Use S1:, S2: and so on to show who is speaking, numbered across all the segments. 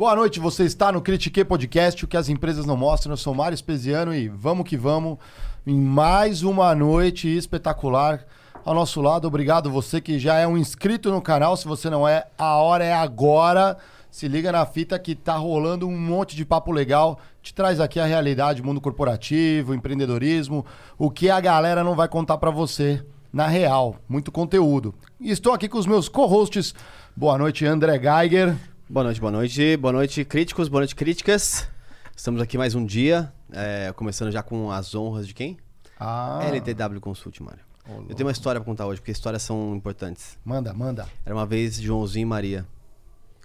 S1: Boa noite, você está no Critique Podcast, o que as empresas não mostram. Eu sou Mário Espesiano e vamos que vamos em mais uma noite espetacular. Ao nosso lado, obrigado você que já é um inscrito no canal. Se você não é, a hora é agora. Se liga na fita que tá rolando um monte de papo legal. Te traz aqui a realidade, mundo corporativo, empreendedorismo, o que a galera não vai contar para você na real. Muito conteúdo. E estou aqui com os meus co-hosts. Boa noite, André Geiger.
S2: Boa noite, boa noite. Boa noite, críticos, boa noite, críticas. Estamos aqui mais um dia, é, começando já com as honras de quem?
S1: Ah,
S2: LTW Consult, Mário. Eu tenho uma história pra contar hoje, porque histórias são importantes.
S1: manda, manda.
S2: Era uma vez Joãozinho e Maria.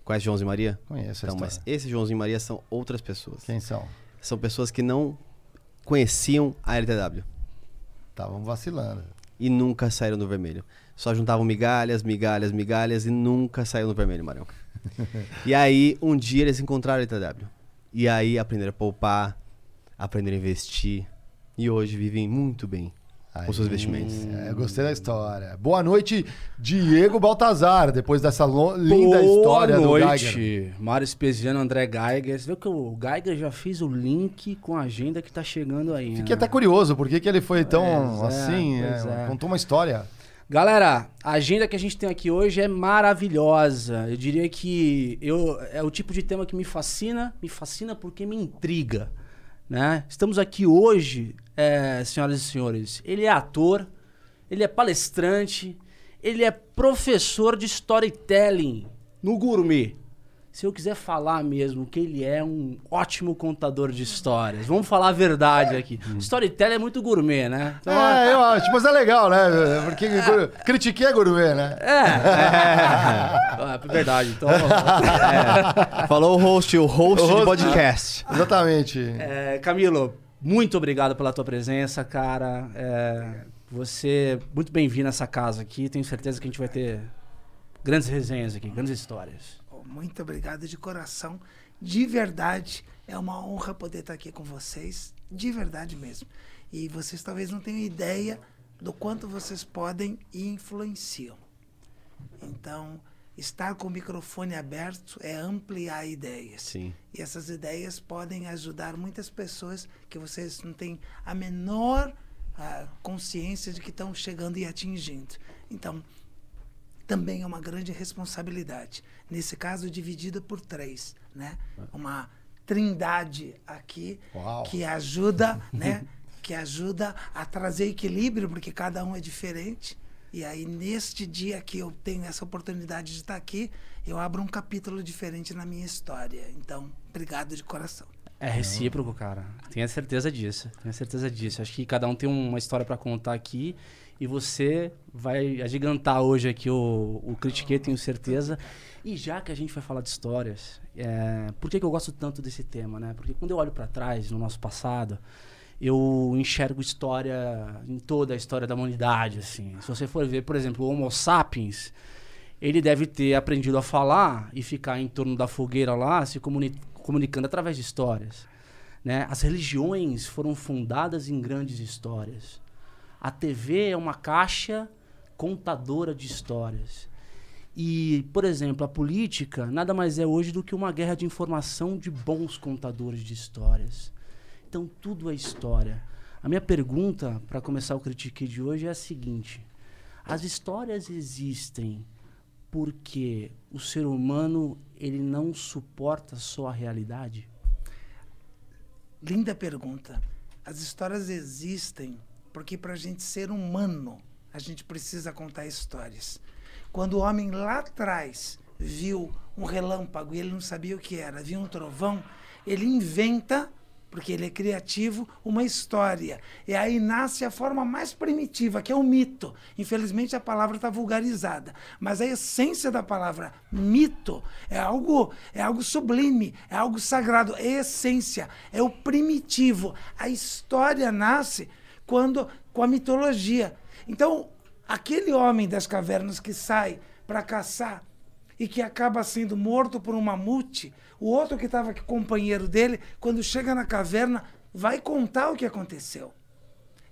S2: Conhece Joãozinho e Maria?
S1: Conheço
S2: Então, mas esse Joãozinho e Maria são outras pessoas.
S1: Quem são?
S2: São pessoas que não conheciam a LTW
S1: Estavam vacilando.
S2: e nunca saíram do vermelho. Só juntavam migalhas, migalhas, migalhas e nunca saíram do vermelho, Marião. e aí, um dia eles encontraram a LTW. E aí aprenderam a poupar, aprenderam a investir. E hoje vivem muito bem com seus investimentos.
S1: É, eu gostei da história. Boa noite, Diego Baltazar. Depois dessa linda história
S3: Boa
S1: do
S3: noite,
S1: Geiger.
S3: Mário Espesiano, André Geiger. Você viu que o Geiger já fez o link com a agenda que tá chegando aí.
S1: Fiquei
S3: né?
S1: até curioso, por que, ele foi tão
S3: é,
S1: assim?
S3: pois
S1: é,
S3: é.
S1: Contou uma história.
S3: Galera, a agenda que a gente tem aqui hoje é maravilhosa. Eu diria que eu, é o tipo de tema que me fascina, me fascina porque me intriga. Né? Estamos aqui hoje, é, senhoras e senhores. Ele é ator, ele é palestrante, ele é professor de storytelling no Gourmet. Se eu quiser falar mesmo que ele é um ótimo contador de histórias, vamos falar a verdade aqui. Storytelling é muito gourmet, né? Então,
S1: É, eu acho, mas é legal, né? Porque gur- critiquei a gourmet, né?
S3: É, é verdade. Então,
S2: Falou o host, o host
S1: O
S2: de
S1: host-
S2: podcast.
S1: Exatamente.
S3: é, Camilo, muito obrigado pela tua presença, cara. É, você é muito bem-vindo nessa casa aqui. Tenho certeza que a gente vai ter grandes resenhas aqui, grandes histórias.
S4: Muito obrigado de coração. De verdade, é uma honra poder estar aqui com vocês. De verdade mesmo. E vocês talvez não tenham ideia do quanto vocês podem e influenciam. Então, estar com o microfone aberto é ampliar ideias.
S2: Sim.
S4: E essas ideias podem ajudar muitas pessoas que vocês não têm a menor ah, consciência de que estão chegando e atingindo. Então, também é uma grande responsabilidade. Nesse caso, dividida por três, né? Uma trindade aqui
S1: Uau.
S4: que ajuda, né? que ajuda a trazer equilíbrio, porque cada um é diferente. E aí, neste dia que eu tenho essa oportunidade de estar aqui, eu abro um capítulo diferente na minha história. Então, obrigado de coração.
S3: É recíproco, cara. Tenha certeza disso. Tenha certeza disso. Acho que cada um tem uma história pra contar aqui. E você vai agigantar hoje aqui o, o Critique, tenho certeza. E já que a gente vai falar de histórias, é, por que, que eu gosto tanto desse tema, né? Porque quando eu olho pra trás, no nosso passado, eu enxergo história em toda a história da humanidade, assim. Se você for ver, por exemplo, o Homo sapiens, ele deve ter aprendido a falar e ficar em torno da fogueira lá, se comuni- comunicando através de histórias. Né? As religiões foram fundadas em grandes histórias. A TV é uma caixa contadora de histórias. E, por exemplo, a política nada mais é hoje do que uma guerra de informação de bons contadores de histórias. Então, tudo é história. A minha pergunta para começar o Critique de hoje é a seguinte: as histórias existem porque o ser humano ele não suporta só a realidade?
S4: Linda pergunta. As histórias existem porque para a gente ser humano, a gente precisa contar histórias. Quando o homem lá atrás viu um relâmpago e ele não sabia o que era, viu um trovão, ele inventa, porque ele é criativo, uma história. E aí nasce a forma mais primitiva, que é o mito. Infelizmente a palavra está vulgarizada, mas a essência da palavra mito é algo, é algo sublime, é algo sagrado, é essência, é o primitivo. A história nasce quando com a mitologia. Então, aquele homem das cavernas que sai para caçar e que acaba sendo morto por um mamute, o outro que estava companheiro dele, quando chega na caverna, vai contar o que aconteceu.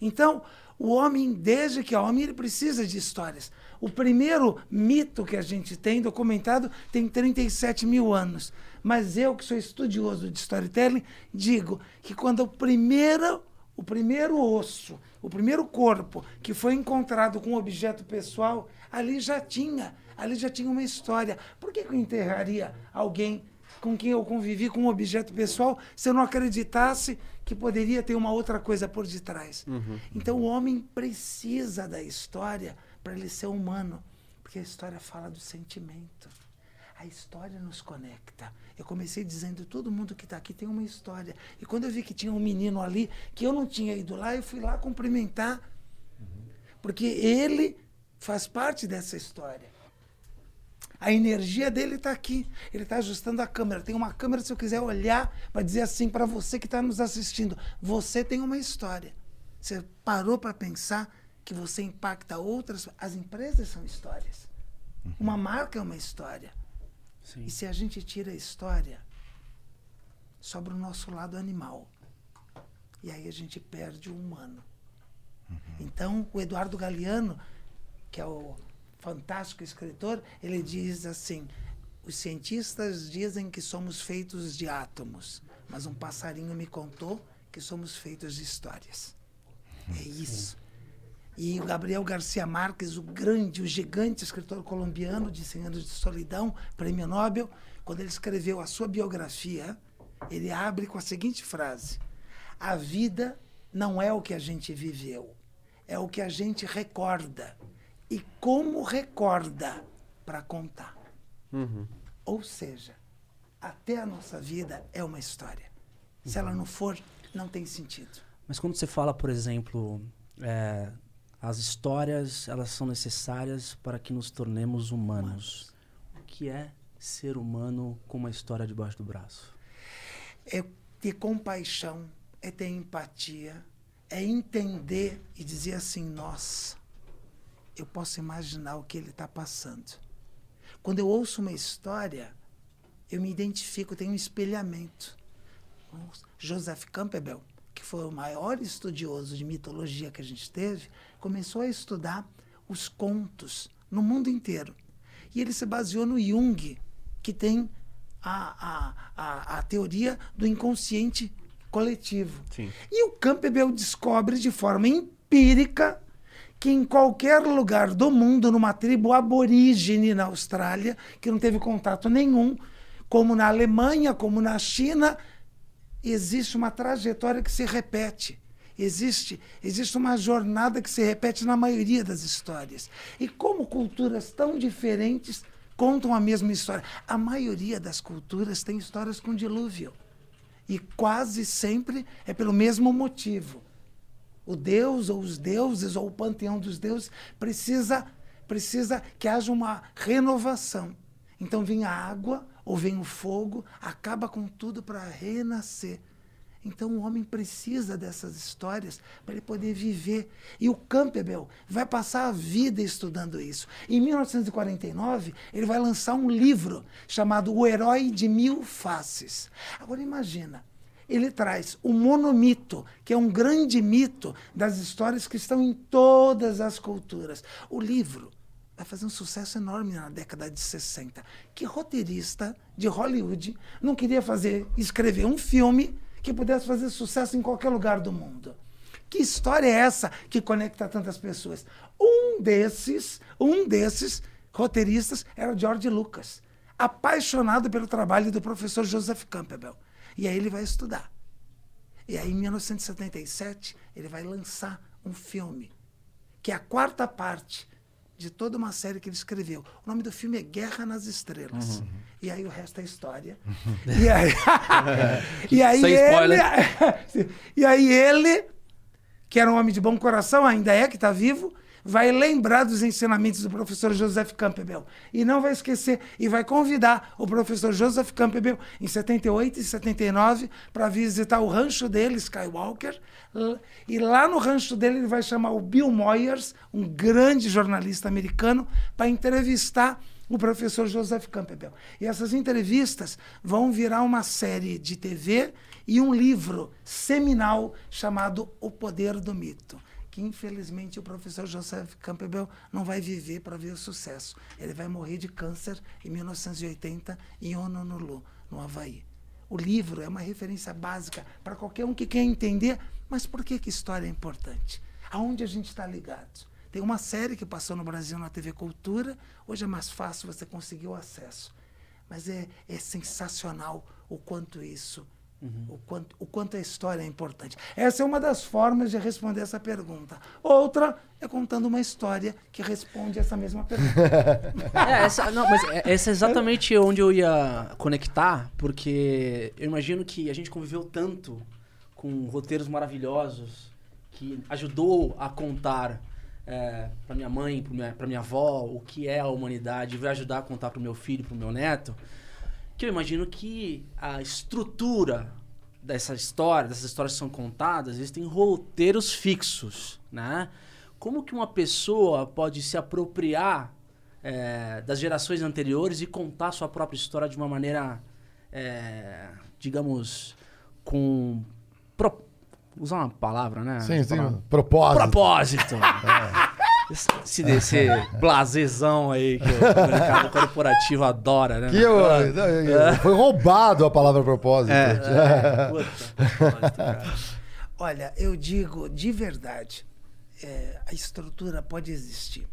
S4: Então, O homem, desde que é homem, ele precisa de histórias. O primeiro mito que a gente tem documentado tem 37 mil anos. Mas eu, que sou estudioso de storytelling, digo que quando o primeiro, o primeiro osso, o primeiro corpo que foi encontrado com um objeto pessoal, ali já tinha, ali já tinha uma história. Por que, que eu enterraria alguém com quem eu convivi com um objeto pessoal se eu não acreditasse que poderia ter uma outra coisa por detrás?
S2: Uhum.
S4: Então o homem precisa da história para ele ser humano, porque a história fala do sentimento. A história nos conecta. Eu comecei dizendo, todo mundo que está aqui tem uma história. E quando eu vi que tinha um menino ali, que eu não tinha ido lá, eu fui lá cumprimentar. Porque ele faz parte dessa história. A energia dele está aqui. Ele está ajustando a câmera. Tem uma câmera, se eu quiser olhar, para dizer assim para você que está nos assistindo: você tem uma história. Você parou para pensar que você impacta outras? As empresas são histórias. Uma marca é uma história.
S3: Sim.
S4: E se a gente tira a história, sobra o nosso lado animal. E aí a gente perde o humano. Então, o Eduardo Galeano, que é o fantástico escritor, ele diz assim: os cientistas dizem que somos feitos de átomos, mas um passarinho me contou que somos feitos de histórias. É isso. E o Gabriel Garcia Marques, o grande, o gigante escritor colombiano de 100 anos de solidão, prêmio Nobel, quando ele escreveu a sua biografia, ele abre com a seguinte frase: A vida não é o que a gente viveu, é o que a gente recorda. E como recorda para contar.
S2: Uhum.
S4: Ou seja, até a nossa vida é uma história. Se ela não for, não tem sentido.
S3: Mas quando você fala, por exemplo, é, as histórias elas são necessárias para que nos tornemos humanos. O que é ser humano com uma história debaixo do braço?
S4: É ter compaixão, é ter empatia, é entender e dizer assim: nossa, eu posso imaginar o que ele está passando. Quando eu ouço uma história, eu me identifico, tenho um espelhamento. Joseph Campbell, que foi o maior estudioso de mitologia que a gente teve, começou a estudar os contos no mundo inteiro. E ele se baseou no Jung, que tem a, a, a, a teoria do inconsciente coletivo.
S2: Sim.
S4: E o Campbell descobre de forma empírica que em qualquer lugar do mundo, numa tribo aborígene na Austrália, que não teve contato nenhum, como na Alemanha, como na China, existe uma trajetória que se repete. Existe, existe uma jornada que se repete na maioria das histórias. E como culturas tão diferentes contam a mesma história. A maioria das culturas tem histórias com dilúvio. E quase sempre é pelo mesmo motivo. O Deus, ou os deuses, ou o panteão dos deuses, precisa, precisa que haja uma renovação. Então vem a água, ou vem o fogo, acaba com tudo para renascer. Então o homem precisa dessas histórias para ele poder viver. E o Campbell vai passar a vida estudando isso. Em 1949, ele vai lançar um livro chamado O Herói de Mil Faces. Agora imagina, ele traz o monomito, que é um grande mito das histórias que estão em todas as culturas. O livro vai fazer um sucesso enorme na década de 60. Que roteirista de Hollywood não queria fazer, escrever um filme que pudesse fazer sucesso em qualquer lugar do mundo? Que história é essa que conecta tantas pessoas? Um desses, um desses roteiristas era o George Lucas, apaixonado pelo trabalho do professor Joseph Campbell. E aí ele vai estudar. E aí, em 1977, ele vai lançar um filme, que é a quarta parte de toda uma série que ele escreveu. O nome do filme é Guerra nas Estrelas.
S3: Uhum.
S4: E aí o resto é história. e aí, e aí
S3: Sem
S4: ele, e aí ele, que era um homem de bom coração, ainda é que está vivo, vai lembrar dos ensinamentos do professor Joseph Campbell. E não vai esquecer, e vai convidar o professor Joseph Campbell em 78 e 79 para visitar o rancho dele, Skywalker. E lá no rancho dele ele vai chamar o Bill Moyers, um grande jornalista americano, para entrevistar o professor Joseph Campbell. E essas entrevistas vão virar uma série de TV e um livro seminal chamado O Poder do Mito que infelizmente o professor Joseph Campbell não vai viver para ver o sucesso. Ele vai morrer de câncer em 1980 em Honolulu, no Havaí. O livro é uma referência básica para qualquer um que quer entender, mas por que, que história é importante? Aonde a gente está ligado? Tem uma série que passou no Brasil na TV Cultura, hoje é mais fácil você conseguir o acesso. Mas é, é sensacional o quanto isso Uhum. O, quanto, o quanto a história é importante. Essa é uma das formas de responder essa pergunta. Outra é contando uma história que responde essa mesma pergunta.
S3: é, essa, não, mas é, essa é exatamente onde eu ia conectar, porque eu imagino que a gente conviveu tanto com roteiros maravilhosos que ajudou a contar é, para minha mãe, para minha, minha avó, o que é a humanidade, vai ajudar a contar para o meu filho, para o meu neto que eu imagino que a estrutura dessa história, dessas histórias que são contadas, existem roteiros fixos, né? Como que uma pessoa pode se apropriar é, das gerações anteriores e contar sua própria história de uma maneira, é, digamos, com pro, usar uma palavra, né?
S1: Sim, sim. Propósito.
S3: Propósito. é. Esse, esse blasezão aí que o mercado corporativo adora, né?
S1: Que eu, é. Foi roubado a palavra propósito. É. é.
S4: Puta, Olha, eu digo de verdade, é, a estrutura pode existir.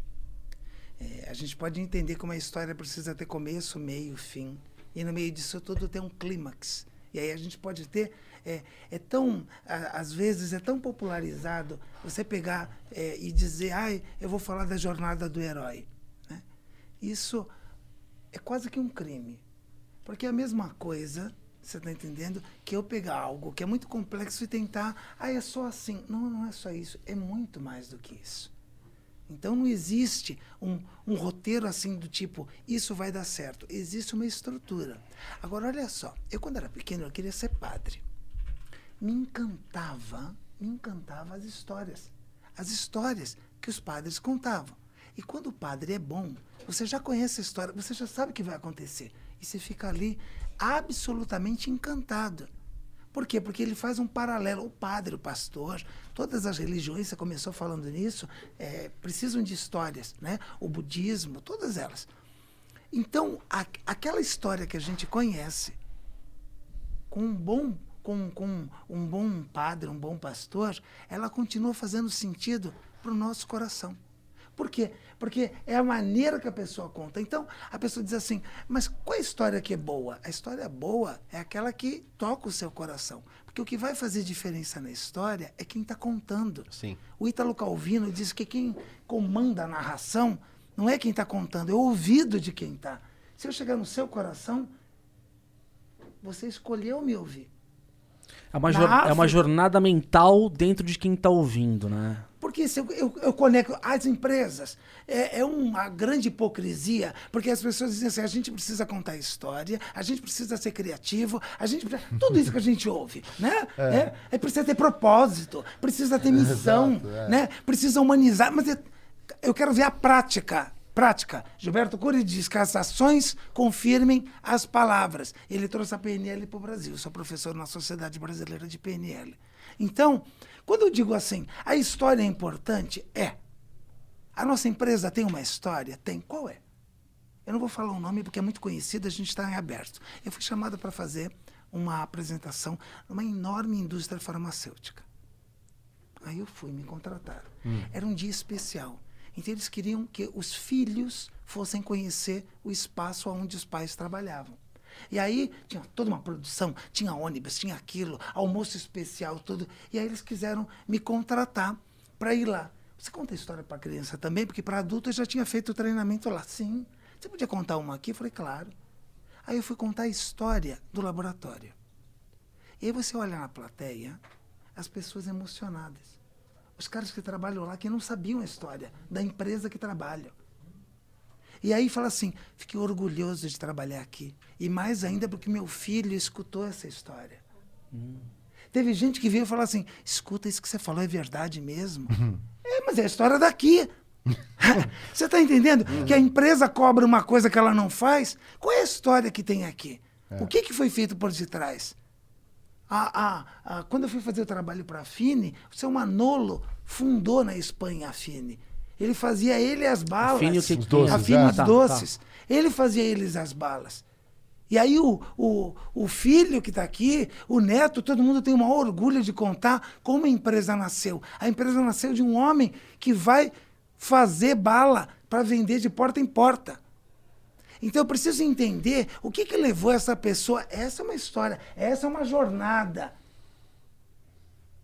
S4: É, a gente pode entender como a história precisa ter começo, meio, fim. E no meio disso tudo tem um clímax. E aí a gente pode ter é, é tão, às vezes, é tão popularizado você pegar é, e dizer, ai, eu vou falar da jornada do herói. Né? Isso é quase que um crime. Porque é a mesma coisa, você está entendendo, que eu pegar algo que é muito complexo e tentar, ah, é só assim. Não, não é só isso, é muito mais do que isso. Então não existe um, um, roteiro assim do tipo, isso vai dar certo. Existe uma estrutura. Agora, olha só, eu quando era pequeno eu queria ser padre me encantava, me encantava as histórias. As histórias que os padres contavam. E quando o padre é bom, você já conhece a história, você já sabe o que vai acontecer. E você fica ali absolutamente encantado. Por quê? Porque ele faz um paralelo. O padre, o pastor, todas as religiões, você começou falando nisso, é, precisam de histórias. Né? O budismo, todas elas. Então, a, aquela história que a gente conhece, com um bom com, com um bom padre, um bom pastor, ela continua fazendo sentido para o nosso coração. Por quê? Porque é a maneira que a pessoa conta. Então, a pessoa diz assim, mas qual é a história que é boa? A história boa é aquela que toca o seu coração. Porque o que vai fazer diferença na história é quem está contando.
S2: Sim.
S4: O Ítalo Calvino diz que quem comanda a narração não é quem está contando, é o ouvido de quem está. Se eu chegar no seu coração, você escolheu me ouvir.
S3: É uma, jor é uma jornada mental dentro de quem está ouvindo, né?
S4: Porque se eu, eu, eu, conecto as empresas, é, é, uma grande hipocrisia, porque as pessoas dizem assim, a gente precisa contar história, a gente precisa ser criativo, a gente precisa, tudo isso que a gente ouve, né? É. É, é precisa ter propósito, precisa ter missão, Exato, é. né? Precisa humanizar, mas eu quero ver a prática prática. Gilberto Cury diz que as ações confirmem as palavras. Ele trouxe a PNL para o Brasil. Eu sou professor na Sociedade Brasileira de PNL. Então, quando eu digo assim, a história é importante, é. A nossa empresa tem uma história? Tem. Qual é? Eu não vou falar o nome porque é muito conhecido, a gente está em aberto. Eu fui chamado para fazer uma apresentação numa enorme indústria farmacêutica. Aí eu fui, me contrataram. Hum. Era um dia especial. Então eles queriam que os filhos fossem conhecer o espaço onde os pais trabalhavam. E aí tinha toda uma produção, tinha ônibus, tinha aquilo, almoço especial, tudo. E aí eles quiseram me contratar para ir lá. Você conta a história para criança também? Porque para adulto eu já tinha feito o treinamento lá. Sim. Você podia contar uma aqui? Eu falei, claro. Aí eu fui contar a história do laboratório. E aí você olha na plateia, as pessoas emocionadas os caras que trabalham lá que não sabiam a história da empresa que trabalham. E aí fala assim: fiquei orgulhoso de trabalhar aqui. E mais ainda porque meu filho escutou essa história. Hum. Teve gente que veio falar assim: escuta, isso que você falou é verdade mesmo. Uhum. É, mas é a história daqui. você está entendendo? Uhum. Que a empresa cobra uma coisa que ela não faz? Qual é a história que tem aqui? É. O que, que foi feito por detrás? A, a, a- quando eu fui fazer o trabalho para a Fine, o seu Manolo fundou na Espanha a Fine. Ele fazia ele as balas.
S3: Fine o que
S1: Os doces,
S4: a
S1: é.
S4: Fine
S3: Ah,
S4: os
S3: tá,
S4: doces. Ele fazia eles as balas. E aí o, o, o filho que está aqui, o neto, todo mundo tem o maior orgulho de contar como a empresa nasceu. A empresa nasceu de um homem que vai fazer bala para vender de porta em porta. Então eu preciso entender o que, que levou essa pessoa. Essa é uma história, essa é uma jornada.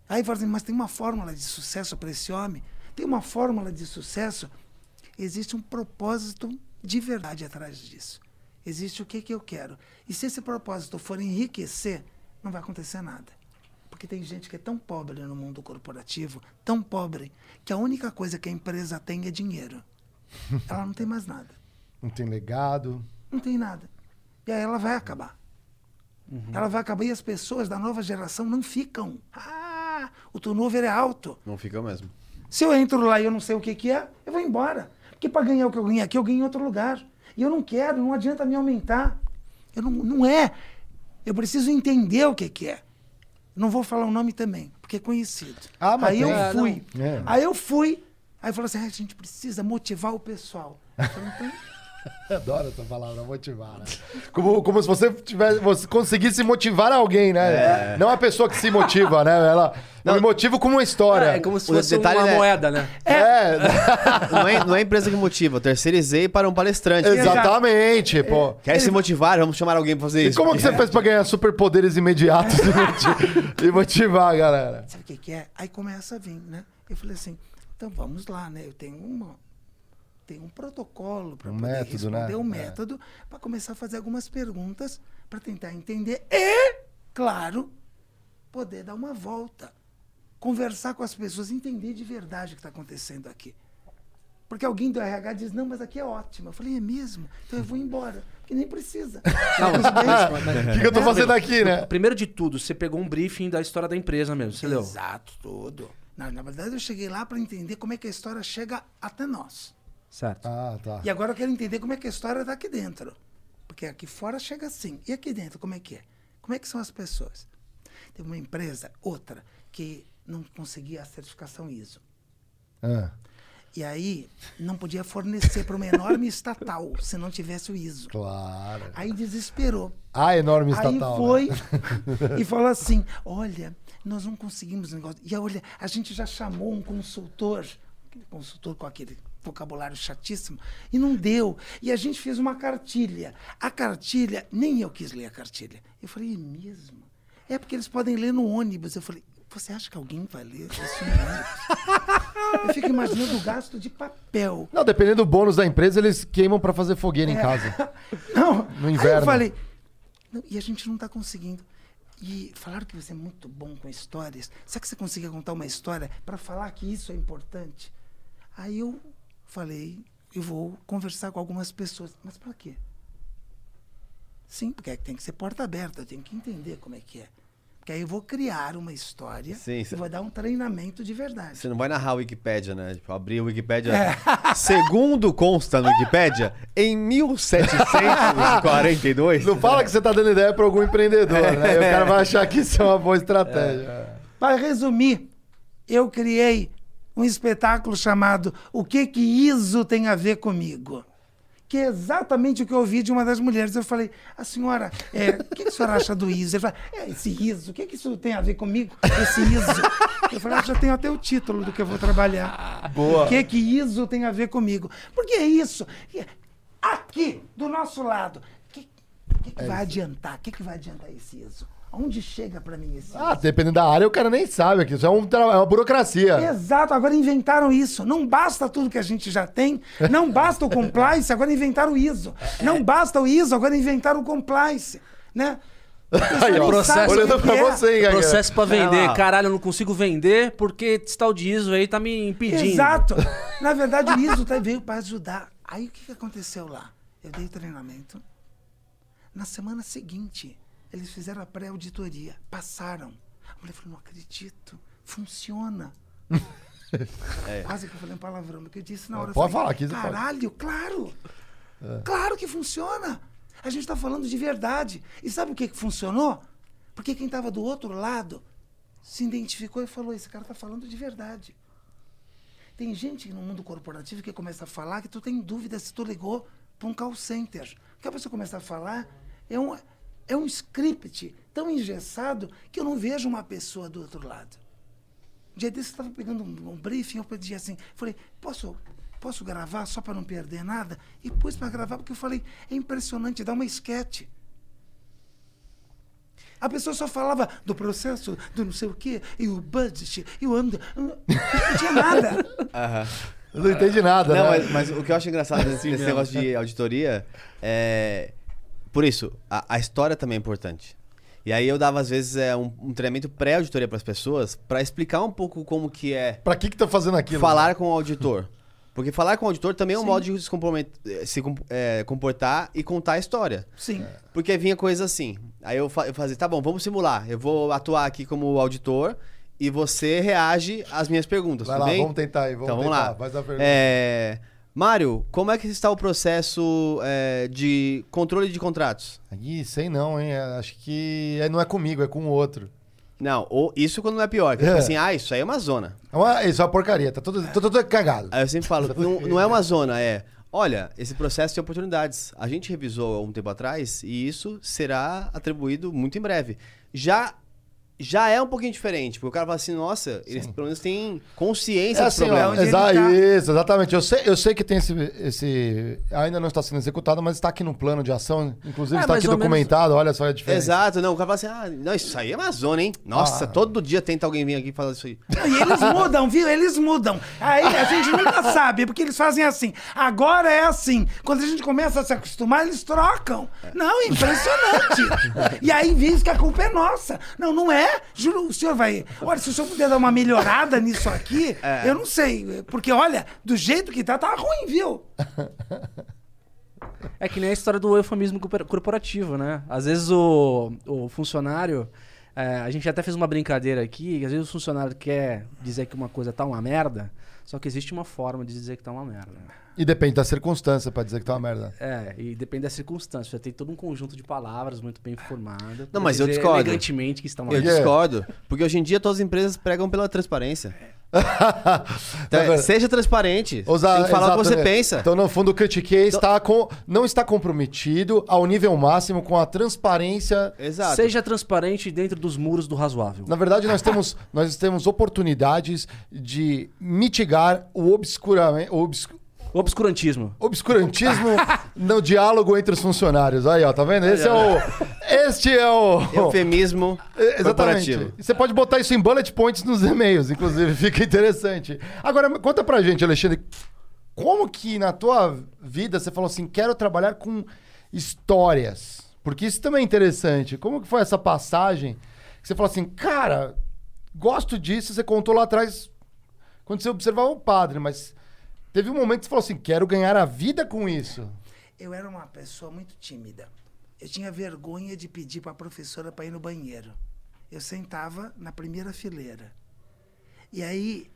S4: Aí fala assim, mas tem uma fórmula de sucesso para esse homem? Tem uma fórmula de sucesso? Existe um propósito de verdade atrás disso. Existe o que, que eu quero. E se esse propósito for enriquecer, não vai acontecer nada. Porque tem gente que é tão pobre no mundo corporativo, tão pobre, que a única coisa que a empresa tem é dinheiro. Ela não tem mais nada.
S1: Não tem legado.
S4: Não tem nada. E aí ela vai acabar. Ela vai acabar e as pessoas da nova geração não ficam. Ah, o turnover é alto.
S2: Não fica mesmo.
S4: Se eu entro lá e eu não sei o que, que é, eu vou embora. Porque para ganhar o que eu ganhei aqui, eu ganhei em outro lugar. E eu não quero, não adianta me aumentar. Eu não, não é. Eu preciso entender o que, que é. Não vou falar o nome também, porque é conhecido.
S1: Ah, mas
S4: aí eu
S1: Ah,
S4: fui.
S1: É.
S4: Aí eu fui. Aí falou assim: "Ah, a gente precisa motivar o pessoal. Eu falei, então,
S1: Adoro essa palavra, motivar, né? Como, como se você tivesse, você conseguisse motivar alguém, né? Não a pessoa que se motiva, né? Ela, eu me motivo com uma história.
S3: É, como se
S2: O
S3: fosse
S2: detalhe
S3: uma
S2: é-
S3: moeda, né?
S1: É,
S2: Não é, não é a empresa que motiva, eu terceirizei para um palestrante.
S1: exatamente, pô.
S2: Quer se motivar? Vamos chamar alguém para fazer
S1: E
S2: isso.
S1: como que você fez pra ganhar superpoderes imediatos e moti- e motivar a galera?
S4: sabe o que, que é? Aí começa a vir, né? Eu falei assim, então vamos lá, né? Eu tenho uma, tenho um protocolo para
S1: Um
S4: poder
S1: método, né?
S4: responder, um
S1: É.
S4: método para começar a fazer algumas perguntas para tentar entender e, claro, poder dar uma volta, conversar com as pessoas, entender de verdade o que está acontecendo aqui. Porque alguém do RH diz, não, mas aqui é ótimo. Eu falei, é mesmo? Então eu vou embora. Porque nem precisa.
S3: Não, mas- mas- mas-
S1: O que, que eu tô fazendo aqui, né?
S3: Primeiro de tudo, você pegou um briefing da história da empresa mesmo, você leu?
S4: Exato, tudo. Na, na verdade, eu cheguei lá para entender como é que a história chega até nós.
S3: Certo.
S1: Ah, tá.
S4: E agora eu quero entender como é que a história está aqui dentro. Porque aqui fora chega assim. E aqui dentro, como é que é? Como é que são as pessoas? Teve uma empresa, outra, que não conseguia a certificação ISO.
S1: Ah,
S4: E aí não podia fornecer para uma enorme estatal se não tivesse o ISO.
S1: claro.
S4: Aí desesperou.
S1: A enorme
S4: Aí
S1: estatal.
S4: foi
S1: né?
S4: e falou assim: olha, nós não conseguimos o negócio. E olha, a gente já chamou um consultor, aquele consultor com aquele vocabulário chatíssimo, e não deu. E a gente fez uma cartilha. A cartilha, nem eu quis ler a cartilha. Eu falei, é mesmo? É porque eles podem ler no ônibus. Eu falei, você acha que alguém vai ler isso no ônibus? Eu fico imaginando o gasto de papel.
S1: Não, dependendo do bônus da empresa, eles queimam pra fazer fogueira em
S4: É.
S1: casa.
S4: Não.
S1: No
S4: Aí
S1: inverno.
S4: eu falei, "Não, e a gente não está conseguindo. E falaram que você é muito bom com histórias. Será que você conseguia contar uma história para falar que isso é importante? Aí eu falei, eu vou conversar com algumas pessoas. Mas para quê? Sim, porque tem que ser porta aberta, eu tenho que entender como é que é. Porque aí eu vou criar uma história
S2: Sim,
S4: e vou dar um treinamento de verdade.
S2: Você não vai narrar a Wikipédia, né? Tipo, abrir a Wikipédia.
S4: É.
S2: Segundo consta no Wikipédia, em 1742.
S1: Não fala que você tá dando ideia pra algum empreendedor, né? E o cara vai achar que isso é uma boa estratégia.
S4: Para resumir, eu criei um espetáculo chamado O que que ISO tem a ver comigo? Que é exatamente o que eu ouvi de uma das mulheres. Eu falei, a senhora, é, o que, a senhora acha do ISO? Ele falou, é, esse ISO, o que, que isso tem a ver comigo? Esse ISO. Eu falei, ah, já tenho até o título do que eu vou trabalhar.
S1: Boa.
S4: O que que ISO tem a ver comigo? Porque é isso. Aqui, do nosso lado, o que, que, que vai adiantar? O que, que vai adiantar esse ISO? Onde chega para mim esse
S1: Ah, dependendo da área, o cara nem sabe aqui. Isso é, um é uma burocracia.
S4: Exato, agora inventaram isso. Não basta tudo que a gente já tem, não basta o compliance, agora inventaram o ISO. Não basta o ISO, agora inventaram o compliance, né?
S1: Aí, ó,
S4: nem sabe o
S1: olhando
S4: que
S1: pra
S4: é.
S1: você, hein?
S3: Processo pra vender.
S2: lá.
S3: Caralho, eu não consigo vender porque esse tal de ISO aí tá me impedindo.
S4: Exato. Na verdade, o ISO tá- veio para ajudar. Aí o que, que aconteceu lá? Eu dei treinamento. Na semana seguinte, eles fizeram a pré-auditoria. Passaram. A mulher falou, não acredito. Funciona. Quase que eu falei um palavrão, porque eu disse na hora.
S1: Pode
S4: falei,
S1: falar, aqui você pode.
S4: Caralho, claro. Claro que funciona. A gente está falando de verdade. E sabe o que, que funcionou? Porque quem estava do outro lado se identificou e falou: esse cara está falando de verdade. Tem gente no mundo corporativo que começa a falar que tu tem dúvida se tu ligou para um call center. Porque a pessoa começa a falar, é um, é um script tão engessado que eu não vejo uma pessoa do outro lado. Um dia desse eu estava pegando um, um briefing, eu pedi assim, falei, posso, posso gravar só para não perder nada? E pus para gravar, porque eu falei, é impressionante, dá uma esquete. A pessoa só falava do processo, do não sei o quê, e o budget, e o ando. Não tinha nada.
S1: Eu não entendi nada,
S2: Não,
S1: né?
S2: mas, mas o que eu acho engraçado nesse, nesse negócio de auditoria é. Por isso, a, a história também é importante. E aí eu dava, às vezes, é, um, um treinamento pré-auditoria para as pessoas para explicar um pouco como que é
S1: Pra que que tá fazendo aquilo?
S2: falar com o auditor. Porque falar com o auditor também é um modo de se, eh, se eh, comportar e contar a história.
S4: Sim.
S2: Porque vinha coisa assim. Aí eu, fa eu fazia, tá bom, vamos simular. Eu vou atuar aqui como auditor e você reage às minhas perguntas,
S1: Vai lá,
S2: bem?
S1: vamos tentar aí, vamos
S2: então vamos
S1: tentar.
S2: lá.
S1: Faz a pergunta.
S2: É... Mário, como é que está o processo é, de controle de contratos?
S1: Ih, sei não, hein? Acho que é- não é comigo, é com o outro.
S2: Não, ou isso quando não é pior. Que é.
S1: É.
S2: tipo assim, ah, isso aí é uma zona.
S1: É uma- Isso é uma porcaria, tá tudo, tudo, tudo cagado.
S2: Aí eu sempre falo, não, não é uma zona, é. Olha, esse processo tem oportunidades. A gente revisou há um tempo atrás e isso será atribuído muito em breve. Já já é um pouquinho diferente, porque o cara fala assim, nossa, eles pelo menos têm consciência
S1: É assim,
S4: onde ele
S1: exa
S4: tá.
S1: isso, exatamente. Eu sei, eu sei que tem esse, esse. Ainda não está sendo executado, mas está aqui no plano de ação. Inclusive
S3: É,
S1: está aqui
S3: ou menos-
S1: documentado, olha só a diferença.
S2: Exato, não, o cara fala assim, ah, não, isso aí é uma zona, hein? Nossa,
S1: Ah.
S2: todo dia tenta alguém vir aqui falar isso aí.
S4: E eles mudam, viu? Eles mudam. Aí a gente nunca sabe, porque eles fazem assim. Agora é assim. Quando a gente começa a se acostumar, eles trocam. Não, é impressionante. e aí diz que a culpa é nossa. Não, não é. Juro, o senhor vai. Olha, se o senhor puder dar uma melhorada nisso aqui, eu não sei. Porque, olha, do jeito que tá, tá ruim, viu?
S3: É que nem a história do eufemismo corpor- corporativo, né? Às vezes o, o funcionário. é, a gente até fez uma brincadeira aqui, que às vezes o funcionário quer dizer que uma coisa tá uma merda, só que existe uma forma de dizer que tá uma merda.
S1: E depende da circunstância pra dizer que tá uma merda.
S3: É, e depende da circunstância. Você tem todo um conjunto de palavras muito bem formado.
S2: Não, mas eu discordo.
S3: elegantemente que está uma
S2: Eu
S3: merda.
S1: quê?
S2: discordo, porque hoje em dia todas as empresas pregam pela transparência. Então,
S1: vendo?
S2: seja transparente,
S1: Usa-
S2: tem que falar o que você
S1: exatamente.
S2: pensa.
S1: Então, no fundo, o critiquei está com, não está comprometido ao nível máximo com a transparência.
S2: Exato.
S3: Seja transparente dentro dos muros do razoável.
S1: Na verdade, nós temos, nós temos oportunidades de mitigar o obscuramento.
S3: Obscurantismo.
S1: obscurantismo no diálogo entre os funcionários. Aí, ó, tá vendo? Esse é o. Este é o.
S2: Eufemismo
S1: É, Exatamente.
S2: corporativo.
S1: Você pode botar isso em bullet points nos e-mails, inclusive, fica interessante. Agora, conta pra gente, Alexandre, como que na tua vida você falou assim, quero trabalhar com histórias? Porque isso também é interessante. Como que foi essa passagem que você falou assim, cara, gosto disso, você contou lá atrás quando você observava o padre, mas teve um momento que você falou assim, quero ganhar a vida com isso.
S4: Eu era uma pessoa muito tímida. Eu tinha vergonha de pedir para a professora para ir no banheiro. Eu sentava na primeira fileira. E aí,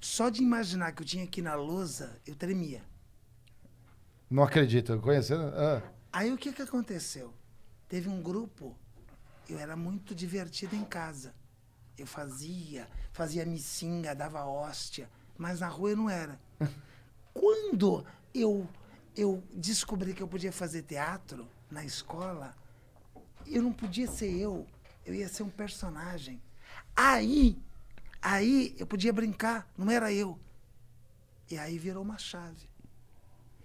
S4: só de imaginar que eu tinha ir na lousa, eu tremia.
S1: Não acredito, conhecendo? Ah.
S4: Aí o que, que aconteceu? Teve um grupo, eu era muito divertido em casa. Eu fazia, fazia missinga, dava hóstia, mas na rua eu não era. Quando eu, eu descobri que eu podia fazer teatro na escola, eu não podia ser eu, eu ia ser um personagem. Aí, aí eu podia brincar, não era eu. E aí virou uma chave.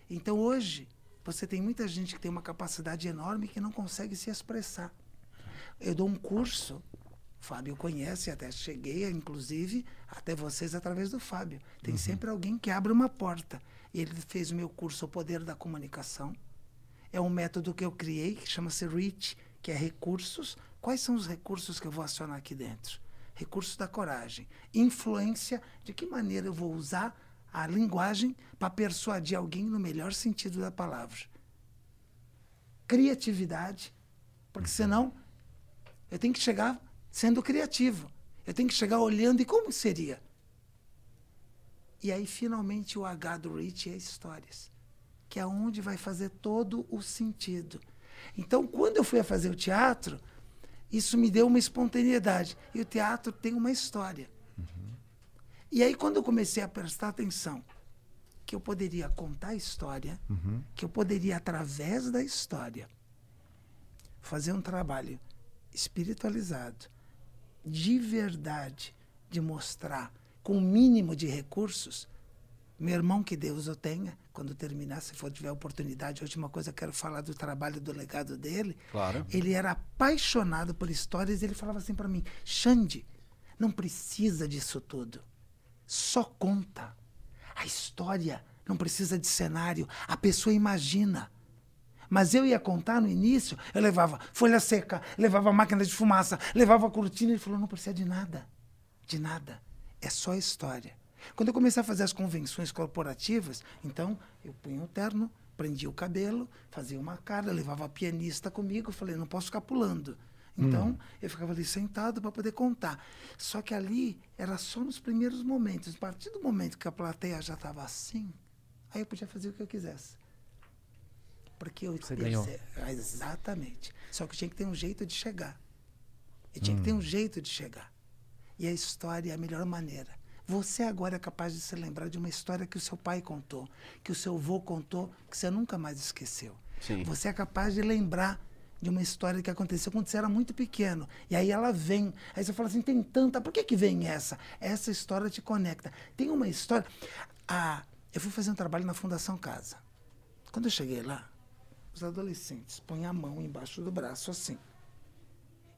S4: Então hoje, você tem muita gente que tem uma capacidade enorme que não consegue se expressar. Eu dou um curso, Fábio conhece, até cheguei, inclusive, até vocês através do Fábio. Tem sempre alguém que abre uma porta. Ele fez o meu curso O Poder da Comunicação. É um método que eu criei, que chama-se REACH, que é recursos. Quais são os recursos que eu vou acionar aqui dentro? Recursos da coragem. Influência, de que maneira eu vou usar a linguagem para persuadir alguém no melhor sentido da palavra. Criatividade, porque senão eu tenho que chegar sendo criativo. Eu tenho que chegar olhando e como seria. E aí, finalmente, o H do Rich é histórias, que é onde vai fazer todo o sentido. Então, quando eu fui a fazer o teatro, Isso me deu uma espontaneidade. E o teatro tem uma história. E aí, quando eu comecei a prestar atenção que eu poderia contar a história, que eu poderia, através da história, fazer um trabalho espiritualizado, de verdade, de mostrar com o mínimo de recursos. Meu irmão, que Deus o tenha, quando terminar, se for tiver oportunidade, a última coisa eu quero falar do trabalho, do legado dele.
S1: Claro.
S4: Ele era apaixonado por histórias e ele falava assim para mim: Xande, não precisa disso tudo. Só conta. A história não precisa de cenário. A pessoa imagina. Mas eu ia contar no início, eu levava folha seca, levava máquina de fumaça, levava cortina. Ele falou: não precisa de nada. De nada. É só história. Quando eu comecei a fazer as convenções corporativas, então eu punha o terno, prendia o cabelo, fazia uma cara, levava a pianista comigo, falei, não posso ficar pulando. Então, eu ficava ali sentado para poder contar. Só que ali era só nos primeiros momentos. A partir do momento que a plateia já estava assim, aí eu podia fazer o que eu quisesse. Porque eu
S3: Você ganhou.
S4: Exatamente. Só que tinha que ter um jeito de chegar. E tinha que ter um jeito de chegar. E a história é a melhor maneira. Você agora é capaz de se lembrar de uma história que o seu pai contou, que o seu avô contou, que você nunca mais esqueceu.
S2: Sim.
S4: Você é capaz de lembrar de uma história que aconteceu quando você era muito pequeno. E aí ela vem. Aí você fala assim, tem tanta. Por que, que vem essa? Essa história te conecta. Tem uma história. Ah, eu fui fazer um trabalho na Fundação Casa. Quando eu cheguei lá, os adolescentes põem a mão embaixo do braço assim.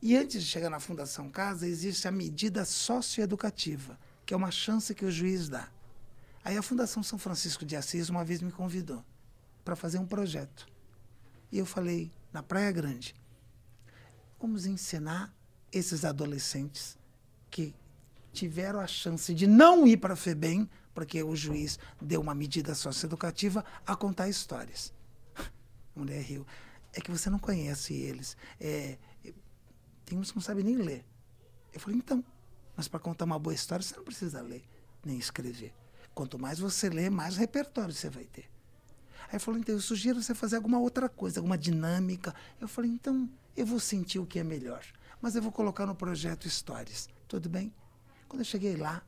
S4: E antes de chegar na Fundação Casa, existe a medida socioeducativa, que é uma chance que o juiz dá. Aí a Fundação São Francisco de Assis uma vez me convidou para fazer um projeto. E eu falei, na Praia Grande, vamos ensinar esses adolescentes que tiveram a chance de não ir para a FEBEM, porque o juiz deu uma medida socioeducativa, a contar histórias. A mulher riu. É que você não conhece eles. É, tem uns que não sabem nem ler. Eu falei, então, mas para contar uma boa história, você não precisa ler nem escrever. Quanto mais você lê, mais repertório você vai ter. Aí falou, então, eu sugiro você fazer alguma outra coisa, alguma dinâmica. Eu falei, então, eu vou sentir o que é melhor. Mas eu vou colocar no projeto histórias. Tudo bem? Quando eu cheguei lá...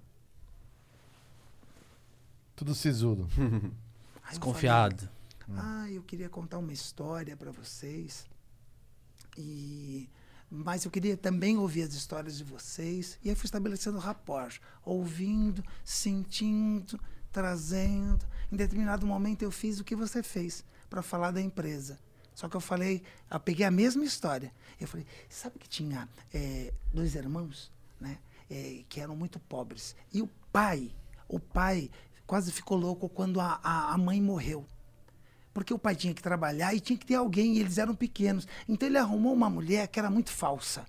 S1: Tudo sisudo.
S4: eu falei,
S3: Desconfiado.
S4: Ah, eu queria contar uma história para vocês. E mas eu queria também ouvir as histórias de vocês. E aí fui estabelecendo rapport, ouvindo, sentindo, trazendo. Em determinado momento eu fiz o que você fez para falar da empresa. Só que eu falei, eu peguei a mesma história. Eu falei, sabe que tinha eh, dois irmãos, né, eh, que eram muito pobres. E o pai, o pai quase ficou louco quando a, a, a mãe morreu porque o pai tinha que trabalhar e tinha que ter alguém, e eles eram pequenos. Então ele arrumou uma mulher que era muito falsa.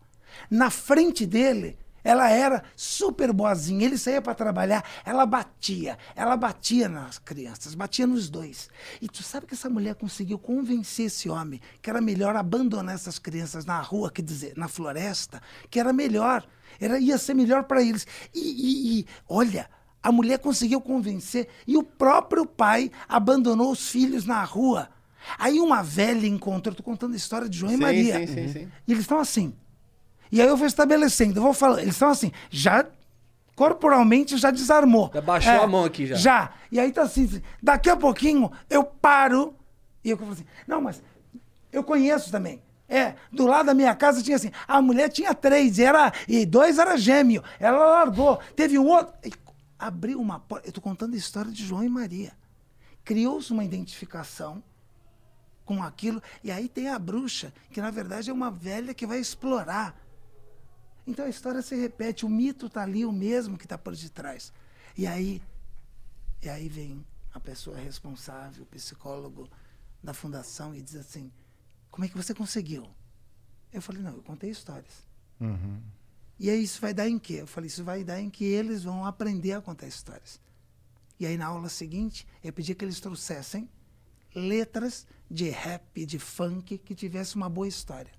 S4: Na frente dele, ela era super boazinha. Ele saía para trabalhar, ela batia, ela batia nas crianças, batia nos dois. E tu sabe que essa mulher conseguiu convencer esse homem que era melhor abandonar essas crianças na rua, quer dizer, na floresta, que era melhor, era ia ser melhor para eles. E, e, e olha, a mulher conseguiu convencer e o próprio pai abandonou os filhos na rua. Aí uma velha encontrou, estou contando a história de João
S2: Sim,
S4: e Maria.
S2: sim, sim, sim.
S4: E eles estão assim. E aí eu vou estabelecendo, eu vou falando, eles estão assim, já corporalmente já desarmou.
S3: Já baixou a mão aqui, já.
S4: Já. E aí tá assim, daqui a pouquinho eu paro e eu falo assim, não, mas eu conheço também. É, do lado da minha casa tinha assim, a mulher tinha três, e, era, e dois era gêmeo. Ela largou. Teve um outro. Abriu uma porta. Eu tô contando a história de João e Maria. Criou-se uma identificação com aquilo. E aí tem a bruxa, que na verdade é uma velha que vai explorar. Então a história se repete, o mito está ali, o mesmo que está por detrás. E aí, e aí vem a pessoa responsável, o psicólogo da fundação, e diz assim: Como é que você conseguiu? Eu falei: Não, eu contei histórias. E aí isso vai dar em quê? Eu falei: Isso vai dar em que eles vão aprender a contar histórias. E aí na aula seguinte, eu pedi que eles trouxessem letras de rap, de funk, que tivesse uma boa história.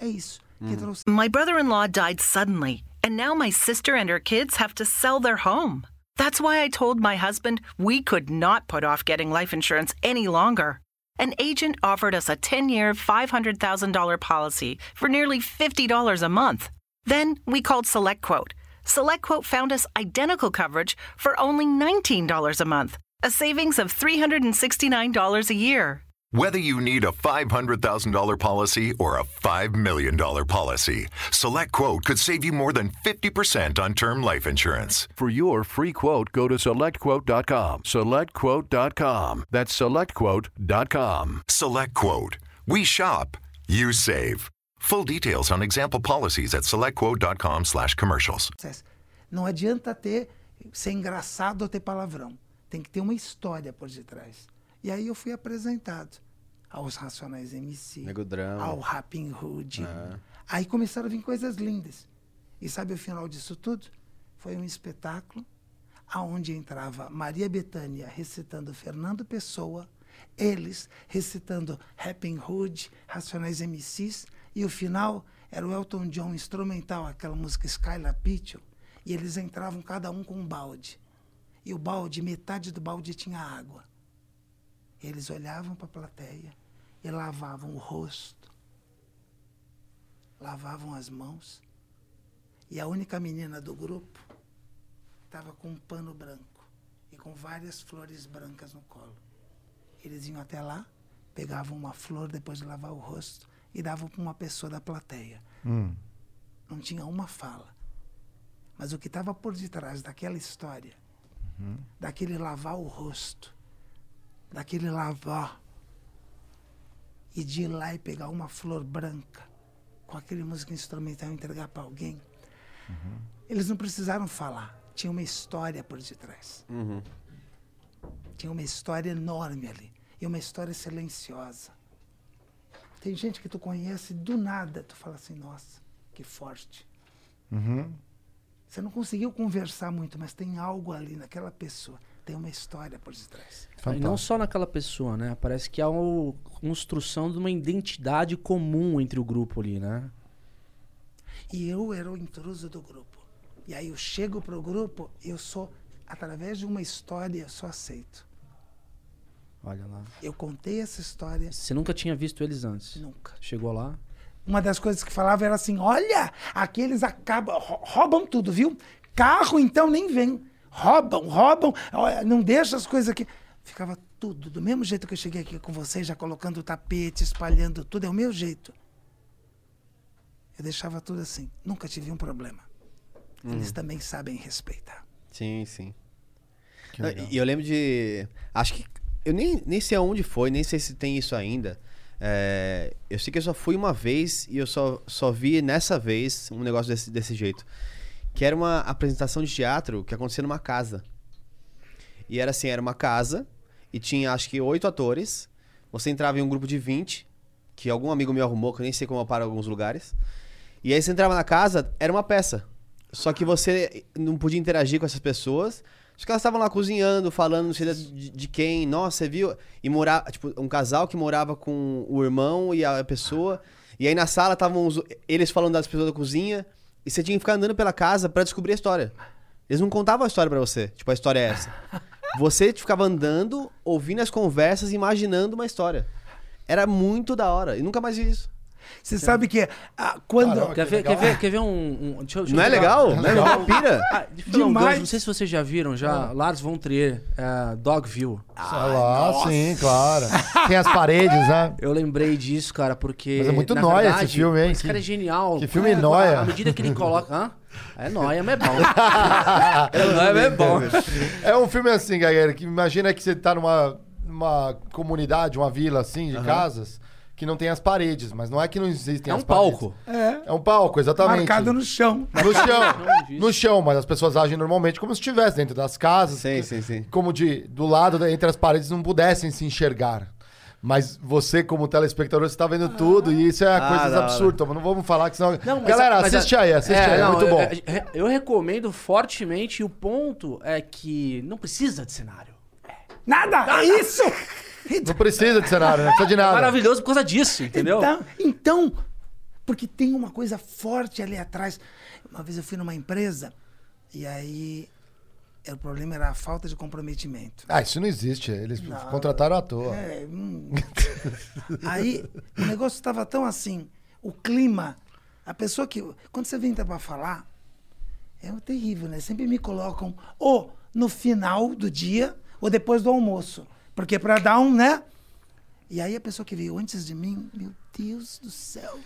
S4: É isso. Que trouxe
S5: My brother in law died suddenly, and now my sister and her kids have to sell their home. That's why I told my husband we could not put off getting life insurance any longer. An agent offered us a 10 year, $500,000 policy for nearly $50 a month. Then we called SelectQuote. SelectQuote found us identical coverage for only $19 a month, a savings of $369 a year.
S6: Whether you need a $500,000 policy or a $5 million policy, Select Quote could save you more than 50% on term life insurance.
S7: For your free quote, go to selectquote.com. Selectquote.com. That's selectquote.com.
S6: Select Quote. We shop, you save. Full details on example policies at selectquote.com slash commercials.
S4: Sucesso. Não adianta ter ser engraçado ou ter palavrão. Tem que ter uma história por detrás. E aí eu fui apresentado aos Racionais MC, ao Rapping Hood. Aí começaram a vir coisas lindas. E sabe o final disso tudo? Foi um espetáculo aonde entrava Maria Bethânia recitando Fernando Pessoa, eles recitando Rapping Hood, Racionais MCs, e o final era o Elton John instrumental, aquela música Skylar Pitchell, e eles entravam cada um com um balde. E o balde, metade do balde tinha água. Eles olhavam para a plateia e lavavam o rosto, lavavam as mãos. E a única menina do grupo estava com um pano branco e com várias flores brancas no colo. Eles iam até lá, pegavam uma flor depois de lavar o rosto e davam para uma pessoa da plateia. Não tinha uma fala. Mas o que estava por detrás daquela história, daquele lavar o rosto, daquele lavar e de ir lá e pegar uma flor branca com aquele música instrumental e entregar para alguém, eles não precisaram falar. Tinha uma história por detrás. Tinha uma história enorme ali. E uma história silenciosa. Tem gente que tu conhece do nada, tu fala assim, nossa, que forte. Você não conseguiu conversar muito, mas tem algo ali naquela pessoa. Tem uma história por detrás.
S3: E não só naquela pessoa, né? Parece que há uma construção de uma identidade comum entre o grupo ali, né?
S4: E eu era o intruso do grupo. E aí eu chego pro grupo, eu sou, através de uma história, eu sou aceito.
S3: Olha lá.
S4: Eu contei essa história
S3: Você nunca tinha visto eles antes?
S4: nunca.
S3: Chegou lá?
S4: Uma das coisas que falava era assim: olha, aqueles acabam, rou- roubam tudo, viu? Carro então nem vem. Roubam, roubam, não deixa as coisas aqui. Ficava tudo do mesmo jeito que eu cheguei aqui com vocês, já colocando o tapete, espalhando tudo, é o meu jeito. Eu deixava tudo assim, nunca tive um problema. Eles também sabem respeitar.
S2: Sim, sim. E eu lembro de. Acho que. Eu nem, nem sei aonde foi, nem sei se tem isso ainda. É, eu sei que eu só fui uma vez e eu só, só vi nessa vez um negócio desse, desse jeito. Que era uma apresentação de teatro que acontecia numa casa. E era assim, era uma casa e tinha acho que oito atores. Você entrava em um grupo de 20, que algum amigo meu arrumou, que eu nem sei como eu paro em alguns lugares. E aí você entrava na casa, era uma peça. Só que você não podia interagir com essas pessoas. Que elas estavam lá cozinhando, falando não sei de, de quem. Nossa, você viu? E morava, tipo, um casal que morava com o irmão e a pessoa. E aí na sala estavam os- eles falando das pessoas da cozinha. E você tinha que ficar andando pela casa pra descobrir a história. Eles não contavam a história pra você. Tipo, a história é essa. Você ficava andando, ouvindo as conversas, imaginando uma história. Era muito da hora. E nunca mais vi isso.
S4: Você sabe que ah, quando.
S1: Caramba,
S3: Quer
S1: que
S3: ver, quer
S1: legal.
S3: ver, quer ver um. um- deixa deixa eu
S2: Não é legal? Não é legal? Pira?
S3: Ah, um
S4: Demais.
S3: gancho, não sei se vocês já viram já. Lars von Trier, é, Dogville.
S1: Olha lá, sim, claro. Tem as paredes, né?
S3: Eu lembrei disso, cara, porque.
S1: Mas é muito nóia
S3: verdade,
S1: esse filme, hein?
S3: Esse cara é genial.
S1: que filme
S3: Cara,
S1: nóia.
S3: À medida que ele coloca. Hã? É nóia, mas é bom. é nóia, mas é bom.
S1: É um filme assim, galera, que imagina que você tá numa, numa comunidade, uma vila assim, de casas, que não tem as paredes, mas não é que não existem
S3: É
S1: as
S3: um
S1: paredes.
S3: palco.
S4: É,
S1: É um palco, exatamente.
S4: marcado no chão.
S1: No chão. no chão, mas as pessoas agem normalmente como se estivesse dentro das casas.
S2: Sim,
S1: que-
S2: sim, sim.
S1: Como de do lado, entre as paredes, não pudessem se enxergar. Mas você, como telespectador, você tá vendo tudo e isso é
S2: Ah,
S1: coisa
S2: da hora.
S1: absurda. Mas não vamos falar que senão.
S3: Não, mas-
S1: Galera,
S3: mas
S1: assiste
S3: é-
S1: aí, assiste
S3: é,
S1: aí, é
S3: não,
S1: muito
S3: eu-
S1: bom.
S3: Eu, eu recomendo fortemente e o ponto é que não precisa de cenário.
S4: Nada, é isso!
S1: Não precisa de cenário, não precisa de nada.
S3: Maravilhoso por causa disso, entendeu?
S4: Então, então, porque tem uma coisa forte ali atrás. Uma vez eu fui numa empresa e aí O problema era a falta de comprometimento.
S1: Ah, isso não existe. Eles
S4: Não.
S1: contrataram à toa.
S4: É, hum. Aí o negócio estava tão assim, o clima, a pessoa que. Quando você vem para falar, é terrível, né? Sempre me colocam ou no final do dia ou depois do almoço. Porque para dar um, né? E aí a pessoa que veio antes de mim, meu Deus do céu.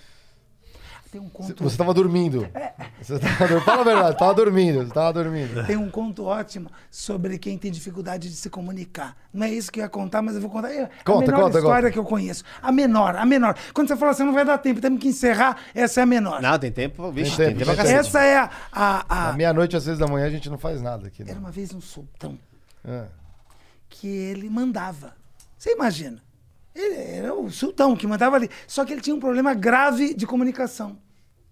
S4: Tem um conto.
S1: Você tava dormindo.
S4: É.
S1: Você tava, fala a verdade, tava dormindo. Você tava dormindo.
S4: Tem um conto ótimo sobre quem tem dificuldade de se comunicar. Não é isso que eu ia contar, mas eu vou contar. É a
S1: Conta,
S4: menor
S1: conta,
S4: história
S1: conta.
S4: que eu conheço. A menor, a menor. Quando você fala assim, não vai dar tempo, temos que encerrar, essa é a menor.
S2: Não, tem tempo. Vixe,
S1: Tem
S2: tem
S1: tempo,
S2: tempo, pra
S1: tem
S2: cacete.
S4: essa é a. a, a-
S1: meia-noite às seis da manhã a gente não faz nada aqui.
S4: Era uma vez um sultão
S1: É.
S4: que ele mandava. Você imagina? Ele era o sultão que mandava ali. Só que ele tinha um problema grave de comunicação.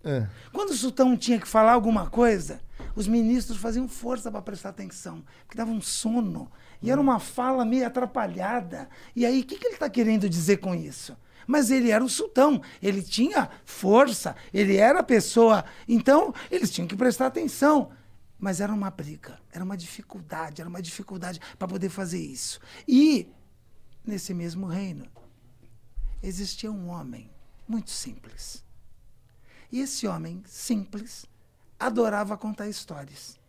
S1: É.
S4: Quando o sultão tinha que falar alguma coisa, os ministros faziam força para prestar atenção, porque dava um sono. E era uma fala meio atrapalhada. E aí, o que, que ele está querendo dizer com isso? Mas ele era o sultão, ele tinha força, ele era a pessoa. Então, eles tinham que prestar atenção. Mas era uma briga, era uma dificuldade, era uma dificuldade para poder fazer isso. E, nesse mesmo reino, existia um homem muito simples. E esse homem simples adorava contar histórias.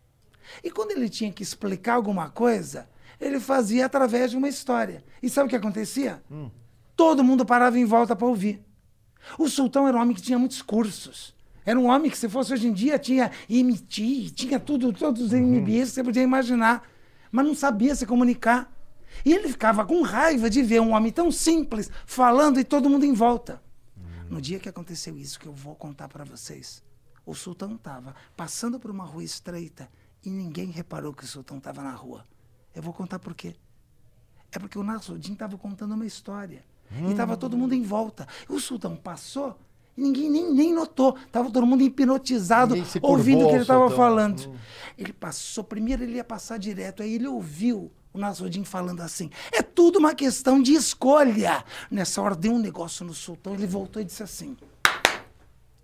S4: E quando ele tinha que explicar alguma coisa, ele fazia através de uma história. E sabe o que acontecia? Todo mundo parava em volta para ouvir. O sultão era um homem que tinha muitos cursos. Era um homem que, se fosse hoje em dia, tinha IMT, tinha tudo, todos os MBAs que você podia imaginar. Mas não sabia se comunicar. E ele ficava com raiva de ver um homem tão simples falando e todo mundo em volta. No dia que aconteceu isso que eu vou contar para vocês, o sultão estava passando por uma rua estreita e ninguém reparou que o sultão estava na rua. Eu vou contar por quê. É porque o Nasruddin estava contando uma história. E estava todo mundo em volta. O sultão passou e ninguém nem, nem notou. Estava todo mundo hipnotizado, ouvindo o que ele estava
S1: sultão.
S4: falando. Ele passou, primeiro ele ia passar direto, aí ele ouviu o Nasruddin falando assim: é tudo uma questão de escolha. Nessa hora deu um negócio no sultão, ele voltou e disse assim: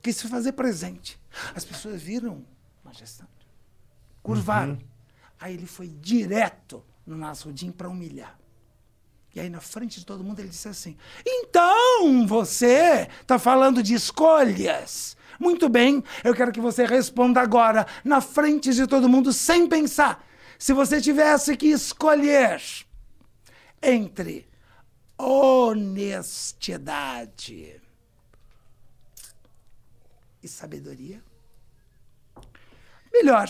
S4: quis se fazer presente. As pessoas viram, majestade, curvaram. Aí ele foi direto no Nasruddin para humilhar. E aí, na frente de todo mundo, ele disse assim: Então, você está falando de escolhas. Muito bem, eu quero que você responda agora, na frente de todo mundo, sem pensar. Se você tivesse que escolher entre honestidade e sabedoria, melhor,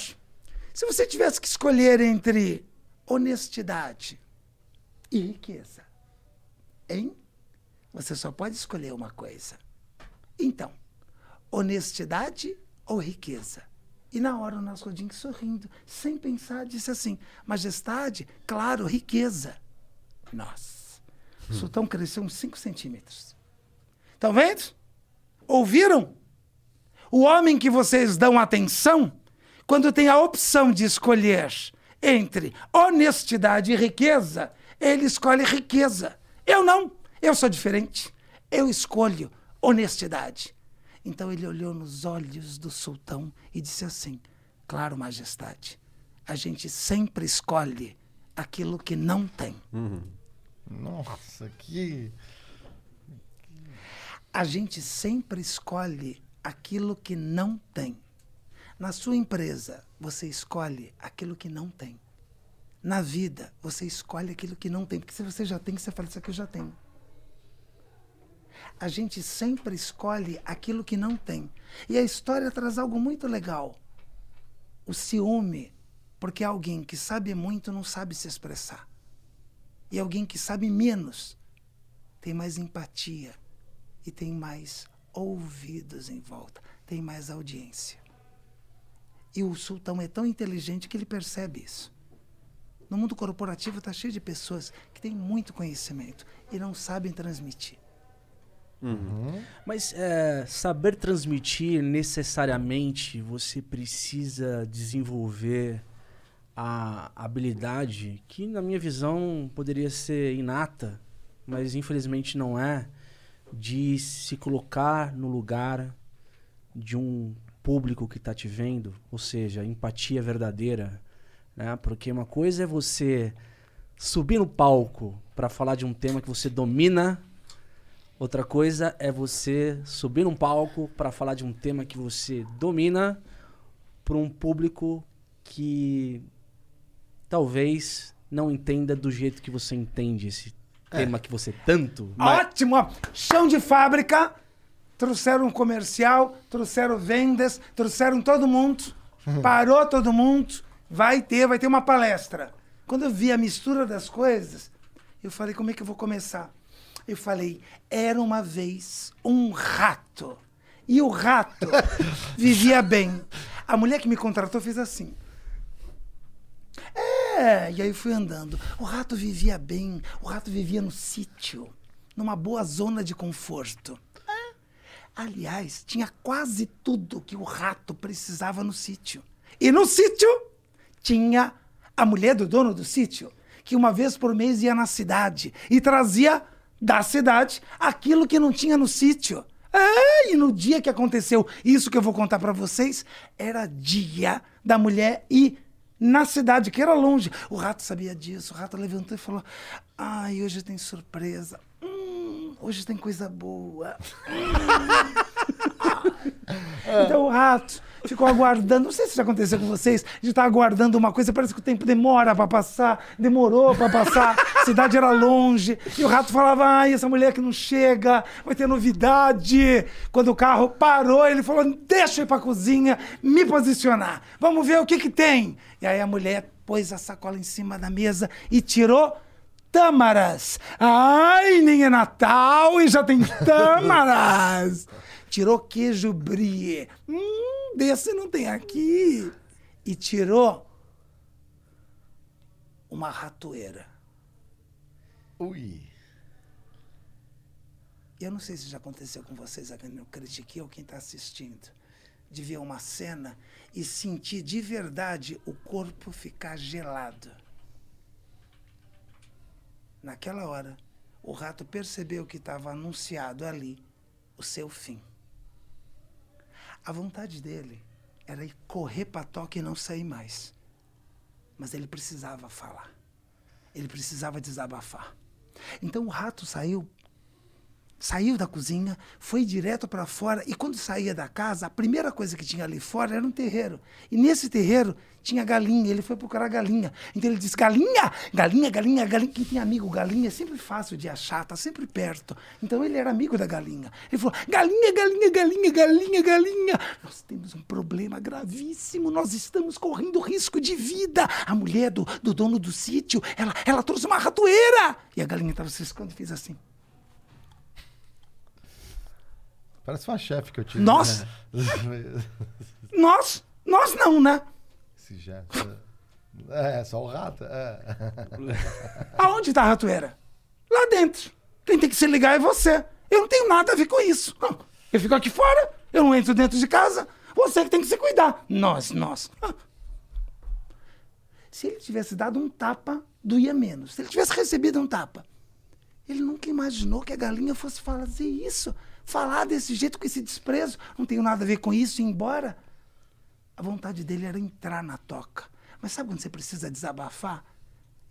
S4: se você tivesse que escolher entre honestidade e riqueza. Hein? Você só pode escolher uma coisa. Então, honestidade ou riqueza? E na hora o Nasruddin sorrindo, sem pensar, disse assim: Majestade, claro, riqueza. Nossa, o sultão cresceu uns 5 centímetros. Estão vendo? Ouviram? O homem que vocês dão atenção, quando tem a opção de escolher entre honestidade e riqueza, ele escolhe riqueza. Eu não. Eu sou diferente. Eu escolho honestidade. Então ele olhou nos olhos do sultão e disse assim: Claro, majestade, a gente sempre escolhe aquilo que não tem.
S1: Nossa, que.
S4: A gente sempre escolhe aquilo que não tem. Na sua empresa, você escolhe aquilo que não tem. Na vida, você escolhe aquilo que não tem. Porque se você já tem, você fala, isso aqui eu já tenho. A gente sempre escolhe aquilo que não tem. E a história traz algo muito legal. O ciúme, porque alguém que sabe muito não sabe se expressar. E alguém que sabe menos tem mais empatia e tem mais ouvidos em volta, tem mais audiência. E o sultão é tão inteligente que ele percebe isso. No mundo corporativo está cheio de pessoas que têm muito conhecimento e não sabem transmitir.
S3: Mas é, saber transmitir necessariamente você precisa desenvolver a habilidade que, na minha visão, poderia ser inata, mas infelizmente não é, de se colocar no lugar de um público que está te vendo, ou seja, empatia verdadeira, Né? Porque uma coisa é você subir no palco para falar de um tema que você domina. Outra coisa é você subir num palco para falar de um tema que você domina para um público que talvez não entenda do jeito que você entende esse tema que você tanto.
S4: Ótimo! ó. Chão de fábrica. Trouxeram um comercial, trouxeram vendas, trouxeram todo mundo. Parou todo mundo. Vai ter, vai ter uma palestra. Quando eu vi a mistura das coisas, eu falei, como é que eu vou começar? Eu falei, era uma vez um rato. E o rato vivia bem. A mulher que me contratou fez assim. É, e aí eu fui andando. O rato vivia bem, o rato vivia no sítio, numa boa zona de conforto. Aliás, tinha quase tudo que o rato precisava no sítio. E no sítio tinha a mulher do dono do sítio, que uma vez por mês ia na cidade e trazia da cidade aquilo que não tinha no sítio. É, e no dia que aconteceu isso que eu vou contar pra vocês, era dia da mulher ir na cidade, que era longe. O rato sabia disso. O rato levantou e falou: Ai, hoje tem surpresa. Hum, hoje tem coisa boa. Então o rato ficou aguardando. Não sei se já aconteceu com vocês, de estar aguardando uma coisa, parece que o tempo demora pra passar, demorou pra passar, a cidade era longe. E o rato falava: ai, essa mulher que não chega, vai ter novidade. Quando o carro parou, ele falou: deixa eu ir pra cozinha, me posicionar. Vamos ver o que que tem. E aí a mulher pôs a sacola em cima da mesa e tirou tâmaras. Ai, nem é Natal e já tem tâmaras. Tirou queijo brie. Hum, desse não tem aqui. E tirou uma ratoeira.
S1: Ui.
S4: Eu não sei se já aconteceu com vocês aqui no Critiquei ou quem está assistindo. De ver uma cena e sentir de verdade o corpo ficar gelado. Naquela hora, o rato percebeu que estava anunciado ali o seu fim. A vontade dele era ir correr para toque e não sair mais. Mas ele precisava falar. Ele precisava desabafar. Então o rato saiu saiu da cozinha, foi direto para fora e quando saía da casa, a primeira coisa que tinha ali fora era um terreiro. E nesse terreiro tinha galinha, ele foi procurar galinha. Então ele disse: "Galinha, galinha, galinha, galinha". Quem tem amigo galinha é sempre fácil de achar, tá sempre perto. Então ele era amigo da galinha. Ele falou: "Galinha, galinha, galinha, galinha, galinha. Nós temos um problema gravíssimo, nós estamos correndo risco de vida. A mulher do, do dono do sítio, ela, ela trouxe uma ratoeira". E a galinha estava se escondendo e fez assim.
S1: Parece uma chefe que eu tive.
S4: Nossa!
S1: né?
S4: Nós, nós não, né?
S1: Esse chefe. É, só o rato. É.
S4: Aonde tá a ratoeira? Lá dentro. Quem tem que se ligar é você. Eu não tenho nada a ver com isso. Não. Eu fico aqui fora, eu não entro dentro de casa. Você que tem que se cuidar. Nós, nós. Ah. Se ele tivesse dado um tapa, doía menos. Se ele tivesse recebido um tapa. Ele nunca imaginou que a galinha fosse fazer isso. Falar desse jeito, com esse desprezo. Não tenho nada a ver com isso, ir embora. A vontade dele era entrar na toca. Mas sabe quando você precisa desabafar?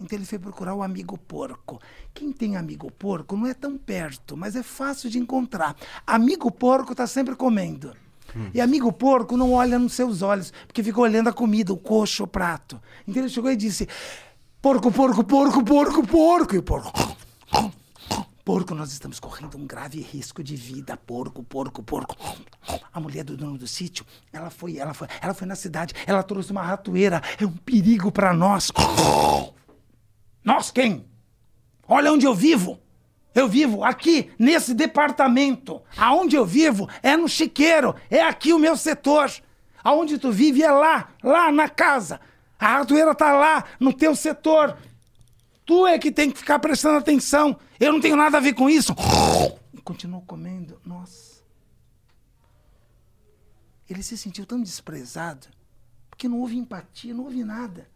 S4: Então ele foi procurar o amigo porco. Quem tem amigo porco não é tão perto, mas é fácil de encontrar. Amigo porco está sempre comendo. E amigo porco não olha nos seus olhos, porque fica olhando a comida, o coxo, o prato. Então ele chegou e disse: Porco, porco, porco, porco, porco. E o porco. Porco, nós estamos correndo um grave risco de vida. Porco, porco, porco. A mulher do dono do sítio, ela foi, ela foi, ela foi na cidade, ela trouxe uma ratoeira. É um perigo para nós. Nós quem? Olha onde eu vivo. Eu vivo aqui, nesse departamento. Aonde eu vivo é no chiqueiro. É aqui o meu setor. Aonde tu vive é lá, lá na casa. A ratoeira tá lá, no teu setor. Tu é que tem que ficar prestando atenção. Eu não tenho nada a ver com isso. Continuou comendo. Nossa. Ele se sentiu tão desprezado, porque não houve empatia, não houve nada.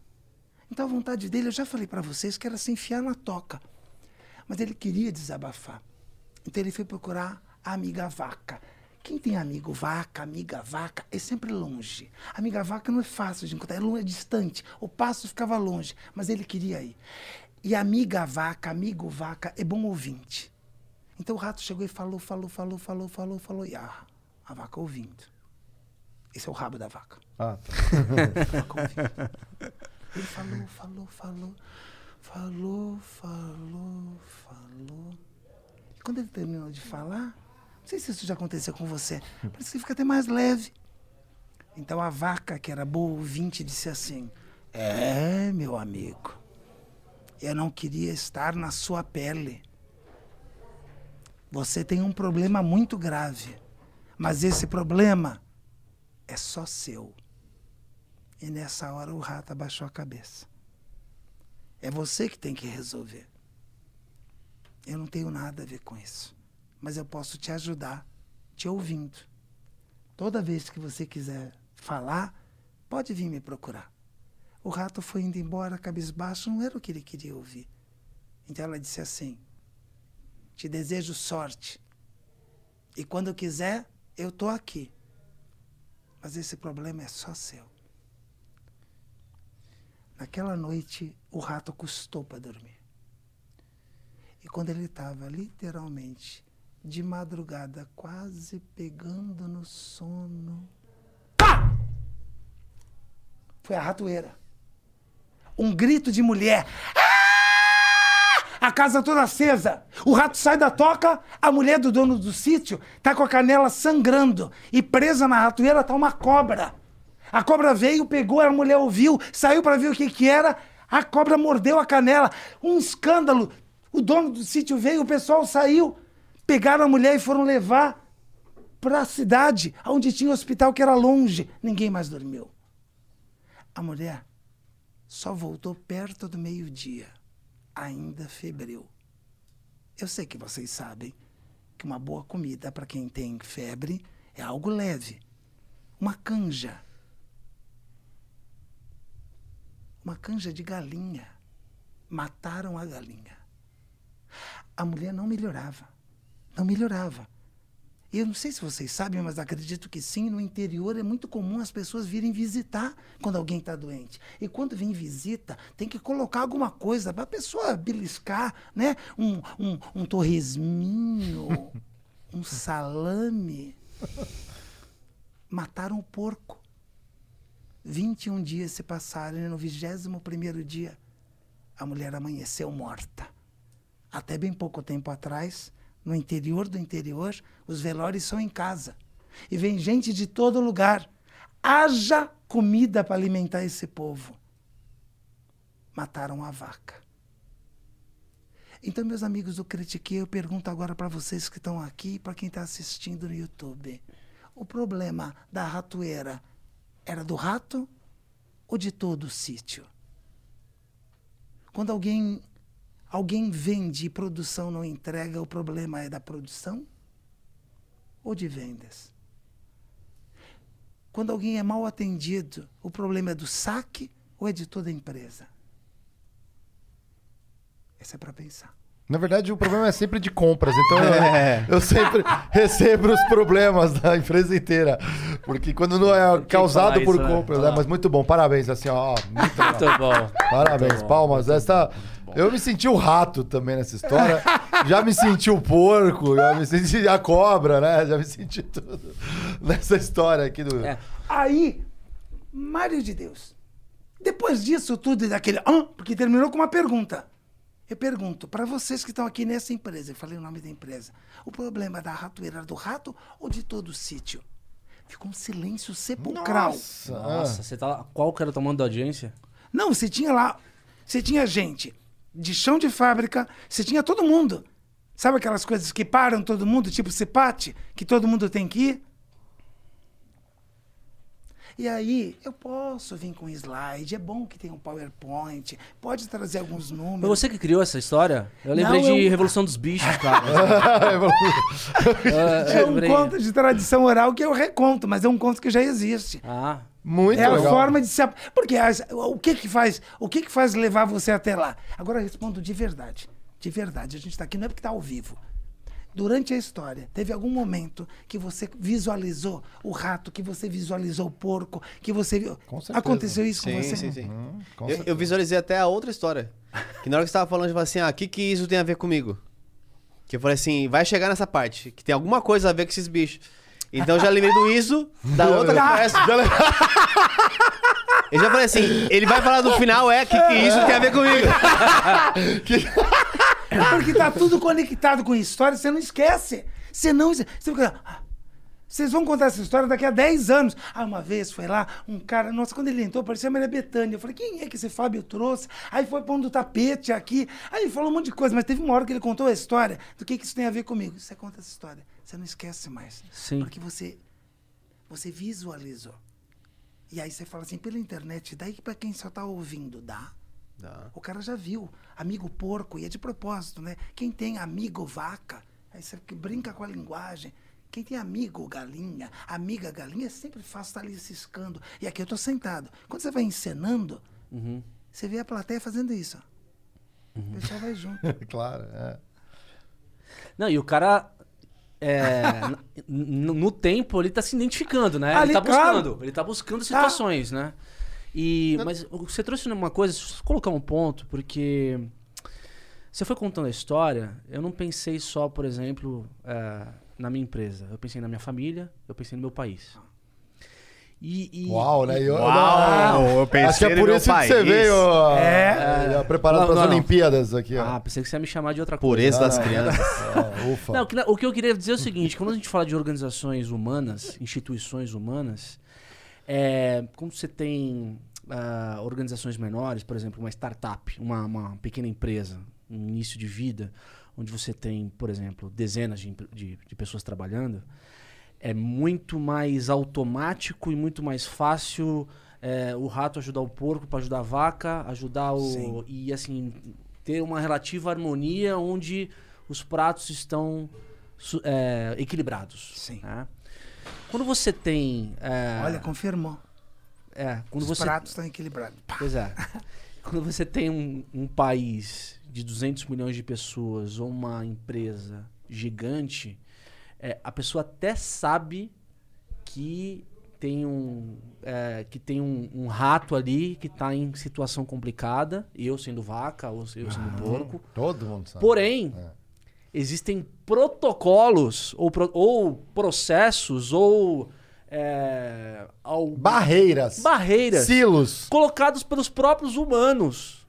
S4: Então a vontade dele, eu já falei para vocês que era se enfiar na toca. Mas ele queria desabafar. Então ele foi procurar a amiga vaca. Quem tem amigo vaca, amiga vaca, é sempre longe. Amiga vaca não é fácil de encontrar, é longe, é distante. O passo ficava longe, mas ele queria ir. E amiga vaca, amigo vaca, é bom ouvinte. Então o rato chegou e falou, falou, falou, falou, falou, falou, e ah, a vaca ouvindo. Esse é o rabo da vaca.
S1: Ah,
S4: A vaca ouvindo. Ele falou, falou, falou, falou, falou, falou. E quando ele terminou de falar, não sei se isso já aconteceu com você, parece que fica até mais leve. Então a vaca, que era boa ouvinte, disse assim: É, meu amigo, eu não queria estar na sua pele. Você tem um problema muito grave, mas esse problema é só seu. E nessa hora o rato abaixou a cabeça. É você que tem que resolver. Eu não tenho nada a ver com isso. Mas eu posso te ajudar, te ouvindo. Toda vez que você quiser falar, pode vir me procurar. O rato foi indo embora, cabisbaixo, não era o que ele queria ouvir. Então ela disse assim: Te desejo sorte. E quando quiser, eu tô aqui. Mas esse problema é só seu. Naquela noite, o rato custou para dormir. E quando ele estava literalmente de madrugada, quase pegando no sono, pá! Foi a ratoeira. Um grito de mulher. Ah! A casa toda acesa. O rato sai da toca, a mulher do dono do sítio tá com a canela sangrando e presa na ratoeira tá uma cobra. A cobra veio, pegou, a mulher ouviu, saiu para ver o que que era. A cobra mordeu a canela. Um escândalo. O dono do sítio veio, o pessoal saiu, pegaram a mulher e foram levar para a cidade, onde tinha um hospital que era longe. Ninguém mais dormiu. A mulher só voltou perto do meio-dia, ainda febril. Eu sei que vocês sabem que uma boa comida para quem tem febre é algo leve. Uma canja. Uma canja de galinha. Mataram a galinha. A mulher não melhorava. Não melhorava. E eu não sei se vocês sabem, mas acredito que sim, no interior é muito comum as pessoas virem visitar quando alguém está doente. E quando vem visita, tem que colocar alguma coisa para a pessoa beliscar, né? Um, um, um torresminho, um salame. Mataram o porco. 21 dias se passaram e no 21º dia a mulher amanheceu morta. Até bem pouco tempo atrás, no interior do interior, os velórios são em casa. E vem gente de todo lugar. Haja comida para alimentar esse povo. Mataram a vaca. Então, meus amigos do Critiquei, eu pergunto agora para vocês que estão aqui para quem está assistindo no YouTube. O problema da ratoeira era do rato ou de todo o sítio? Quando alguém alguém vende e produção não entrega, o problema é da produção ou de vendas? Quando alguém é mal atendido, o problema é do saque ou é de toda a empresa? Essa é para pensar.
S1: Na verdade, o problema é sempre de compras, então eu, eu sempre recebo os problemas da empresa inteira. Porque quando não é causado por
S3: isso, né?
S1: compras, né?
S3: Ah.
S1: Mas muito bom, parabéns, assim, ó. Muito.
S3: Muito bom.
S1: Parabéns,
S3: Muito bom.
S1: palmas. Essa, eu me senti o rato também nessa história. Já me senti o porco, já me senti a cobra, né? Já me senti tudo nessa história aqui do.
S3: É.
S4: Aí, Mário de Deus, depois disso tudo e daquele. "Hã?", porque terminou com uma pergunta. Eu pergunto, para vocês que estão aqui nessa empresa, eu falei o nome da empresa, o problema da ratoeira era do rato ou de todo o sítio? Ficou um silêncio sepulcral.
S1: Nossa,
S3: Nossa, você tá lá. Qual que era o tamanho da audiência?
S4: Não, você tinha lá. Você tinha gente de chão de fábrica, você tinha todo mundo. Sabe aquelas coisas que param todo mundo, tipo cipate, que todo mundo tem que ir? E aí, eu posso vir com slide, é bom que tenha um PowerPoint, pode trazer alguns
S3: Foi
S4: números.
S3: você que criou essa história? Eu lembrei
S4: Não,
S3: de
S4: eu-
S3: Revolução dos Bichos, cara.
S4: É um conto de tradição oral que eu reconto, mas é um conto que já existe.
S3: Ah,
S1: Muito
S4: é
S1: legal.
S4: a forma de se. ap- Porque as- o que que faz? O que que faz levar você até lá? Agora eu respondo de verdade. De verdade. A gente está aqui não é porque está ao vivo. durante a história, teve algum momento que você visualizou o rato, que você visualizou o porco, que você viu.
S1: Com certeza.
S4: Aconteceu isso com
S2: Sim,
S4: você?
S2: sim, sim.
S1: Hum, com
S2: Eu, eu visualizei até a outra história. Que na hora que você tava falando, eu falei assim, ah, o que que isso tem a ver comigo? Que eu falei assim, vai chegar nessa parte, que tem alguma coisa a ver com esses bichos. Então eu já lembrei do ISO da outra conversa. Eu já falei assim, ele vai falar no final, é, que, que isso tem a ver comigo.
S4: Porque tá tudo conectado com história, você não esquece. Você não. Você fica. "Ah, Vocês vão contar essa história daqui a 10 anos. Ah, uma vez foi lá um cara. Nossa, quando ele entrou, parecia a Maria Bethânia. Eu falei, quem é que esse Fábio trouxe? Aí foi pondo o tapete aqui. Aí ele falou um monte de coisa, mas teve uma hora que ele contou a história do que, que isso tem a ver comigo. Você conta essa história. Você não esquece mais.
S3: Sim.
S4: Porque você. Você visualizou. E aí você fala assim, pela internet, daí pra quem só tá ouvindo, dá? O cara já viu. Amigo porco, e é de propósito, né? Quem tem amigo vaca, aí você brinca com a linguagem. Quem tem amigo galinha, amiga galinha, sempre fácil estar ali ciscando. E aqui eu tô sentado. Quando você vai encenando, você vê a plateia fazendo isso. ó. O pessoal vai junto.
S1: claro, é.
S3: Não, e o cara. É, no tempo, ele tá se identificando, né?
S4: Ali,
S3: ele tá
S4: claro.
S3: buscando. Ele tá buscando situações, né? E, mas você trouxe uma coisa, deixa eu colocar um ponto, porque você foi contando a história, eu não pensei só, por exemplo, é, na minha empresa. Eu pensei na minha família, eu pensei no meu país. E, e-
S1: Uau, né? Eu,
S2: Uau,
S1: não,
S2: eu pensei
S1: Acho que é por isso que você
S2: país.
S1: veio
S4: É.
S1: já preparado para as. Olimpíadas aqui. ó.
S3: Ah, pensei que você ia me chamar de outra coisa.
S2: Pureza das
S1: Ah,
S2: crianças.
S1: Ah, ufa.
S3: Não, o que- eu queria dizer é o seguinte: quando a gente fala de organizações humanas, instituições humanas, é, como você tem ah, organizações menores, por exemplo, uma startup, uma, uma pequena empresa, um início de vida, onde você tem, por exemplo, dezenas de, de- de pessoas trabalhando, é muito mais automático e muito mais fácil é, o rato ajudar o porco para ajudar a vaca, ajudar o.
S4: Sim.
S3: E assim, ter uma relativa harmonia onde os pratos estão é, equilibrados.
S4: Sim.
S3: né? Quando você tem. é,
S4: Olha, confirmou.
S3: é, quando
S4: Os
S3: você
S4: pratos estão equilibrados.
S3: Pois é. Quando você tem um, um país de 200 milhões de pessoas ou uma empresa gigante, é, a pessoa até sabe que tem um, é, que tem um, um rato ali que está em situação complicada, eu sendo vaca ou eu sendo porco.
S1: Todo mundo sabe.
S3: Porém,
S1: É.
S3: existem protocolos ou, ou processos ou é, al-
S1: Barreiras.
S3: barreiras
S1: Silos.
S3: colocados pelos próprios humanos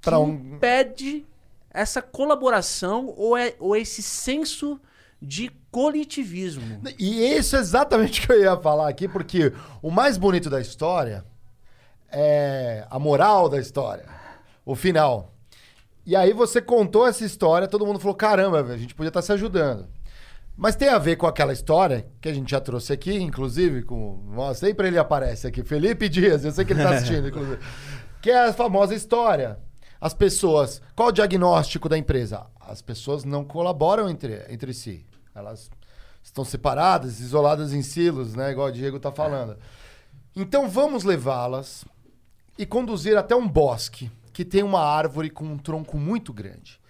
S3: que
S1: Pra um-
S3: impede essa colaboração ou, é, ou esse senso de coletivismo.
S1: E isso é exatamente o que eu ia falar aqui, porque o mais bonito da história é a moral da história, o final. E aí você contou essa história, todo mundo falou: caramba, a gente podia estar se ajudando. Mas tem a ver com aquela história que a gente já trouxe aqui, inclusive, com. Sempre ele aparece aqui. Felipe Dias, eu sei que ele tá assistindo, inclusive. Que é a famosa história. As pessoas. Qual o diagnóstico da empresa? As pessoas não colaboram entre, entre si. Elas estão separadas, isoladas em silos, né? Igual o Diego tá falando. Então vamos levá-las e conduzir até um bosque que tem uma árvore com um tronco muito grande.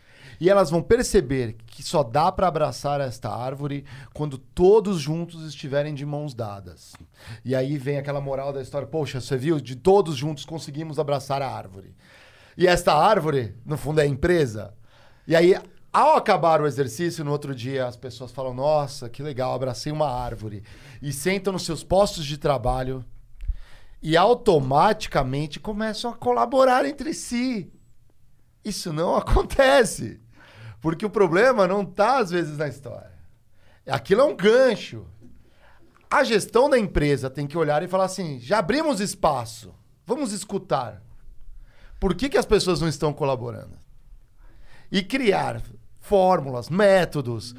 S1: E elas vão perceber que só dá para abraçar esta árvore quando todos juntos estiverem de mãos dadas. E aí vem aquela moral da história: poxa, você viu? De todos juntos conseguimos abraçar a árvore. E esta árvore, no fundo, é a empresa. E aí, ao acabar o exercício, no outro dia, as pessoas falam: nossa, que legal, abracei uma árvore. E sentam nos seus postos de trabalho e automaticamente começam a colaborar entre si. Isso não acontece. Porque o problema não está, às vezes, na história. Aquilo é um gancho. A gestão da empresa tem que olhar e falar assim: já abrimos espaço, vamos escutar. Por que, que as pessoas não estão colaborando? E criar fórmulas, métodos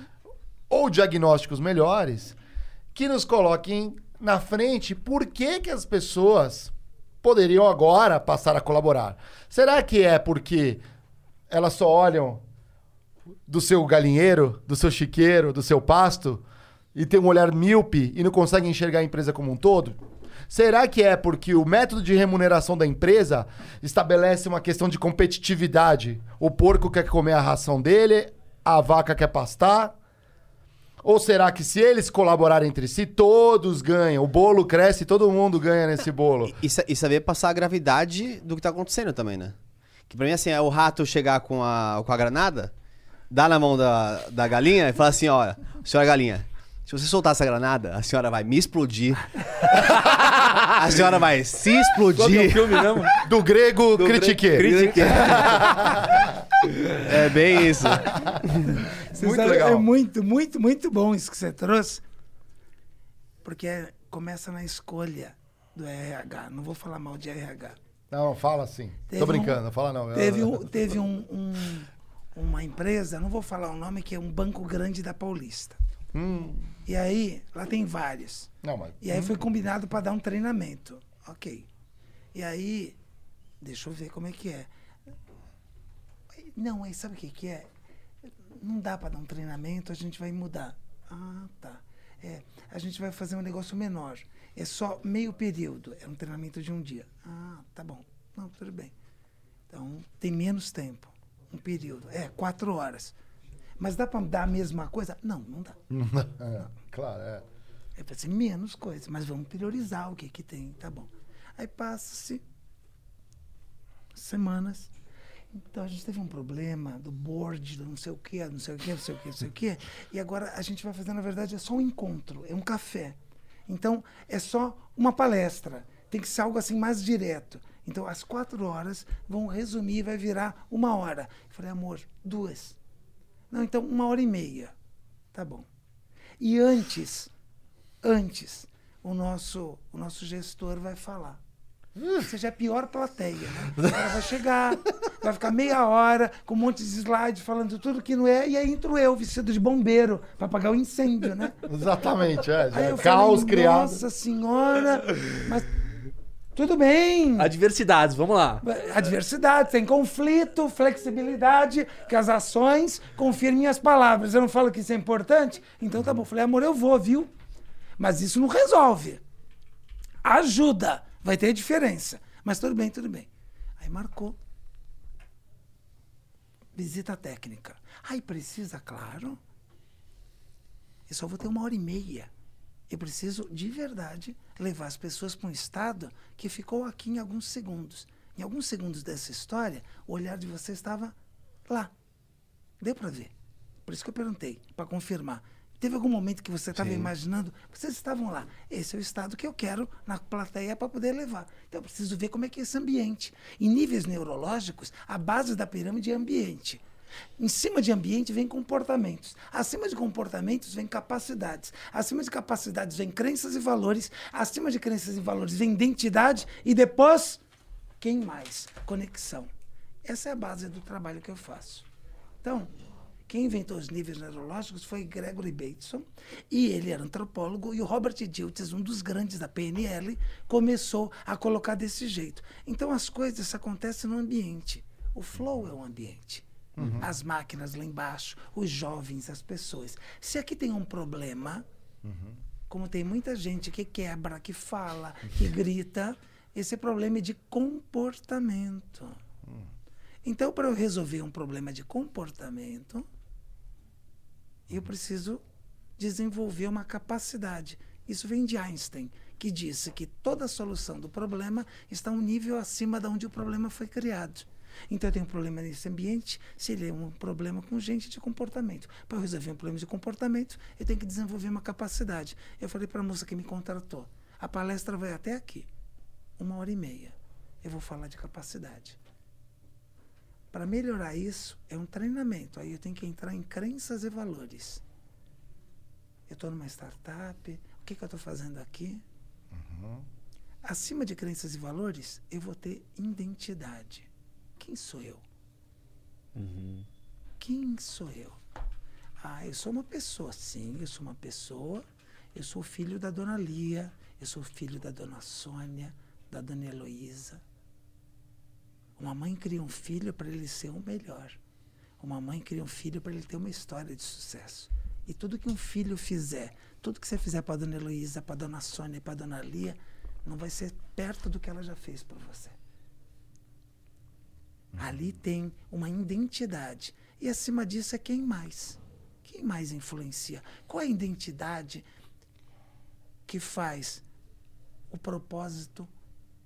S1: ou diagnósticos melhores que nos coloquem na frente por que, que as pessoas poderiam agora passar a colaborar. Será que é porque elas só olham do seu galinheiro, do seu chiqueiro, do seu pasto e tem um olhar míope e não conseguem enxergar a empresa como um todo? Será que é porque o método de remuneração da empresa estabelece uma questão de competitividade? O porco quer comer a ração dele, a vaca quer pastar, Ou será que se eles colaborarem entre si, todos ganham? O bolo cresce e todo mundo ganha nesse bolo.
S2: E, e saber passar a gravidade do que tá acontecendo também, né? Que pra mim, assim, é o rato chegar com a, com a granada, dar na mão da, da galinha e falar assim, olha, senhora galinha, se você soltar essa granada, a senhora vai me explodir. a senhora vai se
S3: Qual que é o
S2: explodir.
S3: filme mesmo?
S1: Do grego, critique.
S2: É bem isso.
S4: Você
S1: Muito
S4: sabe,
S1: legal.
S4: É muito, muito, muito bom isso que você trouxe. Porque é- começa na escolha do RH. Não vou falar mal de RH.
S1: Não, fala assim.
S4: Teve
S1: Tô
S4: um-
S1: brincando, fala não.
S4: Teve, um- teve um- um- uma empresa, não vou falar o nome, que é um banco grande da Paulista.
S1: Hum,
S4: E aí, lá tem vários.
S1: não, mas...
S4: E aí foi combinado para dar um treinamento. Ok. E aí, deixa eu ver como é que é. Não, aí sabe o que, que é? Não dá para dar um treinamento, a gente vai mudar. Ah, tá. É, a gente vai fazer um negócio menor. É só meio período. É um treinamento de um dia. Ah, tá bom. Não, tudo bem. Então, tem menos tempo. Um período. É, quatro horas. Mas dá para dar a mesma coisa? Não, não dá.
S1: É, claro, é.
S4: É para ser menos coisas, mas vamos priorizar o que que tem, tá bom. Aí passa-se semanas. Então a gente teve um problema do board, do não sei o que, não sei o que, não sei o que, não sei o que. E agora a gente vai fazer, na verdade, é só um encontro, é um café. Então é só uma palestra. Tem que ser algo assim mais direto. Então as quatro horas vão resumir, vai virar uma hora. Eu falei, amor, duas. Não, então uma hora e meia. Tá bom. E antes, antes, o nosso, o nosso gestor vai falar. Ou seja, é a pior plateia, né? O cara vai chegar, vai ficar meia hora com um monte de slide falando tudo que não é, e aí entro eu, vestido de bombeiro, para apagar o incêndio, né?
S1: Exatamente, é. já
S4: Aí
S1: é caos
S4: falei,
S1: criado.
S4: Nossa senhora, mas tudo bem.
S3: Adversidades, vamos lá.
S4: Adversidade, tem conflito, flexibilidade, que as ações confirmem as palavras. Eu não falo que isso é importante? Então tá bom. Falei, amor, eu vou, viu? Mas isso não resolve. Ajuda. Vai ter diferença. Mas tudo bem, tudo bem. Aí marcou. Visita técnica. Aí precisa, claro. Eu só vou ter uma hora e meia. Eu preciso, de verdade, levar as pessoas para um estado que ficou aqui em alguns segundos. Em alguns segundos dessa história, o olhar de você estava lá. Deu para ver. Por isso que eu perguntei, para confirmar. Teve algum momento que você estava imaginando? Vocês estavam lá. Esse é o estado que eu quero na plateia para poder levar. Então eu preciso ver como é que é esse ambiente. Em níveis neurológicos, a base da pirâmide é ambiente. Em cima de ambiente vem comportamentos. Acima de comportamentos vem capacidades. Acima de capacidades vem crenças e valores. Acima de crenças e valores vem identidade. E depois, quem mais? Conexão. Essa é a base do trabalho que eu faço. Então, quem inventou os níveis neurológicos foi Gregory Bateson, e ele era antropólogo, e o Robert Dilts, um dos grandes da PNL, começou a colocar desse jeito. Então as coisas acontecem no ambiente. O flow é o ambiente. As máquinas lá embaixo, os jovens, as pessoas. Se aqui tem um problema, como tem muita gente que quebra, que fala, que grita, esse problema é de comportamento. Então, para eu resolver um problema de comportamento, eu preciso desenvolver uma capacidade. Isso vem de Einstein, que disse que toda solução do problema está um nível acima de onde o problema foi criado. Então, eu tenho um problema nesse ambiente, se ele é um problema com gente de comportamento. Para resolver um problema de comportamento, eu tenho que desenvolver uma capacidade. Eu falei para a moça que me contratou: a palestra vai até aqui, uma hora e meia. Eu vou falar de capacidade. Para melhorar isso, é um treinamento. Aí eu tenho que entrar em crenças e valores. Eu estou numa startup, o que, que eu estou fazendo aqui? Acima de crenças e valores, eu vou ter identidade. Quem sou eu? Quem sou eu? Ah, eu sou uma pessoa, sim, eu sou uma pessoa. Eu sou filho da dona Lia, eu sou filho da dona Sônia, da dona Heloísa. Uma mãe cria um filho para ele ser o melhor. Uma mãe cria um filho para ele ter uma história de sucesso. E tudo que um filho fizer, tudo que você fizer para dona Heloísa, para dona Sônia e para dona Lia, não vai ser perto do que ela já fez por você. Ali tem uma identidade. E acima disso é quem mais. Quem mais influencia? Qual é a identidade que faz o propósito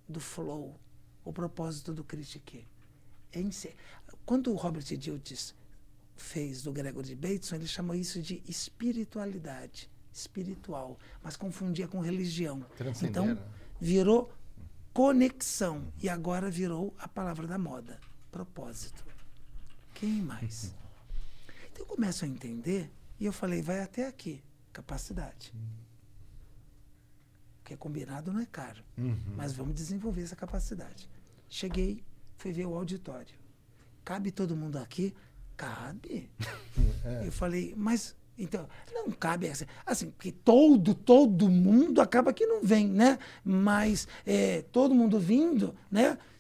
S4: do flow, o propósito do critique? É em si- Quando o Robert Dildes fez do Gregory Bateson, ele chamou isso de espiritualidade, espiritual, mas confundia com religião. Então,
S1: né?
S4: virou conexão e agora virou a palavra da moda, propósito. Quem mais? Então eu começo a entender e eu falei, vai até aqui, capacidade. O que é combinado não é caro, mas vamos desenvolver essa capacidade. Cheguei, fui ver o auditório. Cabe todo mundo aqui? Cabe. Eu falei, mas então, não cabe assim, assim, porque todo, todo mundo acaba que não vem, né? Mas é, todo mundo vindo, né?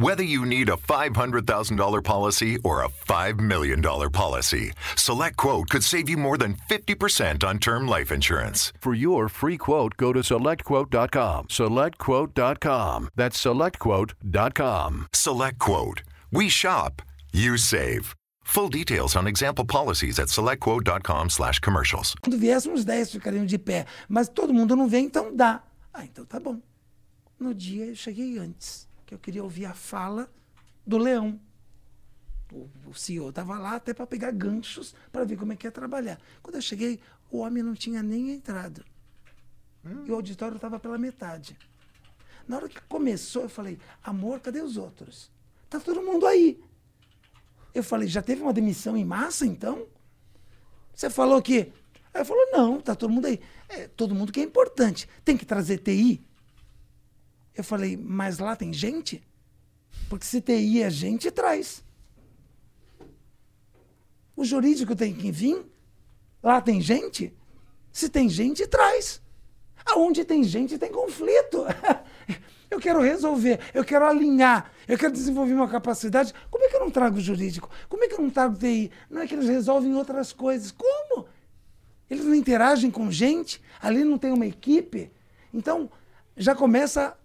S6: Whether you need a $500,000 policy or a $5 million policy, Select Quote could save you more than 50% on term life insurance.
S7: For your free quote, go to selectquote.com. Selectquote.com. That's selectquote.com.
S6: Select Quote. We shop, you save. Full details on example policies at selectquote.com slash commercials.
S4: mundo viesse, uns 10 ficariam de pé. Mas todo mundo não vem, então dá. Ah, então tá bom. No dia eu cheguei antes, que eu queria ouvir a fala do leão. O, o CEO estava lá até para pegar ganchos para ver como é que ia trabalhar. Quando eu cheguei, o homem não tinha nem entrado. E o auditório estava pela metade. Na hora que começou, eu falei, amor, cadê os outros? Tá todo mundo aí. Eu falei, já teve uma demissão em massa, então? Você falou que. Aí falou, não, tá todo mundo aí. É, todo mundo que é importante. Tem que trazer TI. Eu falei, mas lá tem gente? Porque se TI é gente, traz. O jurídico tem que vir. Lá tem gente? Se tem gente, traz. Aonde tem gente, tem conflito. Eu quero resolver, eu quero alinhar, eu quero desenvolver uma capacidade. Como é que eu não trago jurídico? Como é que eu não trago TI? Não é que eles resolvem outras coisas. Como? Eles não interagem com gente, ali não tem uma equipe. Então, já começa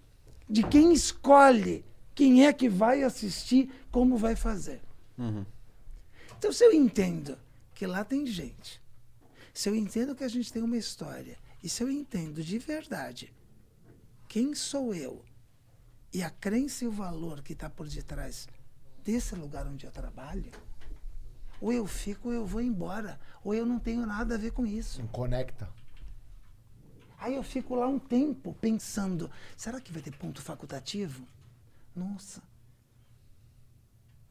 S4: de quem escolhe quem é que vai assistir, como vai fazer. Então, se eu entendo que lá tem gente, se eu entendo que a gente tem uma história, e se eu entendo de verdade quem sou eu e a crença e o valor que está por detrás desse lugar onde eu trabalho, ou eu fico ou eu vou embora, ou eu não tenho nada a ver com isso.
S1: Não conecta.
S4: Aí eu fico lá um tempo pensando, será que vai ter ponto facultativo? Nossa.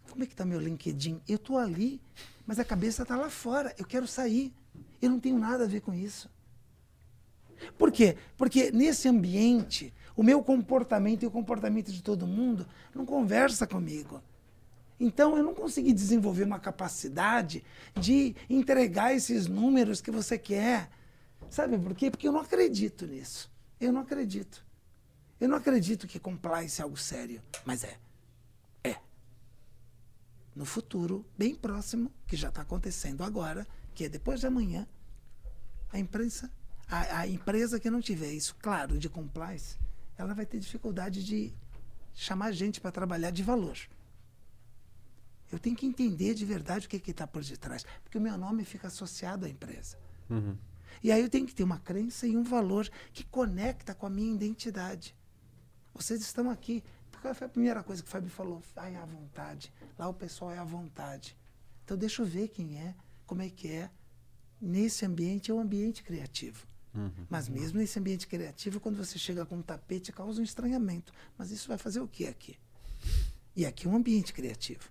S4: Como é que tá meu LinkedIn? Eu tô ali, mas a cabeça tá lá fora. Eu quero sair. Eu não tenho nada a ver com isso. Por quê? Porque nesse ambiente, o meu comportamento e o comportamento de todo mundo não conversa comigo. Então eu não consegui desenvolver uma capacidade de entregar esses números que você quer. Sabe por quê? Porque eu não acredito nisso. Eu não acredito. Eu não acredito que compliance é algo sério, mas é. É. No futuro, bem próximo, que já está acontecendo agora, que é depois de amanhã, a imprensa, a, a empresa que não tiver isso claro de compliance, ela vai ter dificuldade de chamar gente para trabalhar de valor. Eu tenho que entender de verdade o que está por detrás, porque o meu nome fica associado à empresa. E aí eu tenho que ter uma crença e um valor que conecta com a minha identidade. Vocês estão aqui. Qual foi a primeira coisa que o Fábio falou? Ai, à vontade. Lá o pessoal é à vontade. Então deixa eu ver quem é, como é que é. Nesse ambiente é um ambiente criativo. Mas mesmo nesse ambiente criativo, quando você chega com um tapete, causa um estranhamento. Mas isso vai fazer o que aqui? E aqui é um ambiente criativo.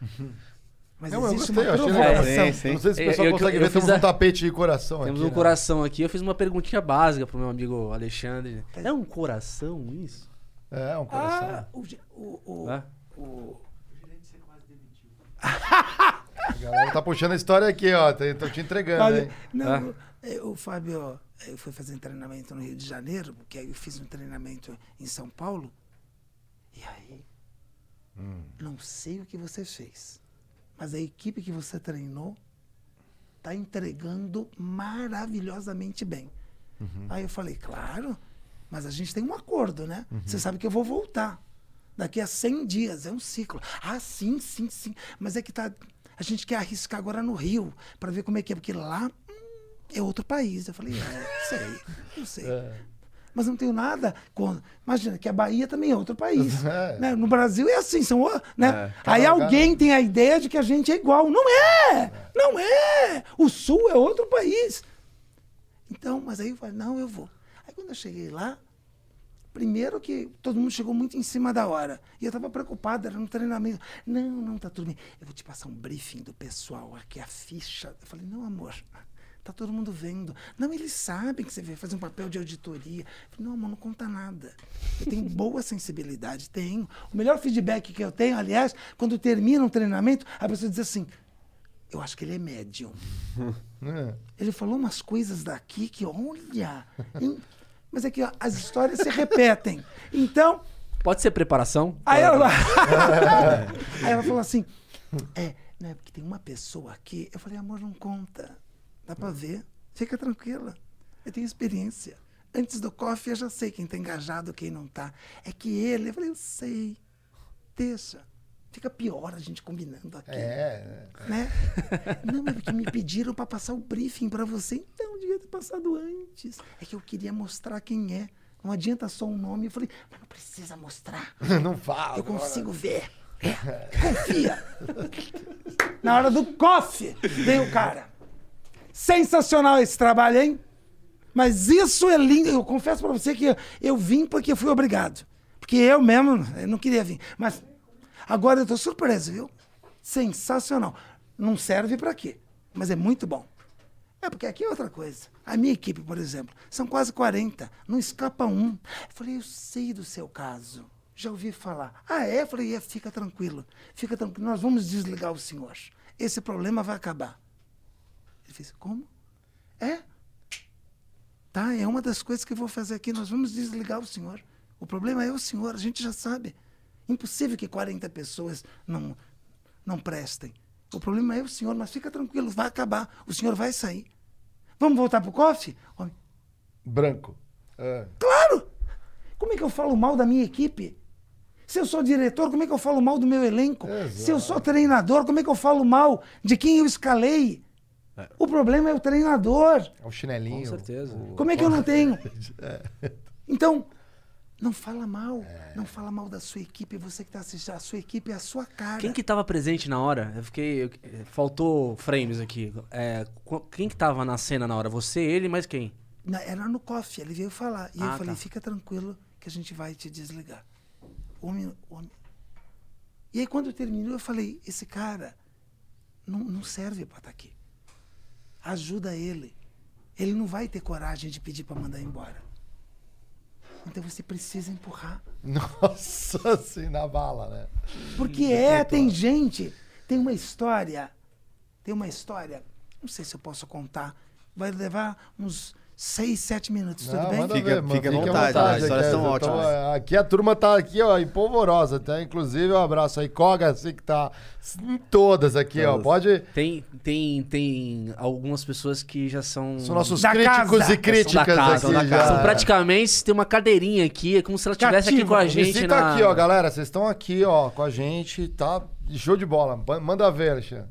S4: Mas
S1: Não, eu gostei,
S4: uma
S1: eu achei
S2: legal. Sim, sim.
S1: Não sei se o pessoal
S3: eu-
S1: consegue
S3: eu
S1: ver, temos
S3: fiz
S1: um
S3: a-
S1: tapete de coração
S3: Temos
S1: aqui.
S3: um
S1: né?
S3: coração aqui. Eu fiz uma perguntinha básica pro meu amigo Alexandre. É um coração isso?
S1: É, um coração.
S4: Ah, o, o, o,
S3: Hã?
S4: o-
S1: A galera tá puxando a história aqui, ó. Tô te entregando,
S4: Olha,
S1: hein?
S4: não, é, o Fábio, Aí eu fui fazer um treinamento no Rio de Janeiro, porque aí eu fiz um treinamento em São Paulo. E aí, não sei o que você fez, mas a equipe que você treinou está entregando maravilhosamente bem. Aí eu falei, claro, mas a gente tem um acordo, né? Você sabe que eu vou voltar. Daqui a 100 dias, é um ciclo. Ah, sim, sim, sim. Mas é que tá. A gente quer arriscar agora no Rio, para ver como é que é, porque lá hum, é outro país. Eu falei, é, sei, eu sei. Mas não tenho nada com. Imagina que a Bahia também é outro país.
S1: É.
S4: né? No Brasil é assim, são. Né?
S2: É.
S4: Aí alguém tem a ideia de que a gente é igual. Não é! Não é! O Sul é outro país. Então, mas aí eu falei, não, eu vou. Aí quando eu cheguei lá, primeiro que todo mundo chegou muito em cima da hora. E eu estava preocupado, era no treinamento. Não, não, tá tudo bem. Eu vou te passar um briefing do pessoal, aqui a ficha. Eu falei, não, amor, tá todo mundo vendo. Não, eles sabem que você vai fazer um papel de auditoria. Falei, não, amor, não conta nada. Eu tenho boa sensibilidade, tenho. O melhor feedback que eu tenho, aliás, quando termina um treinamento, a pessoa diz assim, eu acho que ele é médium.
S1: É.
S4: Ele falou umas coisas daqui que, olha. hein? Mas é que ó, as histórias se repetem. Então,
S3: Pode ser preparação?
S4: aí ela, aí ela falou assim: é, né, porque tem uma pessoa aqui. Eu falei, amor, não conta. Dá pra ver. Fica tranquila. Eu tenho experiência. Antes do coffee, eu já sei quem tá engajado, quem não tá. É que ele, eu falei, eu sei. Deixa. Fica pior a gente combinando aqui
S1: É.
S4: né? Não, mas porque me pediram para passar o briefing para você, então devia ter passado antes. É que eu queria mostrar quem é. Não adianta só um nome. Eu falei, mas não precisa mostrar.
S1: Não fala.
S4: Eu consigo ver. É, confia. Na hora do coffee, veio o cara. Sensacional esse trabalho, hein? Mas isso é lindo. Eu confesso pra você que eu, vim porque fui obrigado. Porque eu mesmo eu não queria vir. Mas agora eu tô surpreso, viu? Sensacional. Não serve pra quê? Mas é muito bom. É, porque aqui é outra coisa. A minha equipe, por exemplo, são quase 40. Não escapa um. Eu falei, eu sei do seu caso. Já ouvi falar. Ah, é? Eu falei, é, fica tranquilo. Fica tranquilo. Nós vamos desligar o senhor. Esse problema vai acabar. Ele fez, como? É. Tá, é uma das coisas que eu vou fazer aqui. Nós vamos desligar o senhor. O problema é o senhor, a gente já sabe. Impossível que 40 pessoas não, não prestem. O problema é o senhor, mas fica tranquilo, vai acabar. O senhor vai sair. Vamos voltar pro coffee? Homem,
S1: Branco. É.
S4: Claro! Como é que eu falo mal da minha equipe? Se eu sou diretor, como é que eu falo mal do meu elenco? Se eu sou treinador, como é que eu falo mal de quem eu escalei? O problema é o treinador.
S1: É o chinelinho.
S3: Com certeza.
S1: o-
S4: Como é que eu não tenho? Então, não fala mal. Não fala mal da sua equipe. Você que está assistindo, a sua equipe é a sua cara.
S3: Quem que tava presente na hora? Eu fiquei. eu- eh, faltou frames aqui. É, qu- quem que tava na cena na hora? Você, ele, mais quem?
S4: Na- Era no coffee, ele veio falar. E eu
S3: Ah,
S4: falei,
S3: tá.
S4: fica tranquilo que a gente vai te desligar. Homem, homem. E aí quando terminou, eu falei, esse cara não, não serve para estar aqui. Ajuda ele. Ele não vai ter coragem de pedir para mandar embora. Então você precisa empurrar.
S1: Nossa, assim, na bala, né?
S4: Porque é, tem gente, tem uma história, tem uma história, não sei se eu posso contar, vai levar uns seis, sete minutos, tudo
S1: Não,
S4: bem?
S2: Fica-
S1: ver, mano,
S2: fica à
S1: fique
S2: vontade, as histórias
S1: aqui,
S2: são ótimas.
S1: aqui a turma tá aqui, ó, empolvorosa, até inclusive um abraço aí, Koga, assim que tá em todas aqui, ó,
S2: Todas.
S1: pode...
S3: Tem, tem, tem algumas pessoas que já são.
S1: São nossos
S4: Da
S1: críticos
S4: casa.
S1: e
S3: são da
S1: críticas
S3: casa,
S1: aqui
S3: são da
S1: já.
S3: casa. São praticamente tem uma cadeirinha aqui, é como se ela estivesse aqui com a gente.
S1: Visita
S3: na...
S1: aqui, ó, galera, vocês estão aqui, ó, com a gente, tá? Show de bola, manda ver, Alexandre.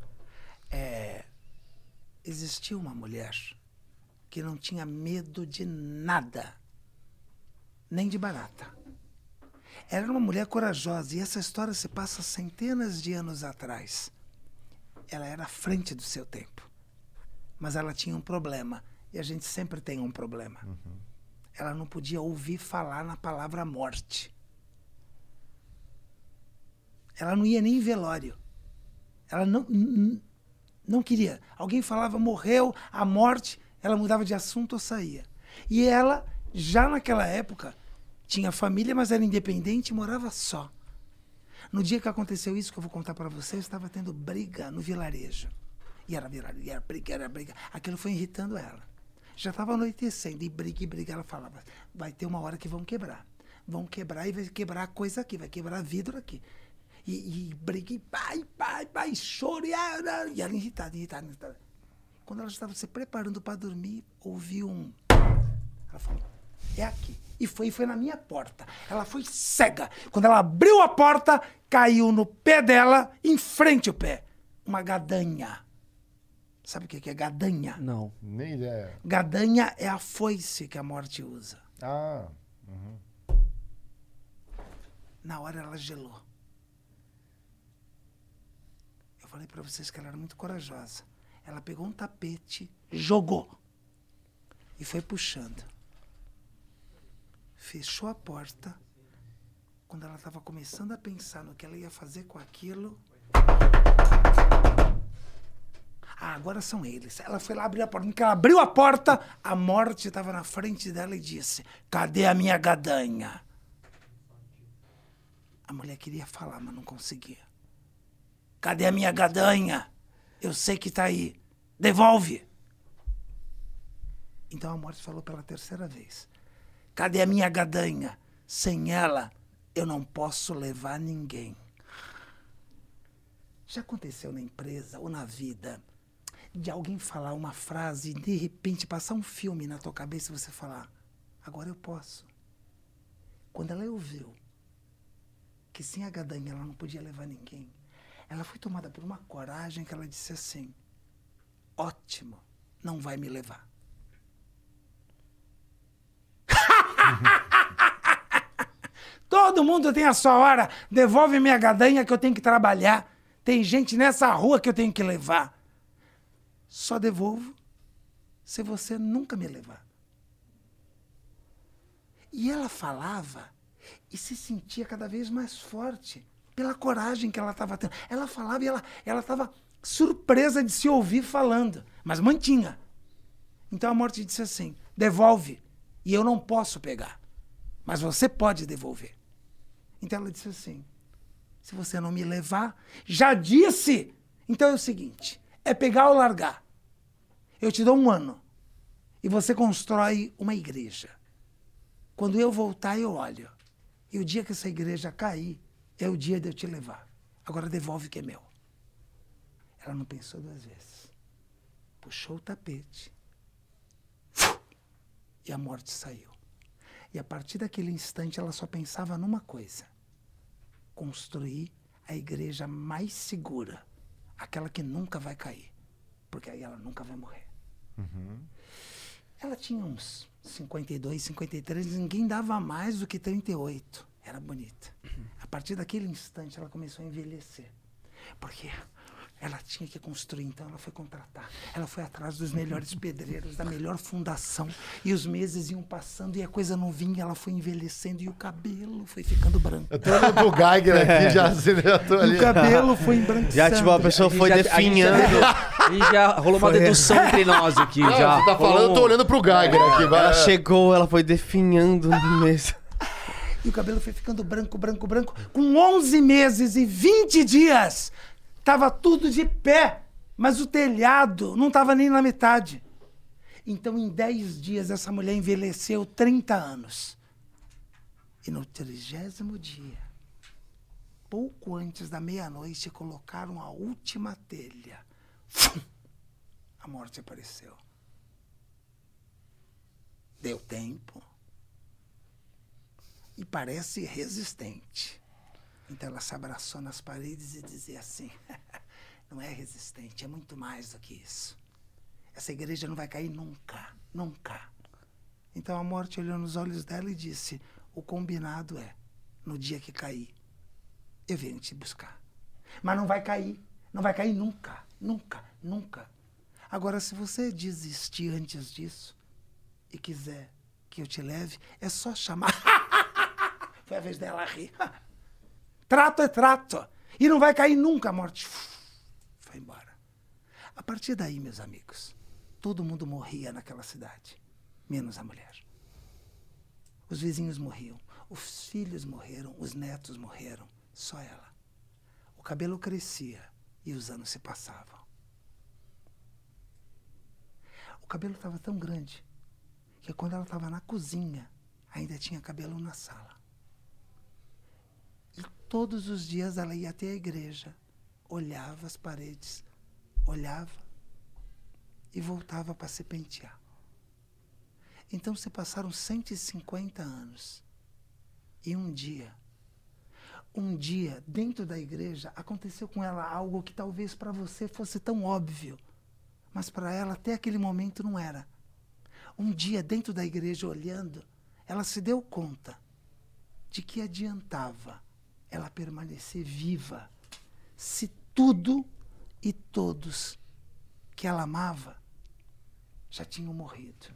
S4: existia uma mulher que não tinha medo de nada, nem de barata. Era uma mulher corajosa e essa história se passa centenas de anos atrás. Ela era à frente do seu tempo, mas ela tinha um problema e a gente sempre tem um problema. Ela não podia ouvir falar na palavra morte. Ela não ia nem em velório. Ela não, não queria. Alguém falava morreu, a morte, ela mudava de assunto ou saía. E ela, já naquela época, tinha família, mas era independente e morava só. No dia que aconteceu isso que eu vou contar para você, eu estava tendo briga no vilarejo. E era vilarejo, e era briga, era briga. Aquilo foi irritando ela. Já estava anoitecendo, e briga e briga. Ela falava: vai ter uma hora que vão quebrar. Vão quebrar e vai quebrar coisa aqui, vai quebrar vidro aqui. E, e briga e pai, pai, pai, choro. E, e ela irritada, irritada, irritada. Quando ela estava se preparando para dormir, ouviu um. Ela falou: é aqui. E foi, foi na minha porta. Ela foi cega. Quando ela abriu a porta, caiu no pé dela, em frente ao pé, uma gadanha. Sabe o que que é gadanha?
S3: Não.
S1: Nem ideia.
S4: Gadanha é a foice que a morte usa.
S1: Ah,
S4: Na hora ela gelou. Eu falei pra vocês que ela era muito corajosa. Ela pegou um tapete, jogou e foi puxando. Fechou a porta. Quando ela estava começando a pensar no que ela ia fazer com aquilo. Ah, agora são eles. Ela foi lá abrir a porta. Que ela abriu a porta, a morte estava na frente dela e disse: Cadê a minha gadanha? A mulher queria falar, mas não conseguia. Cadê a minha gadanha? Eu sei que tá aí. Devolve. Então a morte falou pela terceira vez. Cadê a minha gadanha? Sem ela, eu não posso levar ninguém. Já aconteceu na empresa ou na vida de alguém falar uma frase e de repente passar um filme na tua cabeça e você falar: agora eu posso. Quando ela ouviu que sem a gadanha ela não podia levar ninguém, ela foi tomada por uma coragem que ela disse assim: ótimo, não vai me levar. Todo mundo tem a sua hora. Devolve minha gadanha que eu tenho que trabalhar. Tem gente nessa rua que eu tenho que levar. Só devolvo se você nunca me levar. E ela falava e se sentia cada vez mais forte pela coragem que ela estava tendo. Ela falava e ela ela estava surpresa de se ouvir falando, mas mantinha. Então a morte disse assim: devolve. E eu não posso pegar. Mas você pode devolver. Então ela disse assim: se você não me levar, já disse. Então é o seguinte: é pegar ou largar. Eu te dou um ano. E você constrói uma igreja. Quando eu voltar, eu olho. E o dia que essa igreja cair, é o dia de eu te levar. Agora devolve o que é meu. Ela não pensou duas vezes. Puxou o tapete. E a morte saiu. E a partir daquele instante ela só pensava numa coisa: construir a igreja mais segura, aquela que nunca vai cair, porque aí ela nunca vai morrer. Ela tinha uns 52, 53, ninguém dava mais do que 38. Era bonita. A partir daquele instante ela começou a envelhecer. Porque ela tinha que construir, então ela foi contratar. Ela foi atrás dos melhores pedreiros, da melhor fundação. E os meses iam passando e a coisa não vinha, ela foi envelhecendo e o cabelo foi ficando branco.
S1: Eu tô olhando pro Geiger aqui, já, já tô
S4: E
S1: ali.
S4: o cabelo foi embranquecendo.
S2: Já, tipo, a pessoa foi
S3: já-
S2: definhando.
S3: E já rolou uma dedução entre nós aqui.
S1: Não,
S3: já
S1: você tá
S3: rolou
S1: falando, eu tô olhando pro Geiger aqui. vai.
S2: Ela chegou, ela foi definhando no mês.
S4: E o cabelo foi ficando branco, branco, branco. Com 11 meses e 20 dias, tava tudo de pé. Mas o telhado não tava nem na metade. Então, em 10 dias, essa mulher envelheceu 30 anos. E no trigésimo dia, pouco antes da meia-noite, colocaram a última telha. A morte apareceu. Deu tempo e parece resistente. Então ela se abraçou nas paredes e dizia assim: não é resistente, é muito mais do que isso. Essa igreja não vai cair nunca, nunca. Então a morte olhou nos olhos dela e disse: o combinado é, no dia que cair, eu venho te buscar. Mas não vai cair, não vai cair nunca, nunca, nunca. Agora, se você desistir antes disso e quiser que eu te leve, é só chamar. Foi a vez dela rir. Trato é trato. E não vai cair nunca a morte. Foi embora. A partir daí, meus amigos, todo mundo morria naquela cidade, menos a mulher. Os vizinhos morriam, os filhos morreram, os netos morreram, só ela. O cabelo crescia e os anos se passavam. O cabelo estava tão grande que quando ela estava na cozinha, ainda tinha cabelo na sala. E todos os dias ela ia até a igreja, olhava as paredes, olhava e voltava para se pentear. Então se passaram 150 anos. E um dia, um dia, dentro da igreja, aconteceu com ela algo que talvez para você fosse tão óbvio, mas para ela até aquele momento não era. Um dia, dentro da igreja, olhando, ela se deu conta de que adiantava ela permanecer viva se tudo e todos que ela amava já tinham morrido.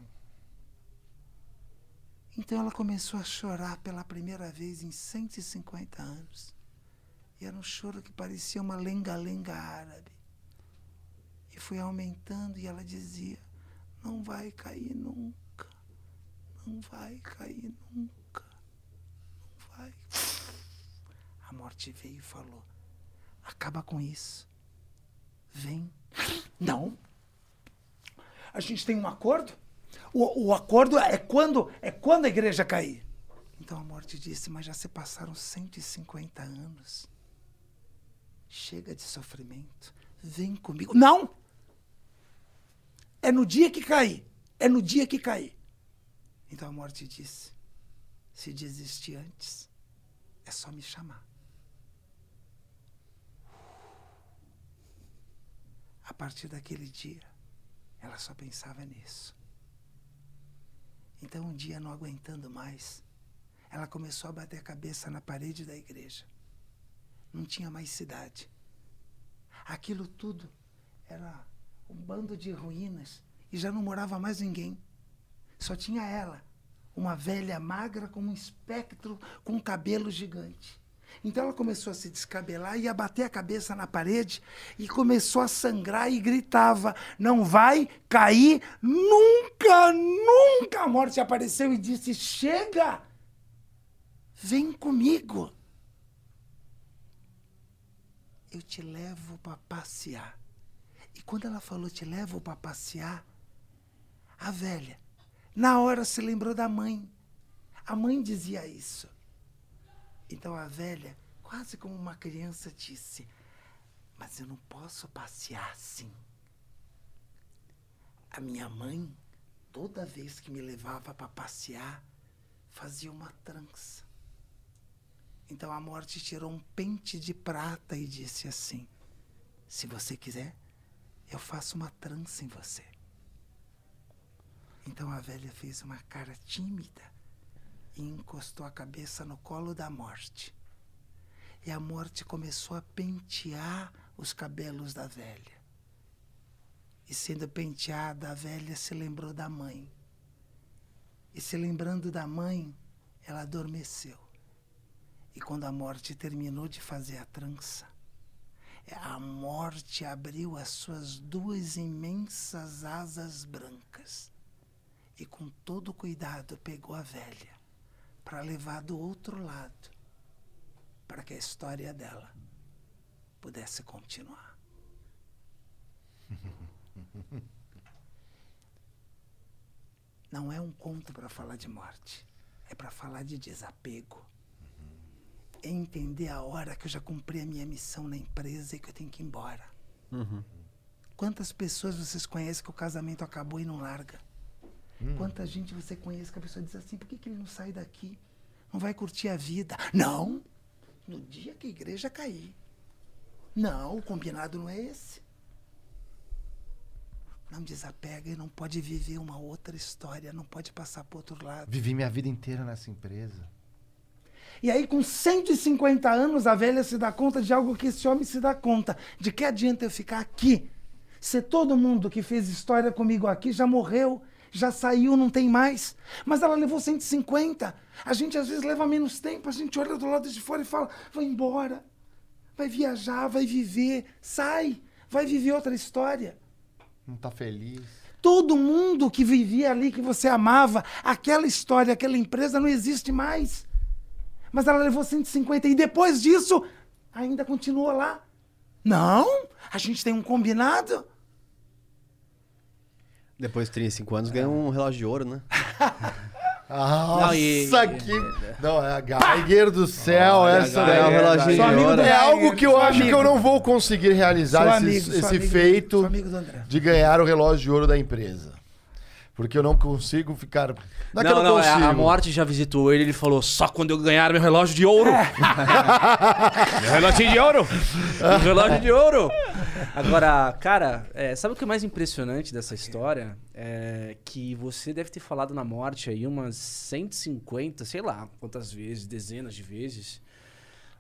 S4: Então ela começou a chorar pela primeira vez em 150 anos. E era um choro que parecia uma lenga-lenga árabe. E foi aumentando e ela dizia: Não vai cair nunca. Não vai cair nunca. Não vai. A morte veio e falou: Acaba com isso. Vem. Não. A gente tem um acordo? O, o acordo é quando, é quando a igreja cair. Então a morte disse: Mas já se passaram 150 anos. Chega de sofrimento. Vem comigo. Não! É no dia que cair. É no dia que cair. Então a morte disse: Se desistir antes, é só me chamar. A partir daquele dia, ela só pensava nisso. Então, um dia, não aguentando mais, ela começou a bater a cabeça na parede da igreja. Não tinha mais cidade. Aquilo tudo era um bando de ruínas e já não morava mais ninguém. Só tinha ela, uma velha magra como um espectro com um cabelo gigante. Então ela começou a se descabelar e a bater a cabeça na parede e começou a sangrar e gritava: Não vai cair nunca, nunca. A morte apareceu e disse: Chega, vem comigo. Eu te levo para passear. E quando ela falou: Te levo para passear, a velha, na hora se lembrou da mãe. A mãe dizia isso. Então a velha, quase como uma criança, disse: Mas eu não posso passear assim. A minha mãe, toda vez que me levava para passear, fazia uma trança. Então a morte tirou um pente de prata e disse assim: Se você quiser, eu faço uma trança em você. Então a velha fez uma cara tímida e encostou a cabeça no colo da morte. E a morte começou a pentear os cabelos da velha. E sendo penteada, a velha se lembrou da mãe. E se lembrando da mãe, ela adormeceu. E quando a morte terminou de fazer a trança, a morte abriu as suas duas imensas asas brancas e, com todo cuidado, pegou a velha para levar do outro lado, para que a história dela pudesse continuar. Não é um conto para falar de morte, é para falar de desapego. É entender a hora que eu já cumpri a minha missão na empresa e que eu tenho que ir embora.
S2: Uhum.
S4: Quantas pessoas vocês conhecem que o casamento acabou e não larga?
S1: Hum.
S4: Quanta gente você conhece que a pessoa diz assim, por que, que ele não sai daqui? Não vai curtir a vida. Não! No dia que a igreja cair. Não, o combinado não é esse. Não desapega e não pode viver uma outra história, não pode passar para outro lado.
S1: Vivi minha vida inteira nessa empresa.
S4: E aí, com 150 anos, a velha se dá conta de algo que esse homem se dá conta. De que adianta eu ficar aqui? Se todo mundo que fez história comigo aqui já morreu, já saiu, não tem mais. Mas ela levou 150. A gente às vezes leva menos tempo, a gente olha do lado de fora e fala: vai embora, vai viajar, vai viver, sai, vai viver outra história.
S1: Não tá feliz.
S4: Todo mundo que vivia ali, que você amava, aquela história, aquela empresa não existe mais. Mas ela levou 150 e depois disso ainda continua lá. Não, a gente tem um combinado.
S2: Depois de 35 anos, ganhou um relógio de ouro, né?
S1: Nossa,
S3: Não, e-
S1: que... Não, é a Geiger do céu,
S3: Olha,
S1: essa
S3: Geiger,
S2: É
S1: daí.
S2: ouro.
S4: do
S1: É algo que eu acho que
S4: amigo.
S1: eu não vou conseguir realizar esse, esse
S4: amigo
S1: feito de ganhar o relógio de ouro da empresa. Porque eu não consigo ficar. Não, é que eu
S3: Não,
S1: não
S3: não, é,
S1: consigo.
S3: a morte já visitou ele, ele falou, só quando eu ganhar meu relógio de ouro. meu relógio de ouro. meu relógio de ouro. Agora, cara, é, sabe o que é mais impressionante dessa história? É que você deve ter falado na morte aí umas 150, sei lá quantas vezes, dezenas de vezes.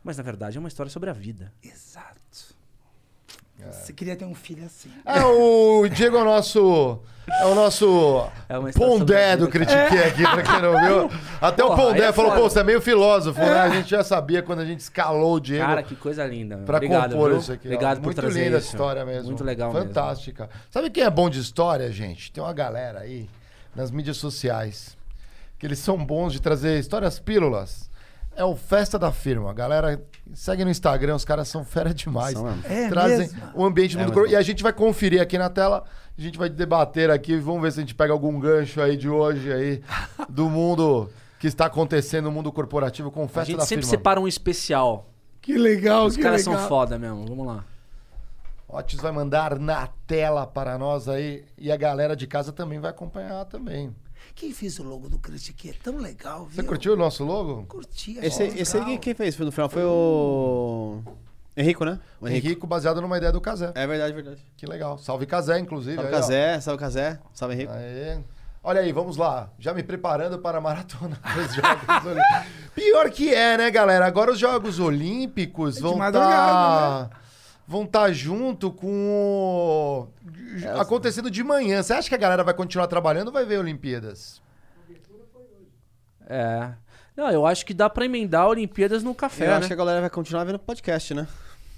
S3: Mas na verdade é uma história sobre a vida.
S4: Exato. Você queria ter um filho assim.
S1: É, o Diego é o nosso. É o nosso.
S3: É uma história sobre
S1: Pondé
S3: a
S1: do Critiquei aqui, pra quem não viu. Até o
S3: Porra,
S1: Pondé
S3: aí é
S1: falou,
S3: foda.
S1: pô, você é meio filósofo, né? A gente já sabia quando a gente escalou o Diego.
S3: Cara, que coisa linda.
S1: Pra
S3: Obrigado,
S1: compor
S3: viu?
S1: isso aqui. ó.
S3: Obrigado por
S1: Muito
S3: trazer
S1: linda
S3: isso.
S1: essa história mesmo.
S3: Muito legal mesmo.
S1: Fantástica. Sabe quem é bom de história, gente? Tem uma galera aí nas mídias sociais que eles são bons de trazer histórias pílulas. É o Festa da Firma. A galera segue no Instagram, os caras são fera demais.
S2: São mesmo.
S4: É
S1: Trazem
S4: mesmo?
S1: o ambiente do
S2: É
S1: corpo. E a gente vai conferir aqui na tela, a gente vai debater aqui, vamos ver se a gente pega algum gancho aí de hoje aí do mundo que está acontecendo no mundo corporativo com o
S3: A
S1: Festa
S3: gente
S1: da
S3: sempre
S1: Firma.
S3: separa um especial.
S4: Que legal,
S3: Os
S4: que
S3: caras
S4: legal.
S3: são foda mesmo. Vamos lá.
S1: Otis vai mandar na tela para nós aí e a galera de casa também vai acompanhar também.
S4: Quem fez o logo do Critique? É tão legal, viu?
S1: Você curtiu o nosso logo?
S4: Curti.
S2: Esse,
S4: achei
S2: esse aí quem- fez no final foi o. Henrico, né? O
S1: O Henrico, baseado numa ideia do Casé.
S2: É verdade, verdade.
S1: Que legal. Salve Casé, inclusive.
S2: Salve
S1: aí, ó.
S2: Casé, salve Casé, salve Henrico.
S1: Aê. Olha aí, vamos lá. Já me preparando para a maratona dos Jogos Olímpicos. Pior que é, né, galera? Agora os Jogos Olímpicos
S4: de
S1: vão
S4: madrugada,
S1: estar vão estar junto com o... acontecendo de manhã. Você acha que a galera vai continuar trabalhando ou vai ver Olimpíadas?
S3: É. Não, eu acho que dá pra emendar Olimpíadas no café,
S2: Eu
S3: né?
S2: acho que a galera vai continuar vendo podcast, né?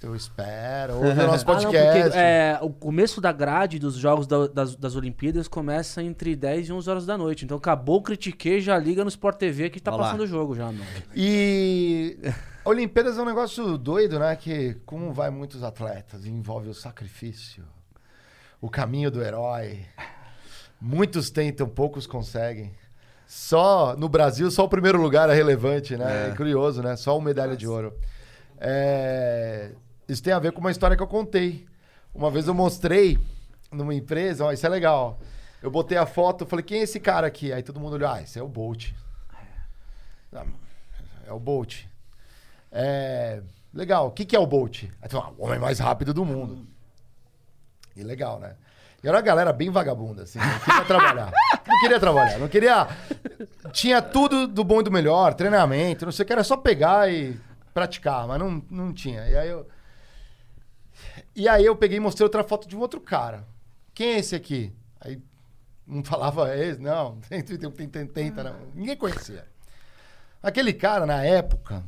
S1: Eu espero. Ouve o nosso
S3: Ah, não,
S1: podcast.
S3: porque é, o começo da grade dos jogos da- das, das Olimpíadas começa entre 10 e 11 horas da noite. Então acabou o Critique, já liga no Sport TV que tá
S2: Olha lá.
S3: passando o jogo já, mano.
S1: E Olimpíadas é um negócio doido, né? Que como vai muitos atletas, envolve o sacrifício, o caminho do herói. Muitos tentam, poucos conseguem. Só no Brasil, só o primeiro lugar é relevante, né? É, curioso, né? Só uma medalha de ouro. É, Isso tem a ver com uma história que eu contei. Uma vez eu mostrei numa empresa, ó, isso é legal. Eu botei a foto, falei, quem é esse cara aqui? Aí todo mundo olhou, ah, esse é o Bolt. Ah, É o Bolt. É, legal. O que, que é o Bolt? Aí tu, ah, o homem mais rápido do mundo. E legal, né? E era uma galera bem vagabunda, assim. Não queria trabalhar. Não queria trabalhar. Não queria... Tinha tudo do bom e do melhor. Treinamento, não sei o que. Era só pegar e praticar. Mas não, não tinha. E aí eu... E aí eu peguei e mostrei outra foto de um outro cara. Quem é esse aqui? Aí não falava esse, não. Tenta, não. Ninguém conhecia. Aquele cara, na época,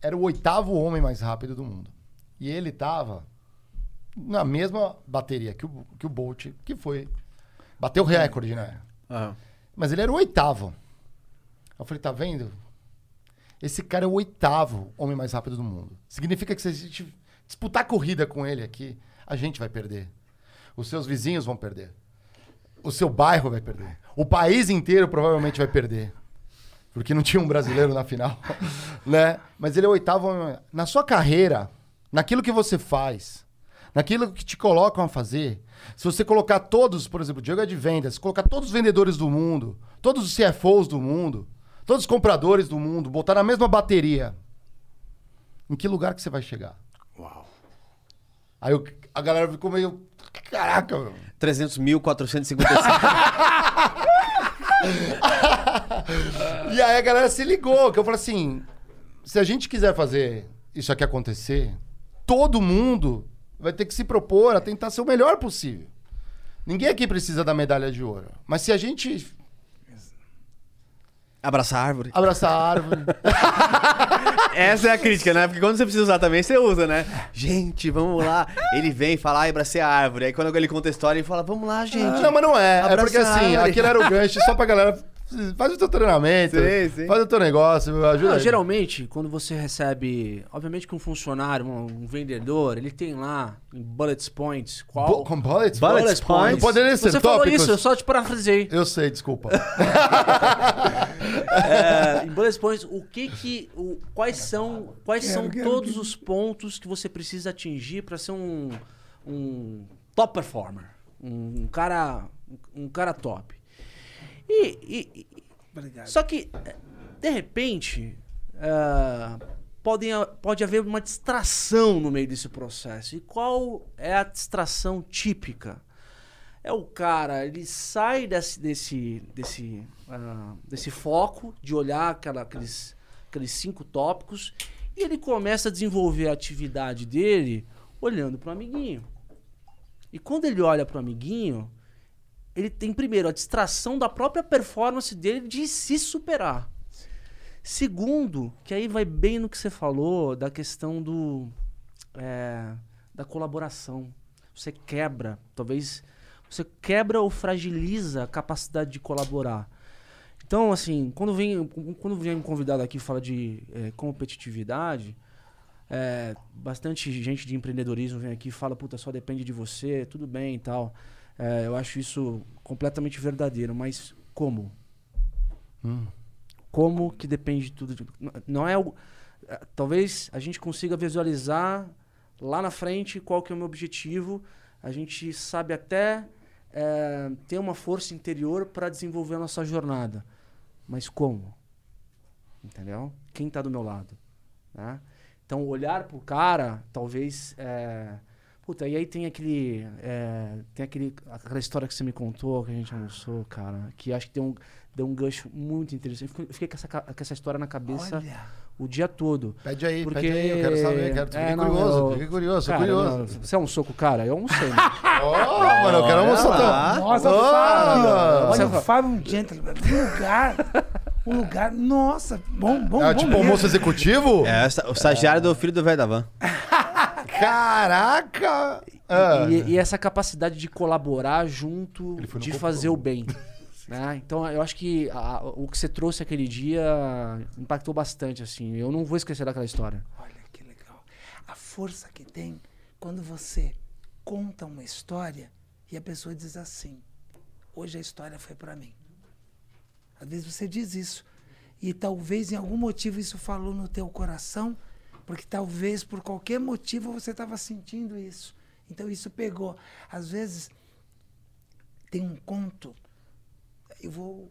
S1: era o oitavo homem mais rápido do mundo. E ele tava na mesma bateria que o, que o Bolt, que foi. Bateu o recorde, né? Mas ele era o oitavo. Eu falei, tá vendo? Esse cara é o oitavo homem mais rápido do mundo. Significa que se a gente disputar corrida com ele aqui, a gente vai perder. Os seus vizinhos vão perder. O seu bairro vai perder. O país inteiro provavelmente vai perder. Porque não tinha um brasileiro na final, né? Mas ele é o oitavo. homem- Na sua carreira, naquilo que você faz, naquilo que te colocam a fazer, se você colocar todos, por exemplo, o Diego é de vendas, se colocar todos os vendedores do mundo, todos os CFOs do mundo, todos os compradores do mundo, botar na mesma bateria, em que lugar que você vai chegar? Uau. Aí eu- a galera ficou meio. Caraca, meu.
S2: 300.455.
S1: E aí a galera se ligou, que eu falei assim: se a gente quiser fazer isso aqui acontecer, todo mundo vai ter que se propor a tentar ser o melhor possível. Ninguém aqui precisa da medalha de ouro. Mas se a gente
S2: Abraçar a árvore.
S1: abraçar a árvore.
S2: Essa é a crítica, né? Porque quando você precisa usar também, você usa, né? Gente, vamos lá. Ele vem falar, ah, abracei a árvore. Aí quando ele conta a história, ele fala, vamos lá, gente.
S1: não, mas não é. É porque assim, aquele era o gancho só pra galera Faz o teu treinamento.
S2: Sim, sim.
S1: Faz o teu negócio, ajuda.
S3: Não, geralmente, quando você recebe. Obviamente que um funcionário, um, um vendedor, ele tem lá em bullet points qual.
S1: Bu- com bullets?
S2: Bullets
S3: Bullets
S2: points.
S1: Não poderia ser
S3: Você falou
S1: tópicos?
S3: isso, eu só te parafrasei.
S1: Eu sei, desculpa.
S3: É, em bullet points, o que que. O, quais são, quais
S4: Quero,
S3: são
S4: quero,
S3: todos
S4: quero.
S3: os pontos que você precisa atingir para ser um, um top performer? Um, um cara. Um cara top. E- e-
S4: Obrigado.
S3: Só que, eh, de repente, ah, podem, pode haver uma distração no meio desse processo. E qual é a distração típica? É o cara, ele sai desse, desse, desse, ah, desse foco de olhar aquela- aqueles, aqueles cinco tópicos e ele começa a desenvolver a atividade dele olhando para o amiguinho. E quando ele olha para o amiguinho, ele tem primeiro a distração da própria performance dele de se superar. Segundo, que aí vai bem no que você falou da questão do é, da colaboração. Você quebra, talvez você quebra ou fragiliza a capacidade de colaborar. Então, assim, quando vem quando vem um convidado aqui fala de é, competitividade, é, bastante gente de empreendedorismo vem aqui e fala, puta, só depende de você, tudo bem e tal. É, eu acho isso completamente verdadeiro, mas como? Como que depende de tudo? de- Não é o. é, Talvez a gente consiga visualizar lá na frente qual que é o meu objetivo. A gente sabe até é, ter uma força interior para desenvolver a nossa jornada. Mas como? Entendeu? Quem está do meu lado? né? Então, olhar pro cara, talvez. É... Puta, e aí tem aquele. é, Tem aquele, aquela história que você me contou, que a gente almoçou, cara, que acho que deu um, deu um gancho muito interessante. Eu fiquei- eu com essa, com essa história na cabeça
S4: Olha,
S3: o dia todo.
S1: Pede aí,
S3: Porque...
S1: pede aí, eu quero saber, quero, fiquei
S3: É, não,
S1: curioso,
S3: eu-
S1: fiquei curioso,
S3: Cara,
S1: curioso.
S3: não, você almoçou com o cara? Eu almocei. né?
S1: Ó, mano, eu quero almoçar
S2: lá.
S1: tão...
S4: nossa,
S1: Ó!
S4: o Fábio.
S3: Você
S4: Olha, o Fábio é um gentleman. Um lugar. Um lugar. Nossa, bom, bom,
S1: É
S4: bom.
S1: tipo
S4: mesmo.
S1: almoço executivo?
S2: É, o estagiário do filho do velho da van.
S1: Caraca! Ah.
S3: E, e essa capacidade de colaborar junto, de
S1: corpo
S3: fazer o bem. né? Então eu acho que a- o que você trouxe aquele dia impactou bastante, assim. Eu não vou esquecer daquela história.
S4: Olha que legal. A força que tem quando você conta uma história e a pessoa diz assim: hoje a história foi para mim. Às vezes você diz isso e talvez em algum motivo isso falou no teu coração, porque talvez por qualquer motivo você estava sentindo isso. Então isso pegou. Às vezes tem um conto, eu vou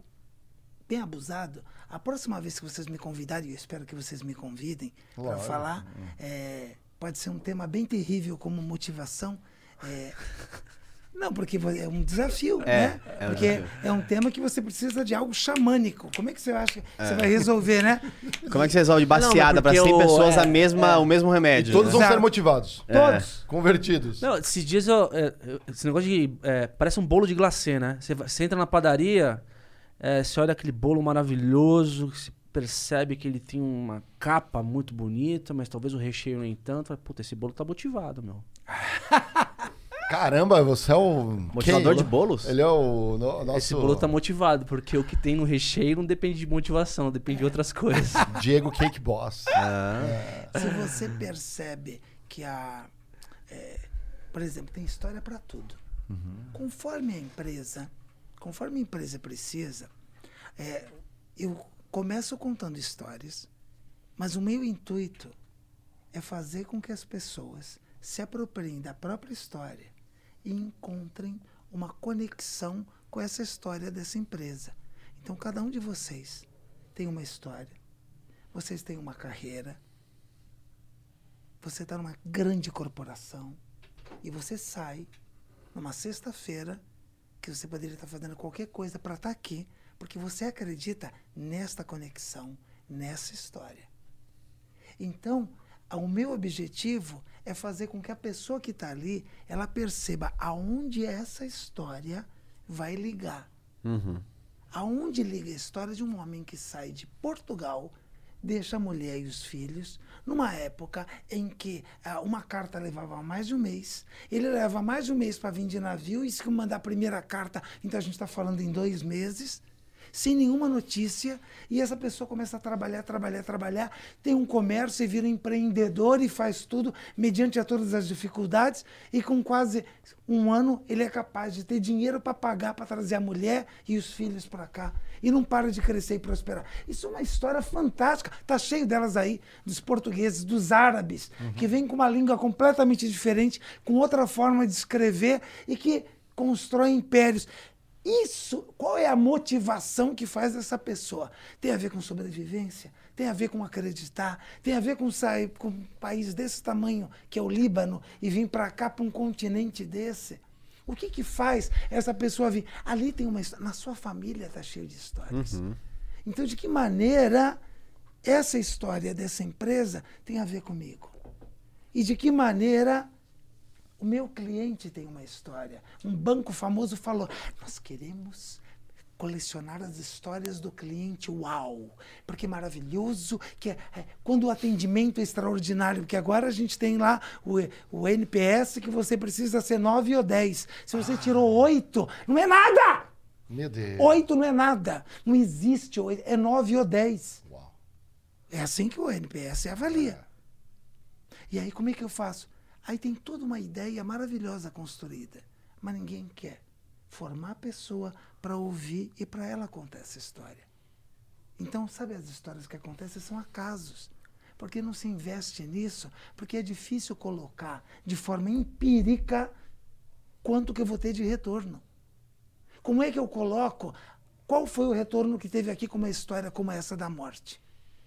S4: bem abusado. A próxima vez que vocês me convidarem, eu espero que vocês me convidem para falar, é, pode ser um tema bem terrível como motivação. é, não, porque é um desafio,
S2: É,
S4: né?
S2: é um
S4: porque
S2: desafio.
S4: é um tema que você precisa de algo xamânico. Como é que você acha que você vai resolver, né?
S2: Como é que você resolve baseada pra
S3: porque
S2: 100
S3: o-
S2: pessoas
S3: é,
S2: a mesma, o mesmo
S1: E
S2: remédio?
S1: todos
S2: né?
S1: vão ser motivados.
S4: Todos.
S1: Convertidos.
S3: Não, esses dias eu, é, eu- esse negócio de. é, parece um bolo de glacê, né? Você, você entra na padaria, é, você olha aquele bolo maravilhoso, você percebe que ele tem uma capa muito bonita, mas talvez o recheio nem tanto. Fala, Puta, esse bolo tá motivado, meu.
S1: Caramba, você é o...
S2: Motivador
S1: quem?
S2: de bolos?
S1: Ele é o no- nosso...
S3: Esse bolo tá motivado, porque o que tem no recheio não depende de motivação, depende de outras coisas.
S1: Diego Cake Boss.
S2: Ah,
S4: Se você percebe que a. é, por exemplo, tem história para tudo. Conforme a empresa, conforme a empresa precisa, é, eu começo contando histórias, mas o meu intuito é fazer com que as pessoas se apropriem da própria história e encontrem uma conexão com essa história dessa empresa. Então, cada um de vocês tem uma história, vocês têm uma carreira, você está numa grande corporação e você sai numa sexta-feira que você poderia estar fazendo qualquer coisa para estar aqui, porque você acredita nesta conexão, nessa história. Então, o meu objetivo é fazer com que a pessoa que está ali, ela perceba aonde essa história vai ligar.
S2: uhum.
S4: Aonde liga a história de um homem que sai de Portugal, deixa a mulher e os filhos, numa época em que ah, uma carta levava mais de um mês, ele leva mais de um mês para vir de navio, e se mandar a primeira carta, então a gente está falando em dois meses. Sem nenhuma notícia, e essa pessoa começa a trabalhar, trabalhar, trabalhar, tem um comércio e vira um empreendedor e faz tudo mediante a todas as dificuldades, e com quase um ano ele é capaz de ter dinheiro para pagar para trazer a mulher e os filhos para cá. E não para de crescer e prosperar. Isso é uma história fantástica. Está cheio delas aí, dos portugueses, dos árabes, que vêm com uma língua completamente diferente, com outra forma de escrever e que constroem impérios. Isso, qual é a motivação que faz essa pessoa? Tem a ver com sobrevivência? Tem a ver com acreditar? Tem a ver com sair com um país desse tamanho, que é o Líbano, e vir para cá, para um continente desse? O que que faz essa pessoa vir? Ali tem uma história. Na sua família está cheio de histórias. Então, de que maneira essa história dessa empresa tem a ver comigo? E de que maneira o meu cliente tem uma história. Um banco famoso falou: Nós queremos colecionar as histórias do cliente. Uau! Porque é maravilhoso. Que é, é, quando o atendimento é extraordinário, porque agora a gente tem lá o, o NPS que você precisa ser 9 ou 10. Se você tirou 8, não é nada!
S1: Meu Deus.
S4: 8 não é nada. Não existe 8, é 9 ou 10.
S1: Uau.
S4: É assim que o NPS avalia. E aí, como é que eu faço? Aí tem toda uma ideia maravilhosa construída, mas ninguém quer formar a pessoa para ouvir e para ela contar essa história. Então, sabe as histórias que acontecem são acasos. Porque não se investe nisso? Porque é difícil colocar de forma empírica quanto que eu vou ter de retorno. Como é que eu coloco? Qual foi o retorno que teve aqui com uma história como essa da morte?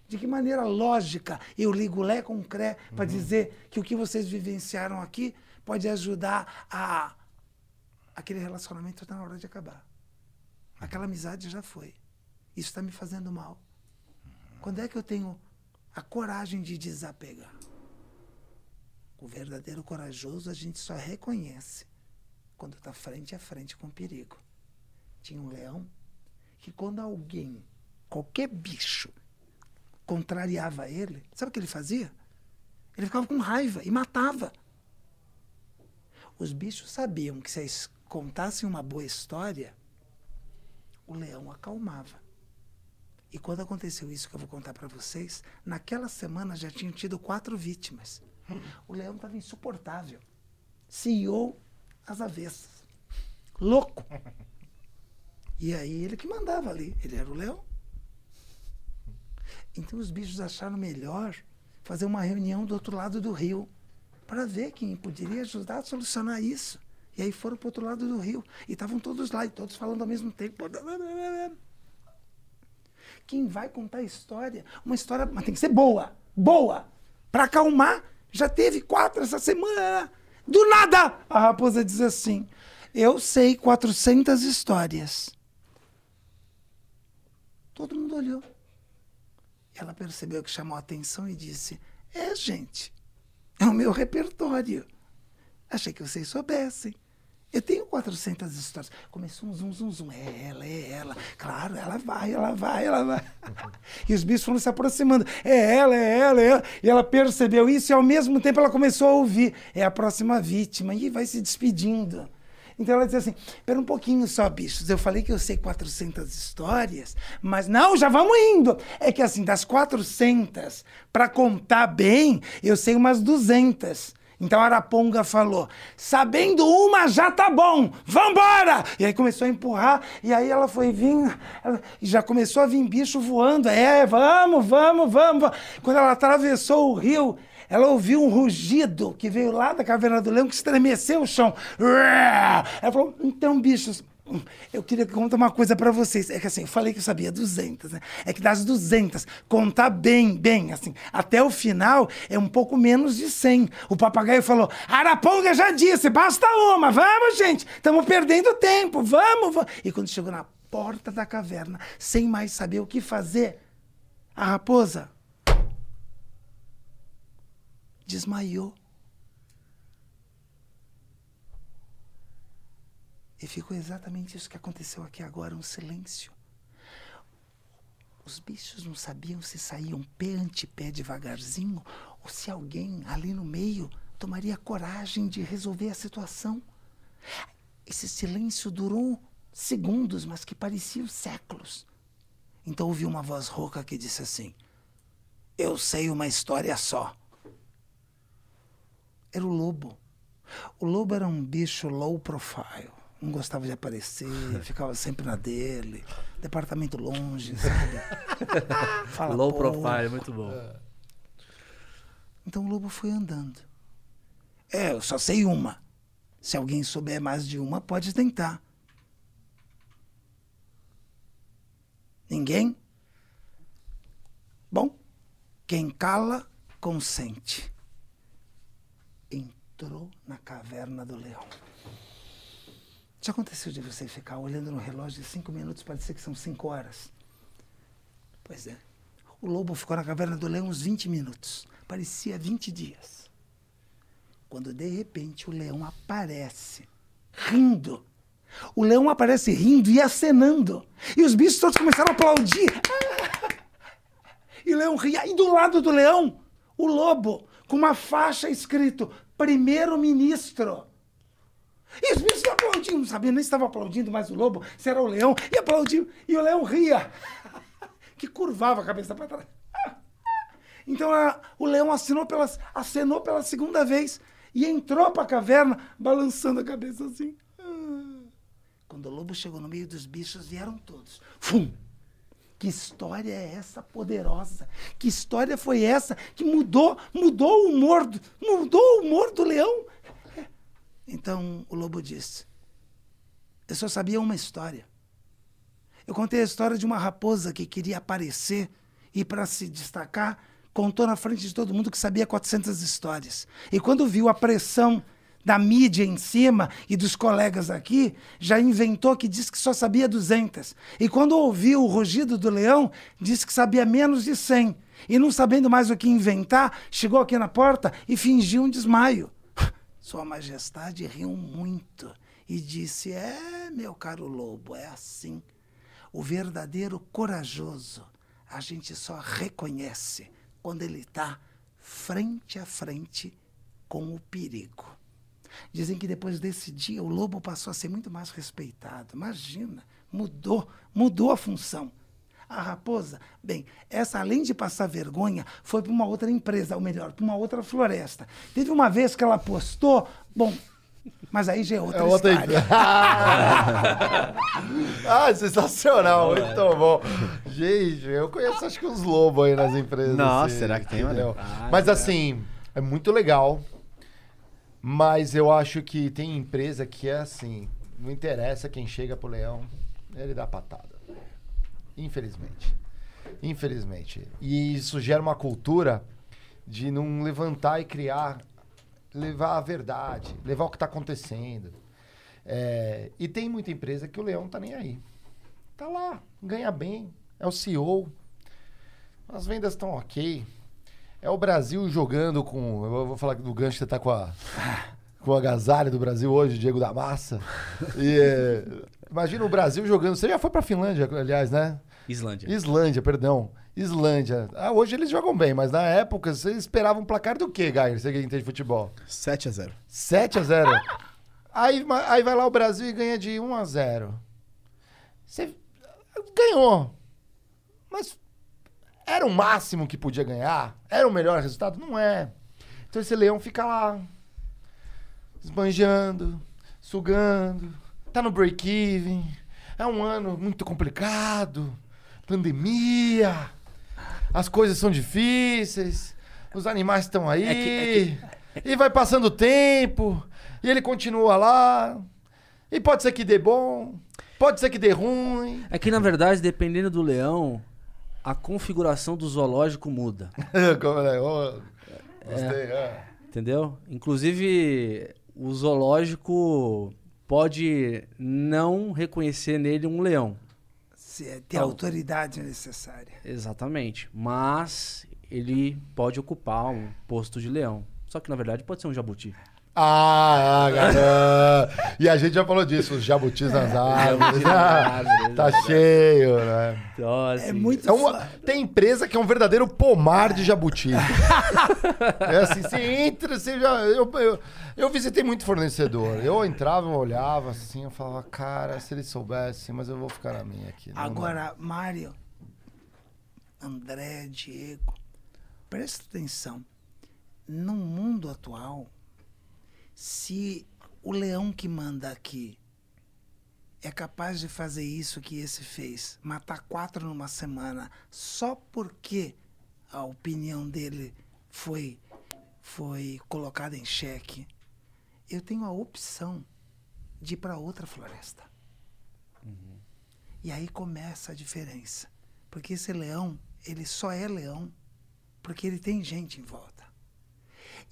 S4: De que maneira lógica eu ligo Lé com Cré para dizer que o que vocês vivenciaram aqui pode ajudar a. Aquele relacionamento está na hora de acabar. Aquela amizade já foi. Isso está me fazendo mal. Quando é que eu tenho a coragem de desapegar? O verdadeiro corajoso a gente só reconhece quando está frente a frente com o perigo. Tinha um leão que quando alguém, qualquer bicho, contrariava ele, sabe o que ele fazia? Ele ficava com raiva e matava. Os bichos sabiam que se eles contassem uma boa história, o leão acalmava. E quando aconteceu isso que eu vou contar para vocês, naquela semana já tinham tido quatro vítimas. O leão estava insuportável. CEO às avessas. Louco. E aí ele que mandava ali. Ele era o leão. Então os bichos acharam melhor fazer uma reunião do outro lado do rio para ver quem poderia ajudar a solucionar isso. E aí foram para o outro lado do rio. E estavam todos lá, e todos falando ao mesmo tempo. Quem vai contar a história? Uma história, mas tem que ser boa. Boa! Para acalmar. Já teve quatro essa semana. Do nada! A raposa diz assim: Eu sei 400 histórias. Todo mundo olhou. Ela percebeu que chamou a atenção e disse: É, gente, é o meu repertório. Achei que vocês soubessem. Eu tenho 400 histórias. Começou um zum, zum, zum. É ela, é ela. Claro, ela vai, ela vai, ela vai. E os bichos foram se aproximando. É ela, é ela, é ela. E ela percebeu isso e ao mesmo tempo ela começou a ouvir. É a próxima vítima. E vai se despedindo. Então ela disse assim: Espera um pouquinho só, bichos. Eu falei que eu sei 400 histórias, mas não, já vamos indo. É que assim, das 400, para contar bem, eu sei umas 200. Então Araponga falou: sabendo uma já tá bom, vambora! E aí começou a empurrar, e aí ela foi vir, ela, e já começou a vir bicho voando. É, vamos, vamos, vamos. Quando ela atravessou o rio, ela ouviu um rugido que veio lá da caverna do leão que estremeceu o chão. Ela falou: então, bichos. Eu queria contar uma coisa para vocês. É que assim, eu falei que eu sabia 200, né? É que das 200, contar bem, bem, assim, até o final é um pouco menos de 100. O papagaio falou: Araponga já disse, basta uma, vamos, gente, estamos perdendo tempo, vamos, vamos. E quando chegou na porta da caverna, sem mais saber o que fazer, a raposa desmaiou. E ficou exatamente isso que aconteceu aqui agora, um silêncio. Os bichos não sabiam se saíam pé ante pé devagarzinho ou se alguém ali no meio tomaria coragem de resolver a situação. Esse silêncio durou segundos, mas que pareciam séculos. Então ouvi uma voz rouca que disse assim: Eu sei uma história só. Era o lobo. O lobo era um bicho low profile. Não gostava de aparecer, ficava sempre na dele. Departamento longe, sabe? Fala
S3: Low
S4: pouco.
S3: profile, muito bom.
S4: Então o lobo foi andando. É, eu só sei uma. Se alguém souber mais de uma, pode tentar. Ninguém? Bom, quem cala, consente. Entrou na caverna do leão. Já aconteceu de você ficar olhando no relógio de cinco minutos, parecer que são cinco horas? Pois é. O lobo ficou na caverna do leão uns 20 minutos. Parecia 20 dias. Quando de repente o leão aparece, rindo. O leão aparece rindo e acenando. E os bichos todos começaram a aplaudir. E o leão ria. E do lado do leão, o lobo, com uma faixa escrito Primeiro-Ministro. E os bichos aplaudiam, não sabia nem se estava aplaudindo mais o lobo, se era o leão, e aplaudiam, e o leão ria, que curvava a cabeça para trás. Então a- o leão assinou pelas, acenou pela segunda vez e entrou para a caverna, balançando a cabeça assim. Ah. Quando o lobo chegou no meio dos bichos, vieram todos. Fum! Que história é essa poderosa? Que história foi essa que mudou, mudou o humor, do- mudou o humor do leão? Então o lobo disse: Eu só sabia uma história. Eu contei a história de uma raposa que queria aparecer e, para se destacar, contou na frente de todo mundo que sabia 400 histórias. E quando viu a pressão da mídia em cima e dos colegas aqui, já inventou que disse que só sabia 200. E quando ouviu o rugido do leão, disse que sabia menos de 100. E não sabendo mais o que inventar, chegou aqui na porta e fingiu um desmaio. Sua Majestade riu muito e disse: É, meu caro lobo, é assim. O verdadeiro corajoso a gente só reconhece quando ele está frente a frente com o perigo. Dizem que depois desse dia o lobo passou a ser muito mais respeitado. Imagina, mudou, mudou a função. A raposa, bem, essa além de passar vergonha, foi para uma outra empresa, ou melhor, para uma outra floresta. Teve uma vez que ela postou, bom, mas aí já é outra
S1: É outra
S4: história.
S1: ah, sensacional, muito bom. Gente, eu conheço acho que uns lobos aí nas empresas.
S2: Nossa,
S1: assim,
S2: será que tem,
S1: entendeu? Mas assim, é muito legal. Mas eu acho que tem empresa que é assim, não interessa quem chega pro leão, ele dá patada. Infelizmente. Infelizmente. E isso gera uma cultura de não levantar e criar, levar a verdade, levar o que está acontecendo. É, e tem muita empresa que o leão tá nem aí. Tá lá, ganha bem, é o CEO. As vendas estão ok. É o Brasil jogando com. Eu vou falar do gancho que você tá com a. Com a agasalho do Brasil hoje, Diego da Massa. E, é, imagina o Brasil jogando. Você já foi pra Finlândia, aliás, né?
S3: Islândia.
S1: Islândia, perdão. Islândia. Ah, hoje eles jogam bem, mas na época você esperava um placar do quê, Gair? Você que entende de futebol?
S2: 7 a 0
S1: 7 a 0 aí, aí vai lá o Brasil e ganha de 1 a 0 Você ganhou. Mas era o máximo que podia ganhar? Era o melhor resultado? Não é. Então esse leão fica lá, esbanjando, sugando, tá no break-even. É um ano muito complicado, pandemia, as coisas são difíceis, os animais estão aí,
S3: É que-
S1: e vai passando o tempo, e ele continua lá, e pode ser que dê bom, pode ser que dê ruim.
S3: É que, na verdade, dependendo do leão, a configuração do zoológico muda.
S1: Como é? Ô, Gostei, é.
S3: Entendeu? Inclusive, o zoológico pode não reconhecer nele um leão.
S4: Se é, ter a autoridade necessária.
S3: Exatamente. Mas ele pode ocupar um posto de leão. Só que, na verdade, pode ser um jabuti.
S1: Ah, ah, garoto. E a gente já falou disso, os jabutis nas árvores. Ah, tá cheio, né?
S3: Então,
S4: É
S3: assim,
S4: muito
S1: É uma- tem empresa que é um verdadeiro pomar de jabuti. é assim, você entra, você já. Eu, eu, eu visitei muito fornecedor. Eu entrava, eu olhava assim, eu falava, cara, se eles soubessem, mas eu vou ficar na minha aqui. Não.
S4: Agora, Mário, André, Diego, presta atenção. No mundo atual, se o leão que manda aqui é capaz de fazer isso que esse fez, matar quatro numa semana, só porque a opinião dele foi, foi colocada em xeque, eu tenho a opção de ir para outra floresta. E aí começa a diferença. Porque esse leão, ele só é leão porque ele tem gente em volta.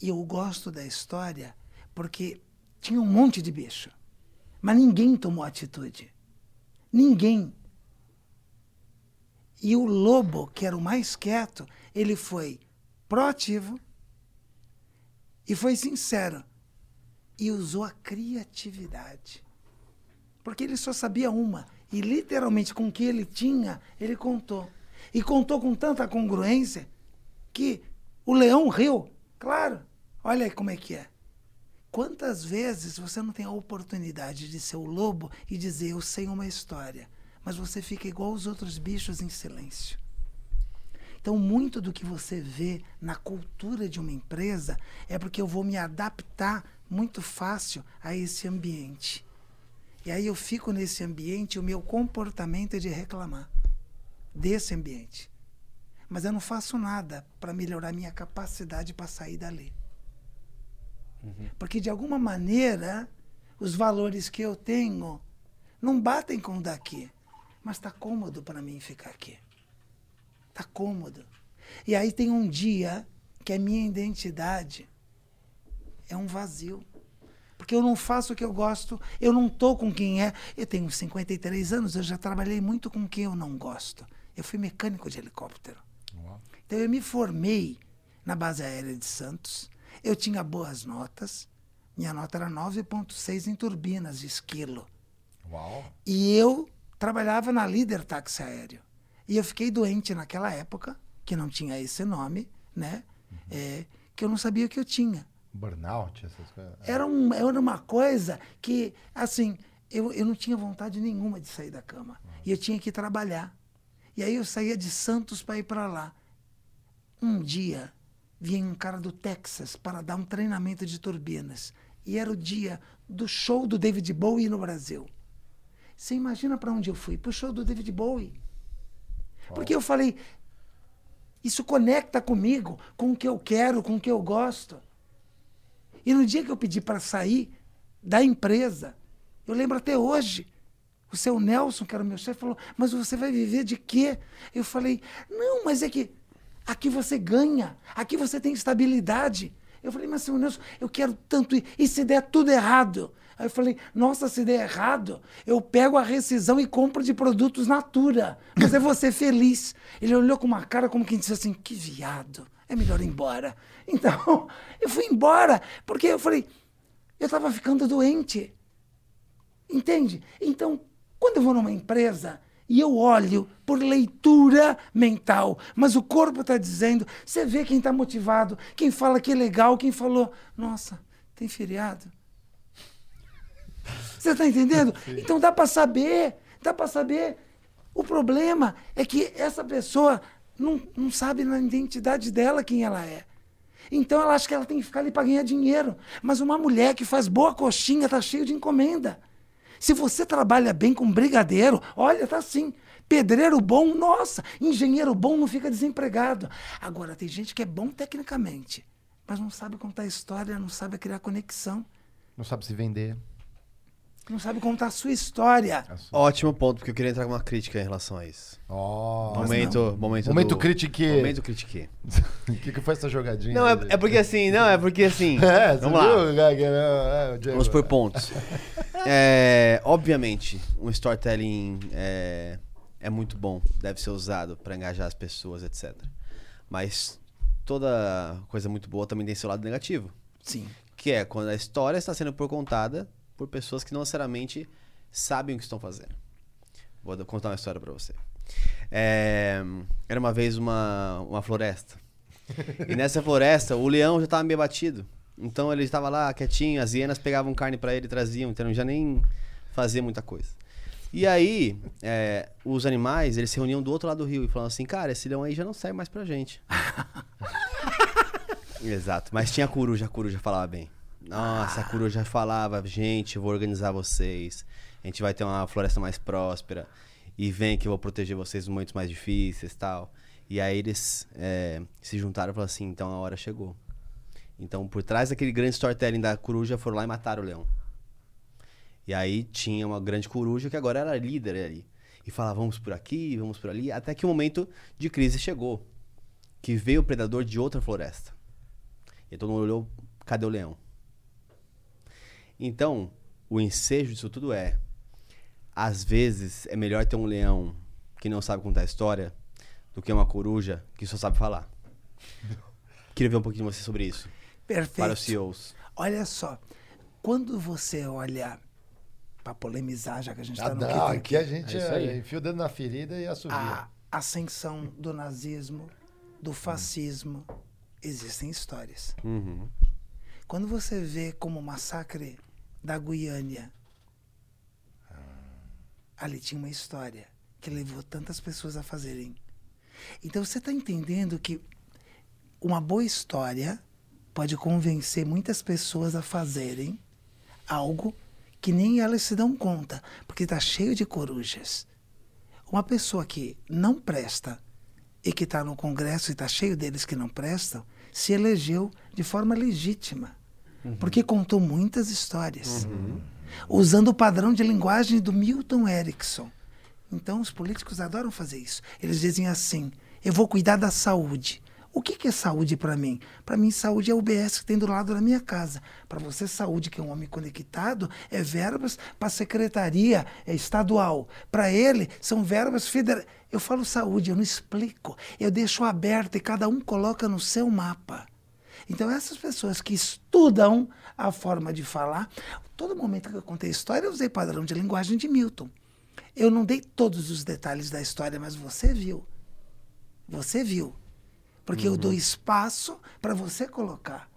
S4: E eu gosto da história porque tinha um monte de bicho. Mas ninguém tomou atitude. Ninguém. E o lobo, que era o mais quieto, ele foi proativo e foi sincero. E usou a criatividade. Porque ele só sabia uma. E literalmente com o que ele tinha, ele contou. E contou com tanta congruência que o leão riu. Claro, olha aí como é que é. Quantas vezes você não tem a oportunidade de ser o lobo e dizer eu sei uma história, mas você fica igual os outros bichos em silêncio. Então, muito do que você vê na cultura de uma empresa é porque eu vou me adaptar muito fácil a esse ambiente. E aí eu fico nesse ambiente o meu comportamento é de reclamar desse ambiente. Mas eu não faço nada para melhorar minha capacidade para sair dali. Porque de alguma maneira os valores que eu tenho não batem com o daqui. Mas está cômodo para mim ficar aqui. Está cômodo. E aí tem um dia que a minha identidade é um vazio. Porque eu não faço o que eu gosto, eu não estou com quem é. Eu tenho 53 anos, eu já trabalhei muito com quem eu não gosto. Eu fui mecânico de helicóptero. Então eu me formei na base aérea de Santos. Eu tinha boas notas. Minha nota era 9,6 em turbinas de esquilo.
S1: Uau.
S4: E eu trabalhava na líder táxi aéreo. E eu fiquei doente naquela época, que não tinha esse nome, né? É, que eu não sabia o que eu tinha.
S1: Burnout, essas coisas.
S4: Era, um, era uma coisa que, assim, eu, eu não tinha vontade nenhuma de sair da cama. E eu tinha que trabalhar. E aí eu saía de Santos para ir para lá. Um dia, vinha um cara do Texas para dar um treinamento de turbinas. E era o dia do show do David Bowie no Brasil. Você imagina para onde eu fui? Para o show do David Bowie. Porque eu falei, isso conecta comigo, com o que eu quero, com o que eu gosto. E no dia que eu pedi para sair da empresa, eu lembro até hoje, o seu Nelson, que era meu chefe, falou: Mas você vai viver de quê? Eu falei: Não, mas é que aqui você ganha, aqui você tem estabilidade. Eu falei: Mas seu Nelson, eu quero tanto ir. E se der tudo errado? Aí eu falei: Nossa, se der errado, eu pego a rescisão e compro de produtos Natura. Mas é você feliz. Ele olhou com uma cara como quem disse assim: Que viado é melhor ir embora. Então, eu fui embora, porque eu falei, eu estava ficando doente. Entende? Então, quando eu vou numa empresa e eu olho por leitura mental, mas o corpo está dizendo, você vê quem está motivado, quem fala que é legal, quem falou, nossa, tem feriado. Você está entendendo? Então dá para saber, dá para saber. O problema é que essa pessoa não, não sabe na identidade dela quem ela é. Então ela acha que ela tem que ficar ali para ganhar dinheiro. Mas uma mulher que faz boa coxinha tá cheio de encomenda. Se você trabalha bem com brigadeiro, olha, tá assim. Pedreiro bom, nossa, engenheiro bom não fica desempregado. Agora, tem gente que é bom tecnicamente, mas não sabe contar história, não sabe criar conexão,
S1: Não sabe se vender.
S4: Não sabe contar a sua história.
S2: Ótimo ponto, porque eu queria entrar com uma crítica em relação a isso.
S1: Ó.
S2: momento, momento,
S1: Momento
S2: do...
S1: critique.
S2: Momento critique.
S1: O que, que foi essa jogadinha?
S2: Não, é, é porque assim, não, é porque assim.
S1: É,
S2: vamos lá.
S1: É, Diego.
S2: Vamos por pontos. É, obviamente, um storytelling é, é muito bom, deve ser usado para engajar as pessoas, etc. Mas toda coisa muito boa também tem seu lado negativo,
S4: Sim.
S2: que é quando a história está sendo por contada por pessoas que não necessariamente sabem o que estão fazendo. Vou contar uma história para você. É, era uma vez uma, uma floresta. E nessa floresta, o leão já estava meio batido. Então ele estava lá quietinho, as hienas pegavam carne para ele e traziam, então ele já nem fazia muita coisa. E aí, é, os animais, eles se reuniam do outro lado do rio e falavam assim, cara, esse leão aí já não serve mais pra gente. Exato, mas tinha a coruja, a coruja falava bem. Nossa, a coruja falava, gente, eu vou organizar vocês. A gente vai ter uma floresta mais próspera. E vem que eu vou proteger vocês nos momentos mais difíceis tal. E aí eles é, se juntaram e falaram assim, então a hora chegou. Então, por trás daquele grande storytelling da coruja, foram lá e mataram o leão. E aí tinha uma grande coruja que agora era líder ali. E falava, vamos por aqui, vamos por ali. Até que o momento de crise chegou. Que veio o predador de outra floresta. E todo mundo olhou, cadê o leão? Então, o ensejo disso tudo é: às vezes é melhor ter um leão que não sabe contar história do que uma coruja que só sabe falar. Queria ver um pouquinho de você sobre isso.
S4: Perfeito.
S2: Para os CEOs.
S4: Olha só, quando você olha para polemizar, já que a gente está
S1: Ah,
S4: no
S1: não,
S4: que
S1: aqui a gente
S3: É
S1: é, enfia o dedo na ferida e assovia.
S4: a ascensão do nazismo, do fascismo, existem histórias.
S2: Uhum.
S4: Quando você vê como o massacre da Guiânia, ali tinha uma história que levou tantas pessoas a fazerem. Então você está entendendo que uma boa história pode convencer muitas pessoas a fazerem algo que nem elas se dão conta, porque está cheio de corujas. Uma pessoa que não presta e que está no Congresso e está cheio deles que não prestam, se elegeu de forma legítima, porque contou muitas histórias, usando o padrão de linguagem do Milton Erickson. Então, os políticos adoram fazer isso. Eles dizem assim: eu vou cuidar da saúde. O que, que é saúde para mim? Para mim, saúde é o UBS que tem do lado da minha casa. Para você, saúde, que é um homem conectado, é verbas para a secretaria é estadual. Para ele, são verbas federais. Eu falo saúde, eu não explico. Eu deixo aberto e cada um coloca no seu mapa. Então, essas pessoas que estudam a forma de falar, todo momento que eu contei história, eu usei padrão de linguagem de Milton. Eu não dei todos os detalhes da história, mas você viu. Você viu. Porque eu dou espaço para você colocar.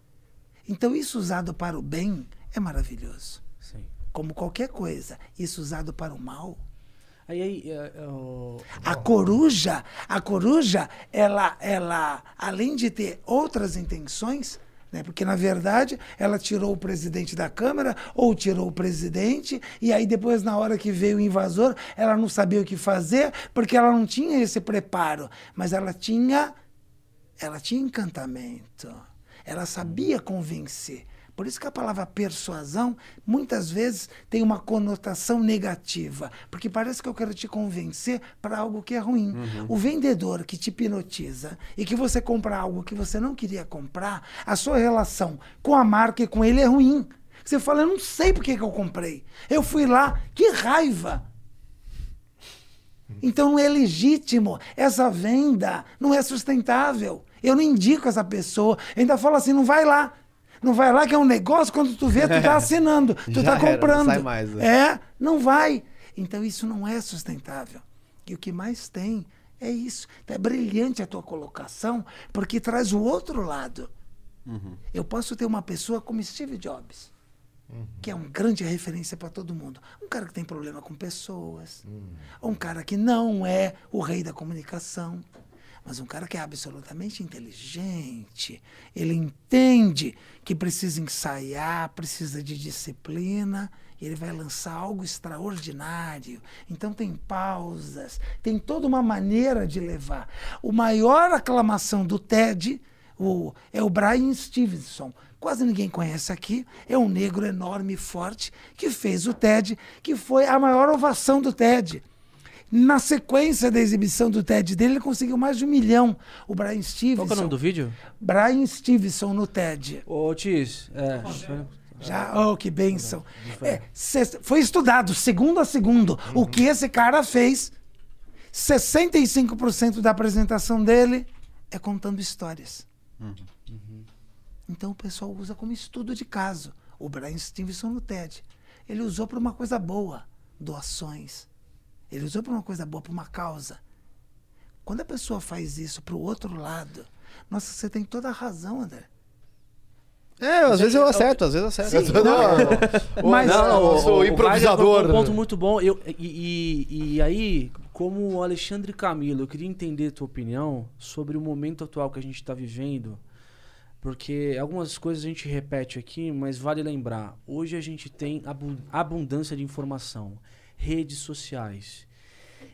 S4: Então, isso usado para o bem é maravilhoso.
S3: Sim.
S4: Como qualquer coisa. Isso usado para o mal.
S3: Aí, aí, é, é,
S4: A coruja, a coruja, ela, ela, além de ter outras intenções, né, porque na verdade ela tirou o presidente da Câmara ou tirou o presidente, e aí depois, na hora que veio o invasor, ela não sabia o que fazer, porque ela não tinha esse preparo, mas ela tinha, ela tinha encantamento, ela sabia convencer. Por isso que a palavra persuasão muitas vezes tem uma conotação negativa, porque parece que eu quero te convencer para algo que é ruim. O vendedor que te hipnotiza e que você compra algo que você não queria comprar, a sua relação com a marca e com ele é ruim. Você fala, eu não sei por que que eu comprei. Eu fui lá, que raiva! Então não é legítimo. Essa venda não é sustentável. Eu não indico essa pessoa. Eu ainda falo assim, não vai lá. Não vai lá que é um negócio, quando tu vê, tu tá assinando, tu tá
S2: era, não
S4: comprando.
S2: sai mais, né?
S4: É, não vai. Então isso não é sustentável. E o que mais tem é isso. Então, é brilhante a tua colocação, porque traz o outro lado. Eu posso ter uma pessoa como Steve Jobs, que é uma grande referência para todo mundo. Um cara que tem problema com pessoas, um cara que não é o rei da comunicação, mas um cara que é absolutamente inteligente. Ele entende que precisa ensaiar, precisa de disciplina, e ele vai lançar algo extraordinário. Então tem pausas, tem toda uma maneira de levar. O maior aclamação do TED o, é o Brian Stevenson. Quase ninguém conhece aqui. É um negro enorme e forte que fez o TED, que foi a maior ovação do TED. Na sequência da exibição do TED dele, ele conseguiu mais de um milhão. O Brian Stevenson.
S3: Qual é o nome do vídeo?
S4: Brian Stevenson no TED.
S3: Ô, Tis, é.
S4: Já, oh, que bênção. É, foi estudado, segundo a segundo, o que esse cara fez. 65% da apresentação dele é contando histórias. Então o pessoal usa como estudo de caso. O Brian Stevenson no TED. Ele usou para uma coisa boa, doações. Ele usou para uma coisa boa, para uma causa. Quando a pessoa faz isso para o outro lado, nossa, você tem toda a razão, André.
S2: É, às vezes eu acerto, às vezes eu acerto.
S4: Sim.
S1: Não, o-
S4: Mas-
S1: não,
S3: Não,
S1: o, o
S3: Wagner
S1: improvisador.
S3: colocou Um ponto muito bom. Eu, e, e, e aí, como o Alexandre Camilo, eu queria entender a tua opinião sobre o momento atual que a gente está vivendo. Porque algumas coisas a gente repete aqui, mas vale lembrar. Hoje a gente tem abu- abundância de informação, redes sociais.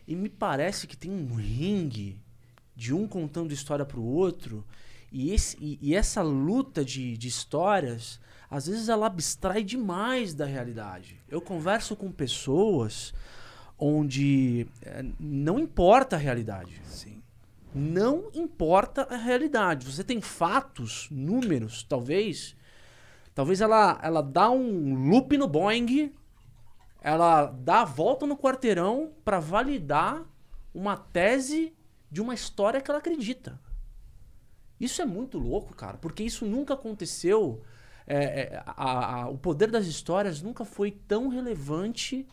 S3: E me parece que tem um ringue de um contando história para o outro. E, esse, e, e essa luta de, de histórias, às vezes ela abstrai demais da realidade. Eu converso com pessoas onde eh, não importa a realidade.
S4: Sim.
S3: Não importa a realidade. Você tem fatos, números, talvez. Talvez ela, ela dá um loop no Boeing, ela dá a volta no quarteirão para validar uma tese de uma história que ela acredita. Isso é muito louco, cara, porque isso nunca aconteceu. É, é, a- a- o poder das histórias nunca foi tão relevante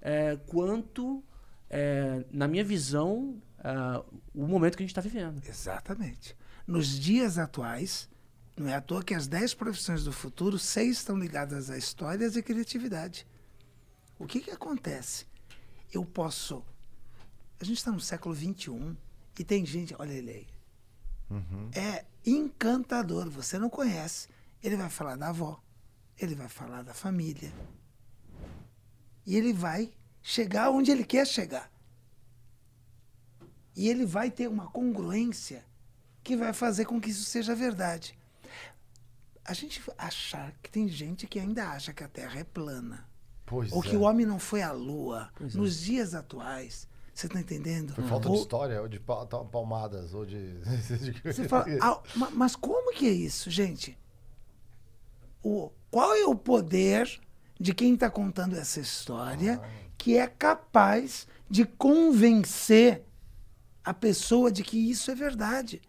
S3: é, quanto, é, na minha visão, é, o momento que a gente está vivendo.
S4: Exatamente. Nos dias atuais, não é à toa que as 10 profissões do futuro, seis estão ligadas a histórias e criatividade. O que, que acontece? Eu posso. A gente está no século XXI e tem gente. Olha ele aí. É encantador, você não conhece. Ele vai falar da avó, ele vai falar da família. E ele vai chegar onde ele quer chegar. E ele vai ter uma congruência que vai fazer com que isso seja verdade. A gente achar que tem gente que ainda acha que a Terra é plana.
S1: Pois
S4: ou
S1: é.
S4: que o homem não foi à Lua. Nos dias atuais. Você está entendendo?
S1: Foi falta
S4: Ou-
S1: de história, ou de palmadas, ou de.
S4: Você fala, "Ah, ma- mas como que é isso, gente? O, qual é o poder de quem está contando essa história que é capaz de convencer a pessoa de que isso é verdade?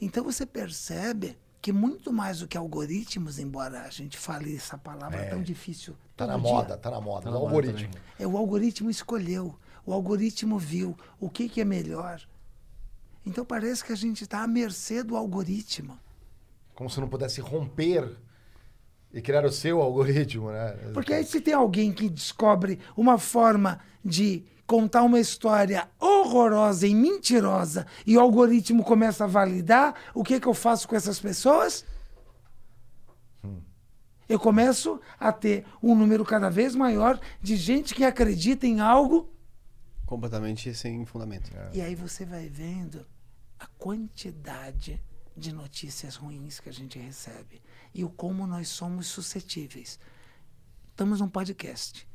S4: Então você percebe que muito mais do que algoritmos, embora a gente fale essa palavra tão difícil
S1: Tá na moda, tá na moda.
S3: Tá
S1: o
S3: na moda
S1: algoritmo.
S3: também.
S4: é o algoritmo escolheu, o algoritmo viu o que, que é melhor. Então parece que a gente está à mercê do algoritmo.
S1: Como se não pudesse romper e criar o seu algoritmo, né?
S4: Porque aí se tem alguém que descobre uma forma de contar uma história horrorosa e mentirosa e o algoritmo começa a validar, o que, que eu faço com essas pessoas? Eu começo a ter um número cada vez maior de gente que acredita em algo
S2: Completamente sem fundamento.
S4: E aí você vai vendo a quantidade de notícias ruins que a gente recebe e o como nós somos suscetíveis. Estamos num podcast.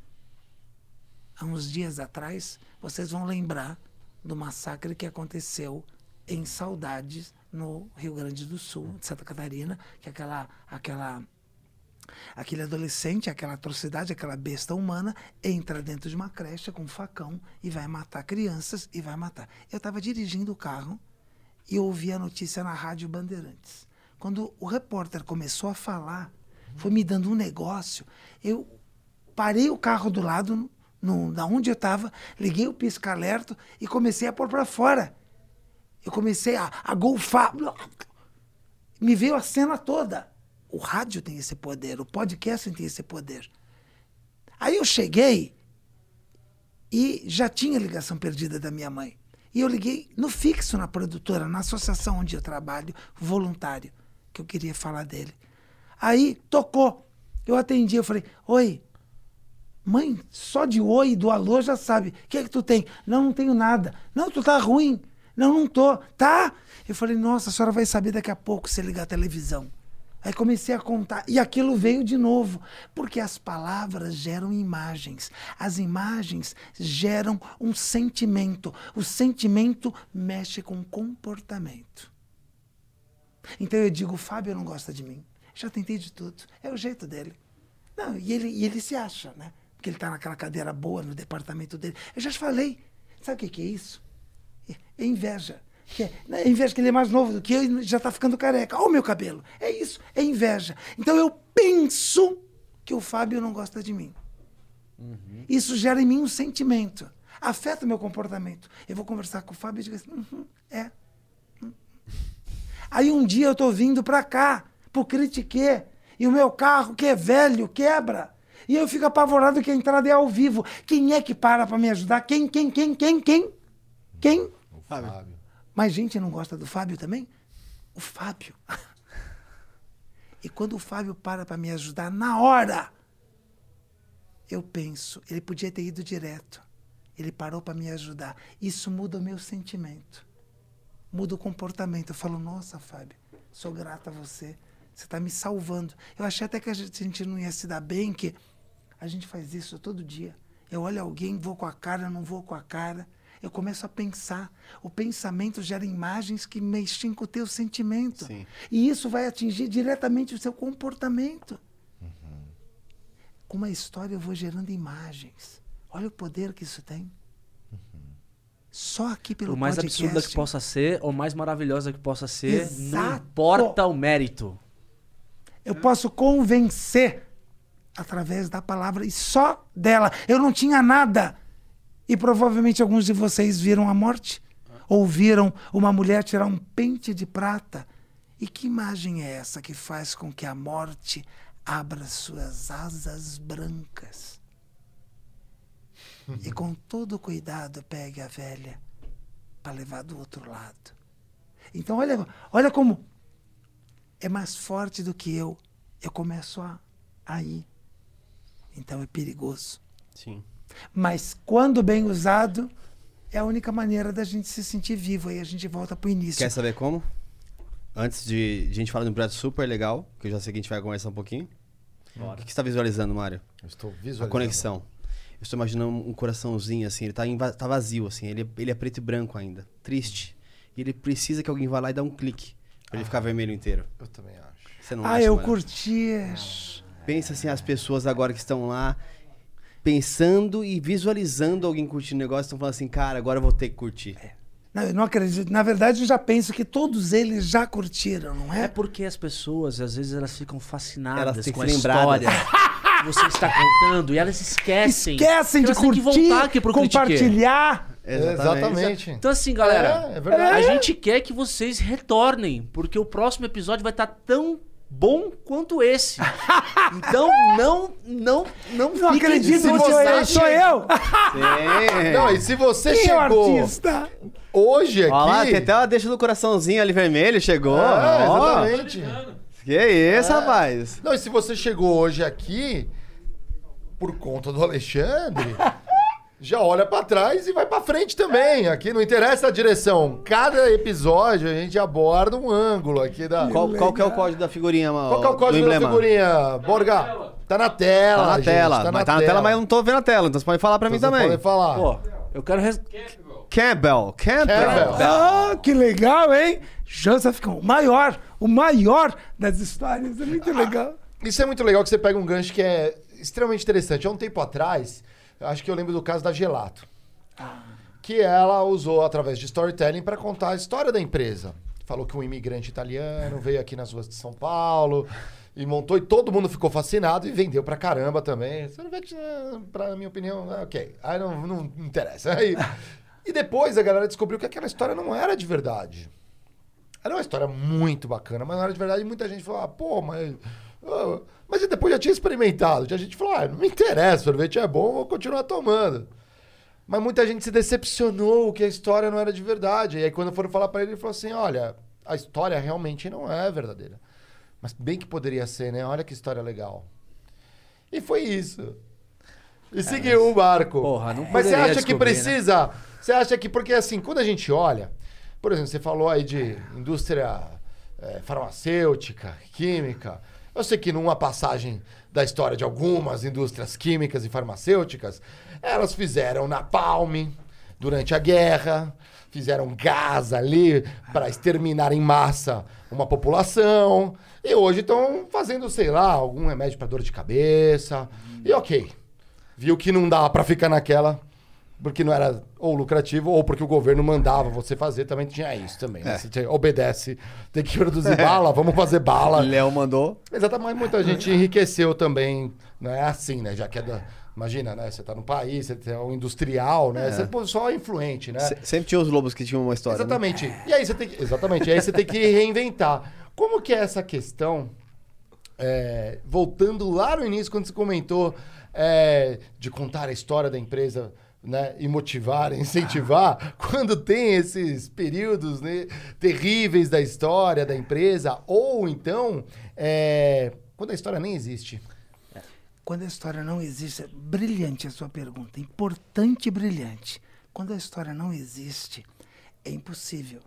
S4: Há uns dias atrás, vocês vão lembrar do massacre que aconteceu em Saudades, no Rio Grande do Sul, de Santa Catarina, que aquela aquela Aquele adolescente, aquela atrocidade, aquela besta humana, entra dentro de uma creche com um facão e vai matar crianças e vai matar. Eu estava dirigindo o carro e ouvi a notícia na Rádio Bandeirantes. Quando o repórter começou a falar, foi me dando um negócio, eu parei o carro do lado, no, da onde eu estava, liguei o pisca-alerta e comecei a pôr para fora. Eu comecei a, a golfar. Me veio a cena toda. O rádio tem esse poder, o podcast tem esse poder. Aí eu cheguei e já tinha ligação perdida da minha mãe. E eu liguei no fixo na produtora, na associação onde eu trabalho, voluntário, que eu queria falar dele. Aí tocou. Eu atendi, eu falei: Oi, mãe, só de oi, do alô já sabe. O que é que tu tem? Não, não tenho nada. Não, tu tá ruim. Não, não tô. Tá? Eu falei: Nossa, a senhora vai saber daqui a pouco se ligar a televisão. Aí comecei a contar. E aquilo veio de novo. Porque as palavras geram imagens. As imagens geram um sentimento. O sentimento mexe com o comportamento. Então eu digo: Fábio não gosta de mim. Já tentei de tudo. É o jeito dele. Não, e ele, e ele se acha, né? Porque ele está naquela cadeira boa no departamento dele. Eu já te falei. Sabe o que, que é isso? É, inveja. Que é, é inveja que ele é mais novo do que eu e já está ficando careca. Olha o meu cabelo. É isso, é inveja. Então eu penso que o Fábio não gosta de mim. Isso gera em mim um sentimento. Afeta o meu comportamento. Eu vou conversar com o Fábio e digo assim, "Uhum, é. Uhum." Aí um dia eu estou vindo para cá, pro critiquê. E o meu carro, que é velho, quebra. E eu fico apavorado que a entrada é ao vivo. Quem é que para pra me ajudar? Quem, quem, quem, quem, quem? Quem?
S1: Fábio.
S4: Mas gente não gosta do Fábio também? O Fábio. E quando o Fábio para para me ajudar na hora, eu penso, ele podia ter ido direto. Ele parou para me ajudar. Isso muda o meu sentimento. Muda o comportamento. Eu falo, nossa, Fábio, sou grata a você. Você está me salvando. Eu achei até que a gente não ia se dar bem, que a gente faz isso todo dia. Eu olho alguém, vou com a cara, não vou com a cara. Eu começo a pensar. O pensamento gera imagens que mexem com o teu sentimento.
S2: Sim.
S4: E isso vai atingir diretamente o seu comportamento. Com uma história eu vou gerando imagens. Olha o poder que isso tem. Só aqui pelo
S3: Por mais
S4: podcast.
S3: absurda que possa ser, ou mais maravilhosa que possa ser, não
S4: Exato.
S3: importa o mérito.
S4: Eu posso convencer através da palavra e só dela. Eu não tinha nada. E provavelmente alguns de vocês viram a morte. Ou viram uma mulher tirar um pente de prata. E que imagem é essa que faz com que a morte abra suas asas brancas? E com todo cuidado pegue a velha para levar do outro lado. Então olha, olha como é mais forte do que eu. Eu começo a, a ir. Então é perigoso.
S2: Sim.
S4: Mas quando bem usado, é a única maneira da gente se sentir vivo. Aí a gente volta pro início.
S2: Quer saber como? Antes de, de a gente falar de um projeto super legal, que eu já sei que a gente vai conversar um pouquinho. O que que você está visualizando, Mário?
S1: Eu estou
S2: A
S1: visualizando.
S2: conexão. Eu estou imaginando um coraçãozinho assim, ele tá, va- tá vazio, assim, ele, é- ele é preto e branco ainda, triste. E ele precisa que alguém vá lá e dá um clique pra ele ficar vermelho inteiro.
S1: Eu também acho.
S2: Você não
S4: Ah,
S2: acha,
S4: eu
S2: Mário?
S4: curti.
S2: Pensa assim, as pessoas agora que estão lá pensando e visualizando alguém curtindo o negócio, estão falando assim, cara, agora eu vou ter que curtir.
S4: Não, eu não acredito. Na verdade, eu já penso que todos eles já curtiram, não
S3: É
S4: é?
S3: porque as pessoas, às vezes, elas ficam fascinadas
S2: Elas
S3: com a
S2: lembradas.
S3: história que você está contando e elas esquecem.
S4: Esquecem de curtir,
S3: voltar aqui pro
S4: compartilhar.
S1: Exatamente.
S3: Então, assim, galera,
S1: É, é verdade.
S3: a gente quer que vocês retornem, porque o próximo episódio vai estar tão bom quanto esse. Então, não, não, não,
S4: Não acredito
S1: se
S4: que
S1: você
S4: sou eu. Sou eu.
S2: Sim.
S1: Não, e se você
S4: Quem é
S1: chegou
S4: artista?
S1: hoje aqui...
S2: Ó lá, tem até uma deixa do coraçãozinho ali vermelho, chegou.
S1: É,
S2: Ó.
S1: exatamente.
S2: Que isso, rapaz.
S1: Não, e se você chegou hoje aqui por conta do Alexandre, já olha pra trás e vai pra frente também. Aqui não interessa a direção. Cada episódio a gente aborda um ângulo aqui da.
S2: Qual, qual que é o código da figurinha, mano?
S1: Qual que é o código da figurinha? Borga, tá na tela.
S2: Tá na
S1: gente,
S2: tela. mas tá na tela, mas eu não tô vendo a tela, então você pode falar pra mim
S1: Vocês
S2: também.
S1: podem falar.
S3: Pô, eu quero. res-
S2: Campbell. Campbell.
S1: Campbell.
S4: Ah, que legal, hein? Joseph Kahn, o maior, o maior das histórias. É muito legal.
S1: Isso é muito legal que você pega um gancho que é extremamente interessante. Há um tempo atrás, acho que eu lembro do caso da Gelato. Que ela usou através de storytelling para contar a história da empresa. Falou que um imigrante italiano veio aqui nas ruas de São Paulo e montou e todo mundo ficou fascinado e vendeu pra caramba também. Sorvete, eh, pra minha opinião, é ok. Aí não, não interessa. Aí, e depois a galera descobriu que aquela história não era de verdade. Era uma história muito bacana, mas não era de verdade. E muita gente falou, ah, pô, mas. ah, mas depois já tinha experimentado. Tinha gente que falou, ah, não me interessa, sorvete é bom, vou continuar tomando. Mas muita gente se decepcionou que a história não era de verdade. E aí quando foram falar pra ele, ele falou assim, olha, a história realmente não é verdadeira. Mas bem que poderia ser, né? Olha que história legal. E foi isso. E seguiu o barco.
S3: Porra, não
S1: Mas você acha que
S3: né?
S1: precisa... Você acha que... Porque assim, quando a gente olha... Por exemplo, você falou aí de indústria eh, farmacêutica, química. Eu sei que numa passagem da história de algumas indústrias químicas e farmacêuticas, elas fizeram napalm durante a guerra, fizeram gás ali para exterminar em massa uma população, e hoje estão fazendo, sei lá, algum remédio para dor de cabeça. E ok, viu que não dá para ficar naquela porque não era ou lucrativo ou porque o governo mandava você fazer, também tinha isso também. Né? Você tinha- obedece, tem que produzir bala, vamos fazer bala.
S2: Léo mandou.
S1: Exatamente, muita gente enriqueceu também, não é assim, né? Já que é da, imagina, né? Você tá no país, você é um industrial, né? Você pô, só influente, né?
S2: Se- Sempre tinha os lobos que tinham uma história. né?
S1: Exatamente. E aí você tem que, exatamente, e aí você tem que reinventar. Como que é essa questão é, voltando lá no início, quando você comentou é, de contar a história da empresa né, e motivar, incentivar, quando tem esses períodos né, terríveis da história da empresa, ou então é, quando a história nem existe.
S4: Quando a história não existe, brilhante a sua pergunta, importante e brilhante. Quando a história não existe, é impossível.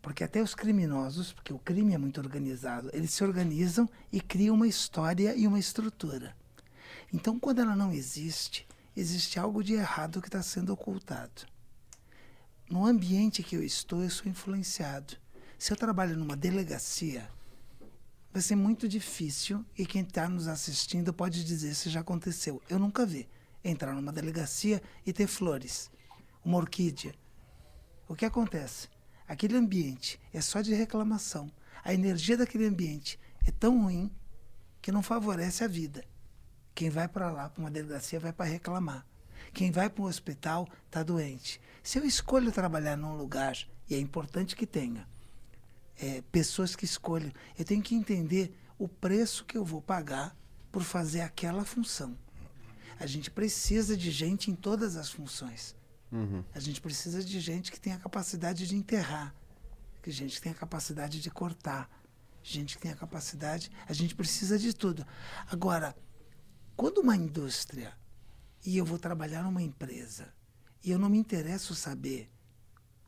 S4: Porque até os criminosos, porque o crime é muito organizado, eles se organizam e criam uma história e uma estrutura. Então, quando ela não existe, existe algo de errado que está sendo ocultado. No ambiente que eu estou, eu sou influenciado. Se eu trabalho numa delegacia, vai ser muito difícil e quem está nos assistindo pode dizer se já aconteceu. Eu nunca vi entrar numa delegacia e ter flores, uma orquídea. O que acontece? Aquele ambiente é só de reclamação. A energia daquele ambiente é tão ruim que não favorece a vida. Quem vai para lá, para uma delegacia, vai para reclamar. Quem vai para um hospital está doente. Se eu escolho trabalhar num lugar, e é importante que tenha, é, pessoas que escolham, eu tenho que entender o preço que eu vou pagar por fazer aquela função. A gente precisa de gente em todas as funções.
S2: Uhum.
S4: A gente precisa de gente que tenha a capacidade de enterrar, que gente que tenha a capacidade de cortar, gente que tenha a capacidade. A gente precisa de tudo. Agora, quando uma indústria e eu vou trabalhar numa empresa e eu não me interesso saber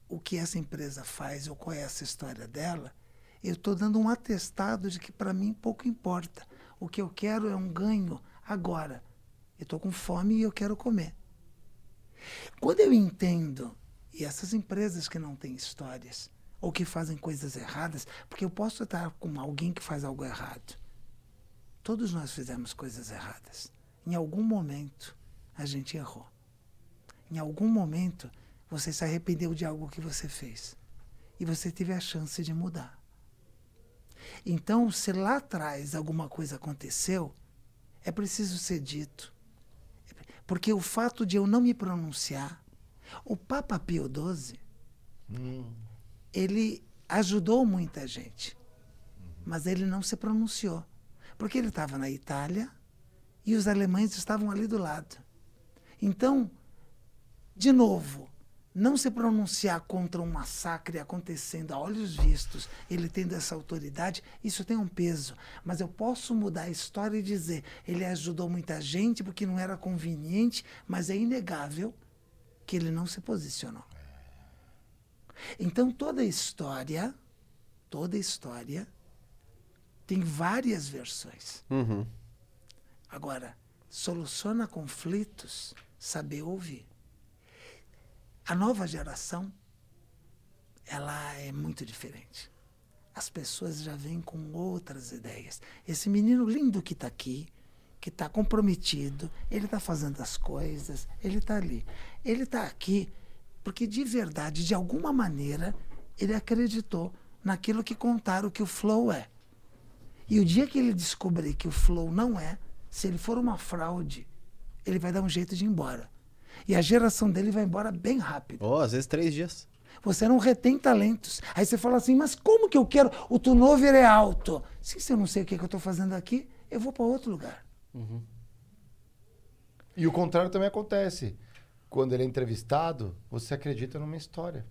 S4: o que essa empresa faz ou qual é essa história dela, eu estou dando um atestado de que para mim pouco importa. O que eu quero é um ganho agora. Eu estou com fome e eu quero comer. Quando eu entendo, e essas empresas que não têm histórias, ou que fazem coisas erradas, porque eu posso estar com alguém que faz algo errado. Todos nós fizemos coisas erradas. Em algum momento, a gente errou. Em algum momento, você se arrependeu de algo que você fez. E você teve a chance de mudar. Então, se lá atrás alguma coisa aconteceu, é preciso ser dito. Porque o fato de eu não me pronunciar, o Papa Pio XII, ele ajudou muita gente, mas ele não se pronunciou. Porque ele estava na Itália e os alemães estavam ali do lado. Então, de novo, não se pronunciar contra um massacre acontecendo a olhos vistos, ele tendo essa autoridade, isso tem um peso. Mas eu posso mudar a história e dizer: ele ajudou muita gente porque não era conveniente, mas é inegável que ele não se posicionou. Então toda história, toda história tem várias versões.
S2: Uhum.
S4: Agora, soluciona conflitos, saber ouvir. A nova geração, ela é muito diferente. As pessoas já vêm com outras ideias. Esse menino lindo que está aqui, que está comprometido, ele está fazendo as coisas, ele está ali. Ele está aqui porque, de verdade, de alguma maneira, ele acreditou naquilo que contaram que o flow é. E o dia que ele descobrir que o flow não é, se ele for uma fraude, ele vai dar um jeito de ir embora. E a geração dele vai embora bem rápido.
S2: Ou às vezes três dias.
S4: Você não retém talentos. Aí você fala assim, mas como que eu quero? O turnover é alto. Se eu não sei o que, que eu estou fazendo aqui, eu vou para outro lugar.
S1: E o contrário também acontece. Quando ele é entrevistado, você acredita numa história.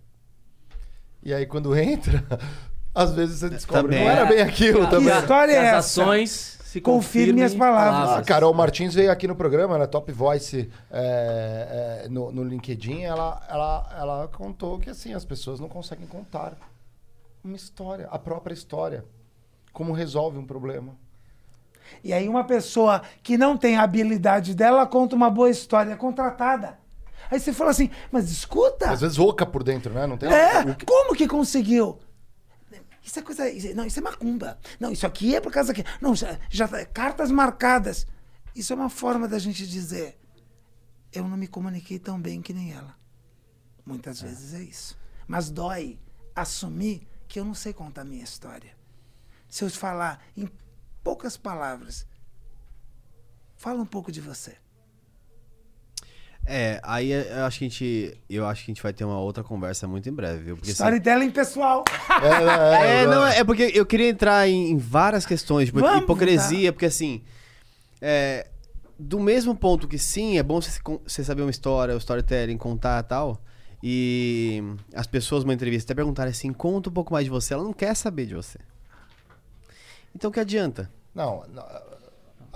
S1: E aí quando entra, às vezes você descobre
S2: Também.
S1: não era bem aquilo
S3: Que
S1: também.
S4: história
S3: que
S4: é
S3: as
S4: essa?
S3: ações se
S4: Confirme
S3: confirmem
S4: as palavras.
S1: A Carol Martins veio aqui no programa, ela é top voice é, é, no, no LinkedIn. Ela, ela, ela contou que assim, as pessoas não conseguem contar uma história, a própria história. Como resolve um problema.
S4: E aí uma pessoa que não tem a habilidade dela conta uma boa história, é contratada. Aí você fala assim, mas escuta,
S1: Às vezes oca por dentro, né? Não tem
S4: é, como que conseguiu? Isso é coisa. isso- não, isso é macumba. Não, isso aqui é por causa que. Não, já, já tá- cartas marcadas. Isso é uma forma da gente dizer. Eu não me comuniquei tão bem que nem ela. Muitas vezes é isso. Mas dói assumir que eu não sei contar a minha história. Se eu falar em poucas palavras, fala um pouco de você.
S2: É, aí eu acho que a gente. Eu acho que a gente vai ter uma outra conversa muito em breve, viu? Porque, assim,
S4: Storytelling pessoal.
S1: É,
S2: É, não, é porque eu queria entrar em, em várias questões, tipo,
S4: Vamos,
S2: hipocrisia, porque assim, é, do mesmo ponto que sim, é bom você, se con- você saber uma história, o storytelling, contar e tal, e as pessoas numa entrevista até perguntarem assim, conta um pouco mais de você, ela não quer saber de você. Então o que adianta?
S1: Não, não.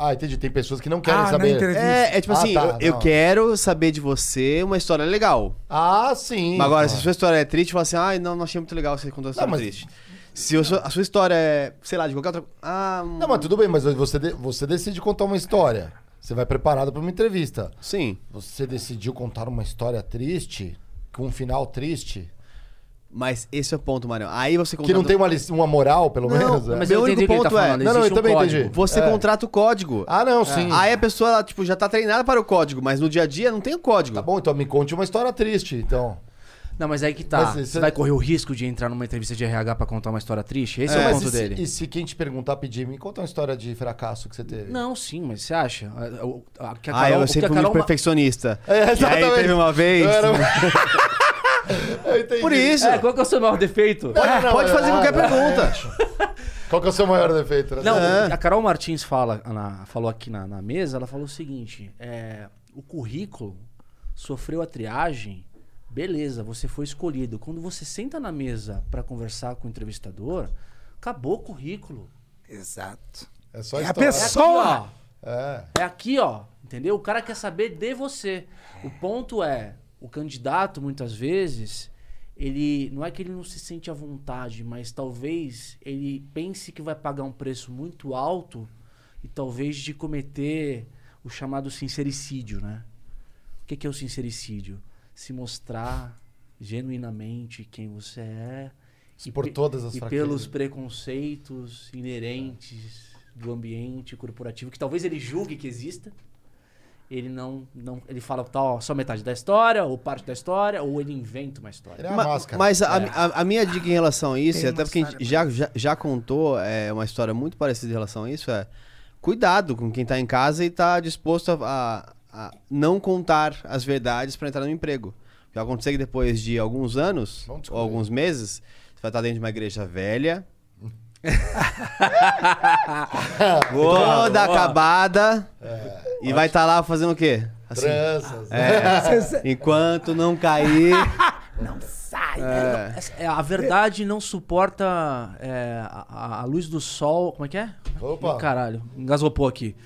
S1: Ah, entendi. Tem pessoas que não querem
S4: Ah, na
S1: saber.
S4: entrevista.
S2: É, é tipo
S1: Ah,
S2: assim,
S1: tá,
S2: eu, eu
S1: não.
S2: quero saber de você uma história legal.
S1: Ah, sim.
S2: Mas agora,
S1: Ah.
S2: se a sua história é triste, fala assim, ai, não, não achei muito legal você contar uma história
S1: mas-
S2: triste. Se a sua, a sua história é, sei lá, de qualquer outra... Ah,
S1: Não, mas tudo bem, mas você, de- você decide contar uma história. Você vai preparado para uma entrevista.
S2: Sim.
S1: Você decidiu contar uma história triste, com um final triste,
S2: Mas esse é o ponto, Marião. Aí você
S1: que
S2: contrata...
S1: não tem uma, uma moral, pelo
S2: Não,
S1: menos. é.
S3: Mas
S2: Meu
S3: eu
S2: único
S3: entendi o que ele tá
S2: ponto é-
S3: falando.
S1: Não, não,
S3: existe
S1: eu também
S3: um código.
S1: entendi.
S2: Você
S1: É.
S2: contrata o código.
S1: Ah, não, sim.
S2: Aí a pessoa, ela, tipo, já tá treinada para o código, mas no dia a dia não tem o código.
S1: Tá bom, então me conte uma história triste, então.
S3: Não, mas aí que tá.
S1: Mas
S3: Você
S1: você-
S3: vai correr o risco de entrar numa entrevista de RH pra contar uma história triste? Esse é, o
S1: Mas
S3: ponto
S1: e se,
S3: dele.
S1: E se quem te perguntar, pedir, me conta uma história de fracasso que você teve.
S3: Não, sim, mas você acha? A- o- a- que a
S2: Ah,
S3: Carol-
S2: eu
S3: o que
S2: sempre
S3: a
S2: fui muito
S3: Carol ma-
S2: perfeccionista.
S1: É,
S2: E aí
S1: exatamente.
S2: teve uma vez...
S1: Eu era- Eu.
S2: Por isso.
S3: É, qual que é o seu maior defeito?
S1: Não, não,
S2: pode fazer qualquer pergunta.
S1: Qual que é o seu maior defeito? né?
S3: Não,
S2: É.
S3: a Carol Martins fala, na- falou aqui na, na mesa, ela falou o seguinte: é, o currículo sofreu a triagem, beleza, você foi escolhido. Quando você senta na mesa pra conversar com o entrevistador, acabou o currículo.
S4: Exato.
S1: É só
S4: É a
S1: história.
S3: É aqui,
S4: Pessoa!
S3: ó.
S1: É.
S3: É aqui, ó. Entendeu? O cara quer saber de você. O ponto é, o candidato, muitas vezes, ele. Não é que ele não se sente à vontade, mas talvez ele pense que vai pagar um preço muito alto e talvez de cometer o chamado sincericídio, né? O que, que é o sincericídio? Se mostrar genuinamente quem você é. e
S1: Por todas as
S3: e
S1: fraquezas.
S3: pelos preconceitos inerentes do ambiente corporativo que talvez ele julgue que exista. Ele não, não ele fala tá, ó, só metade da história, ou parte da história, ou ele inventa uma história.
S1: Ele é a
S2: Ma-
S1: máscara.
S2: Mas a, a- a minha dica em relação a isso,
S4: Tem
S2: até porque a gente já, já, já contou é, uma história muito parecida em relação a isso, é cuidado com quem tá em casa e tá disposto a, a- a não contar as verdades para entrar no emprego. O que vai acontecer é que depois de alguns anos, ou alguns meses, você vai estar dentro de uma igreja velha, toda acabada, e vai estar lá fazendo o quê? Assim,
S1: Tranças.
S2: é, enquanto não cair...
S4: Não sai.
S2: é,
S3: Essa- é, a verdade não suporta é, a, a- a luz do sol. Como é que é?
S1: Opa.
S3: Ih, Caralho, engasopou aqui.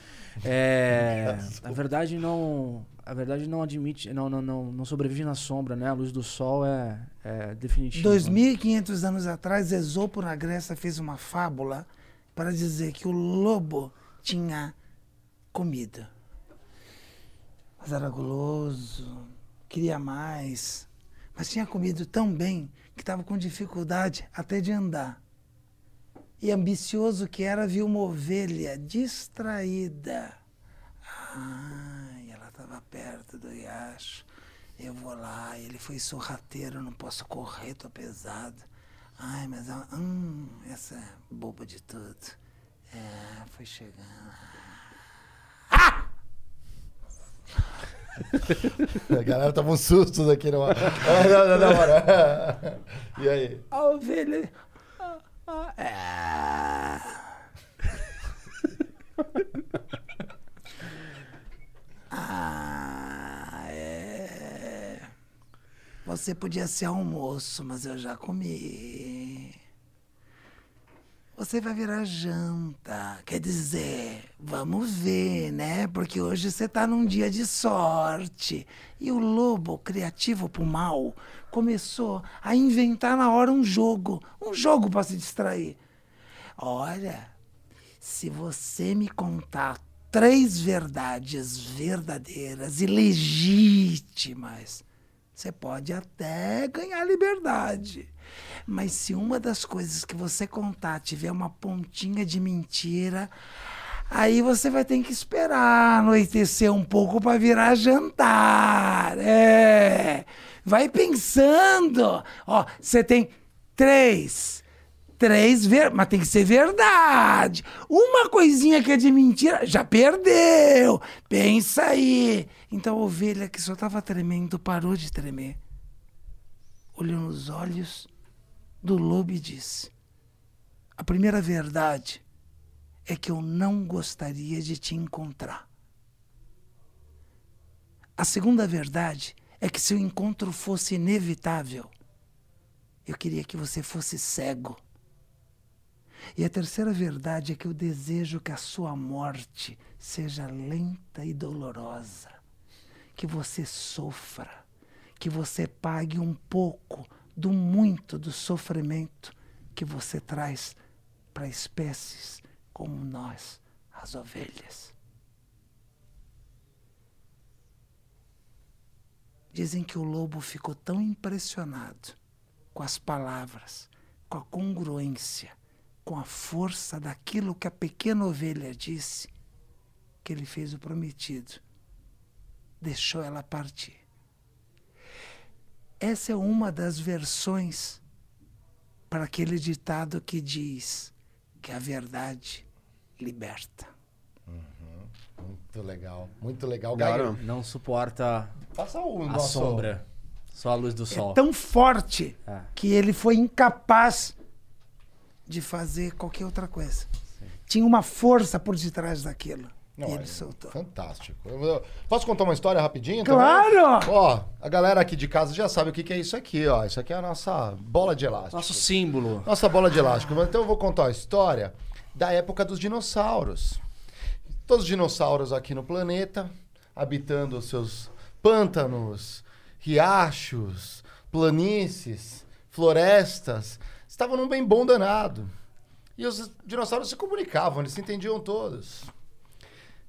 S3: É, a verdade não. A verdade não admite. Não, não, não, não sobrevive na sombra, né? A luz do sol é, é definitiva.
S4: 2.500 anos atrás, Esopo na Grécia fez uma fábula para dizer que o lobo tinha comida. Mas era guloso, queria mais. Mas tinha comido tão bem que estava com dificuldade até de andar. E ambicioso que era, viu uma ovelha distraída. Ai, perto do riacho. Eu vou lá, ele foi sorrateiro, não posso correr, tô pesado. Ai, mas ela, hum, essa é boba de tudo. É, foi chegando.
S1: A galera tava um susto aqui. Ah, na hora. E aí?
S4: A ovelha. ah, ah, é. Ah, é. Você podia ser almoço, mas eu já comi. Você vai virar janta. Quer dizer, vamos ver, né? Porque hoje você tá num dia de sorte. E o lobo, criativo pro mal, começou a inventar na hora um jogo. Um jogo para se distrair. Olha, se você me contar três verdades verdadeiras e legítimas, você pode até ganhar liberdade. Mas se uma das coisas que você contar tiver uma pontinha de mentira, aí você vai ter que esperar anoitecer um pouco para virar jantar. É. Vai pensando. Ó, você tem três, Três ver... Mas tem que ser verdade. Uma coisinha que é de mentira, já perdeu. Pensa aí. Então a ovelha que só estava tremendo parou de tremer. Olhou nos olhos do lobo e disse: A primeira verdade é que eu não gostaria de te encontrar. A segunda verdade é que se o encontro fosse inevitável, eu queria que você fosse cego. E a terceira verdade é que eu desejo que a sua morte seja lenta e dolorosa, que você sofra, que você pague um pouco do muito do sofrimento que você traz para espécies como nós, as ovelhas. Dizem que o lobo ficou tão impressionado com as palavras, com a congruência, com a força daquilo que a pequena ovelha disse, que ele fez o prometido. Deixou ela partir. Essa é uma das versões para aquele ditado que diz que a verdade liberta.
S1: Muito legal, muito legal. Gaio,
S3: Não suporta
S1: passa o
S3: a
S1: nosso...
S3: sombra. Só a luz do sol.
S4: É tão forte
S3: É.
S4: que ele foi incapaz de fazer qualquer outra coisa. Tinha uma força por detrás daquilo.
S1: Não,
S4: e ele
S1: é
S4: soltou.
S1: Fantástico. Eu- eu- posso contar uma história rapidinho? também?
S4: Claro!
S1: Ó, a galera aqui de casa já sabe o que, que é isso aqui, ó. Isso aqui é a nossa bola de elástico.
S3: Nosso símbolo.
S1: Nossa bola de elástico. Então eu vou contar a história da época dos dinossauros. Todos os dinossauros aqui no planeta, habitando os seus pântanos, riachos, planícies, florestas, estavam num bem bom danado. E os dinossauros se comunicavam, eles se entendiam todos.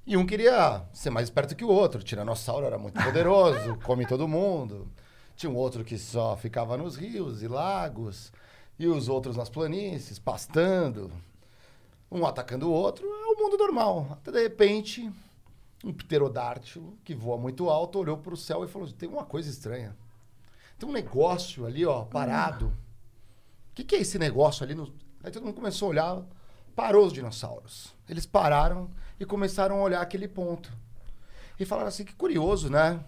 S1: E um queria ser mais esperto que o outro. O tiranossauro era muito poderoso, come todo mundo. Tinha um outro que só ficava nos rios e lagos. E os outros nas planícies, pastando. Um atacando o outro. É o mundo normal. Até de repente, um pterodártilo que voa muito alto olhou para o céu e falou: tem uma coisa estranha. Tem um negócio ali, ó, parado. Que, que é esse negócio ali? No... Aí todo mundo começou a olhar, parou os dinossauros. Eles pararam e começaram a olhar aquele ponto. E falaram assim, que curioso, né?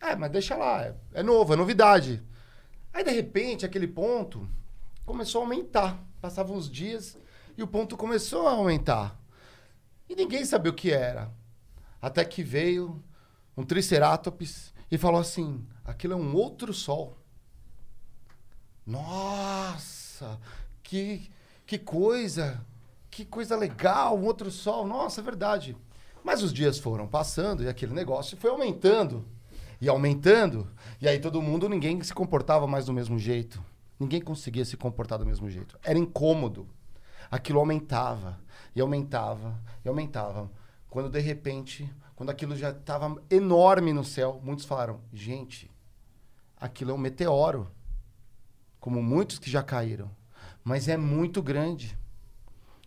S1: É, mas deixa lá, é, é novo, é novidade. Aí, de repente, aquele ponto começou a aumentar. Passavam os dias e o ponto começou a aumentar. E ninguém sabia o que era. Até que veio um triceratops e falou assim, aquilo é um outro sol. Nossa, que, que coisa, que coisa legal, um outro sol. Nossa, é verdade. Mas os dias foram passando e aquele negócio foi aumentando e aumentando. E aí todo mundo, ninguém se comportava mais do mesmo jeito. Ninguém conseguia se comportar do mesmo jeito. Era incômodo. Aquilo aumentava e aumentava e aumentava. Quando de repente, quando aquilo já estava enorme no céu, muitos falaram: gente, aquilo é um meteoro como muitos que já caíram, mas é muito grande.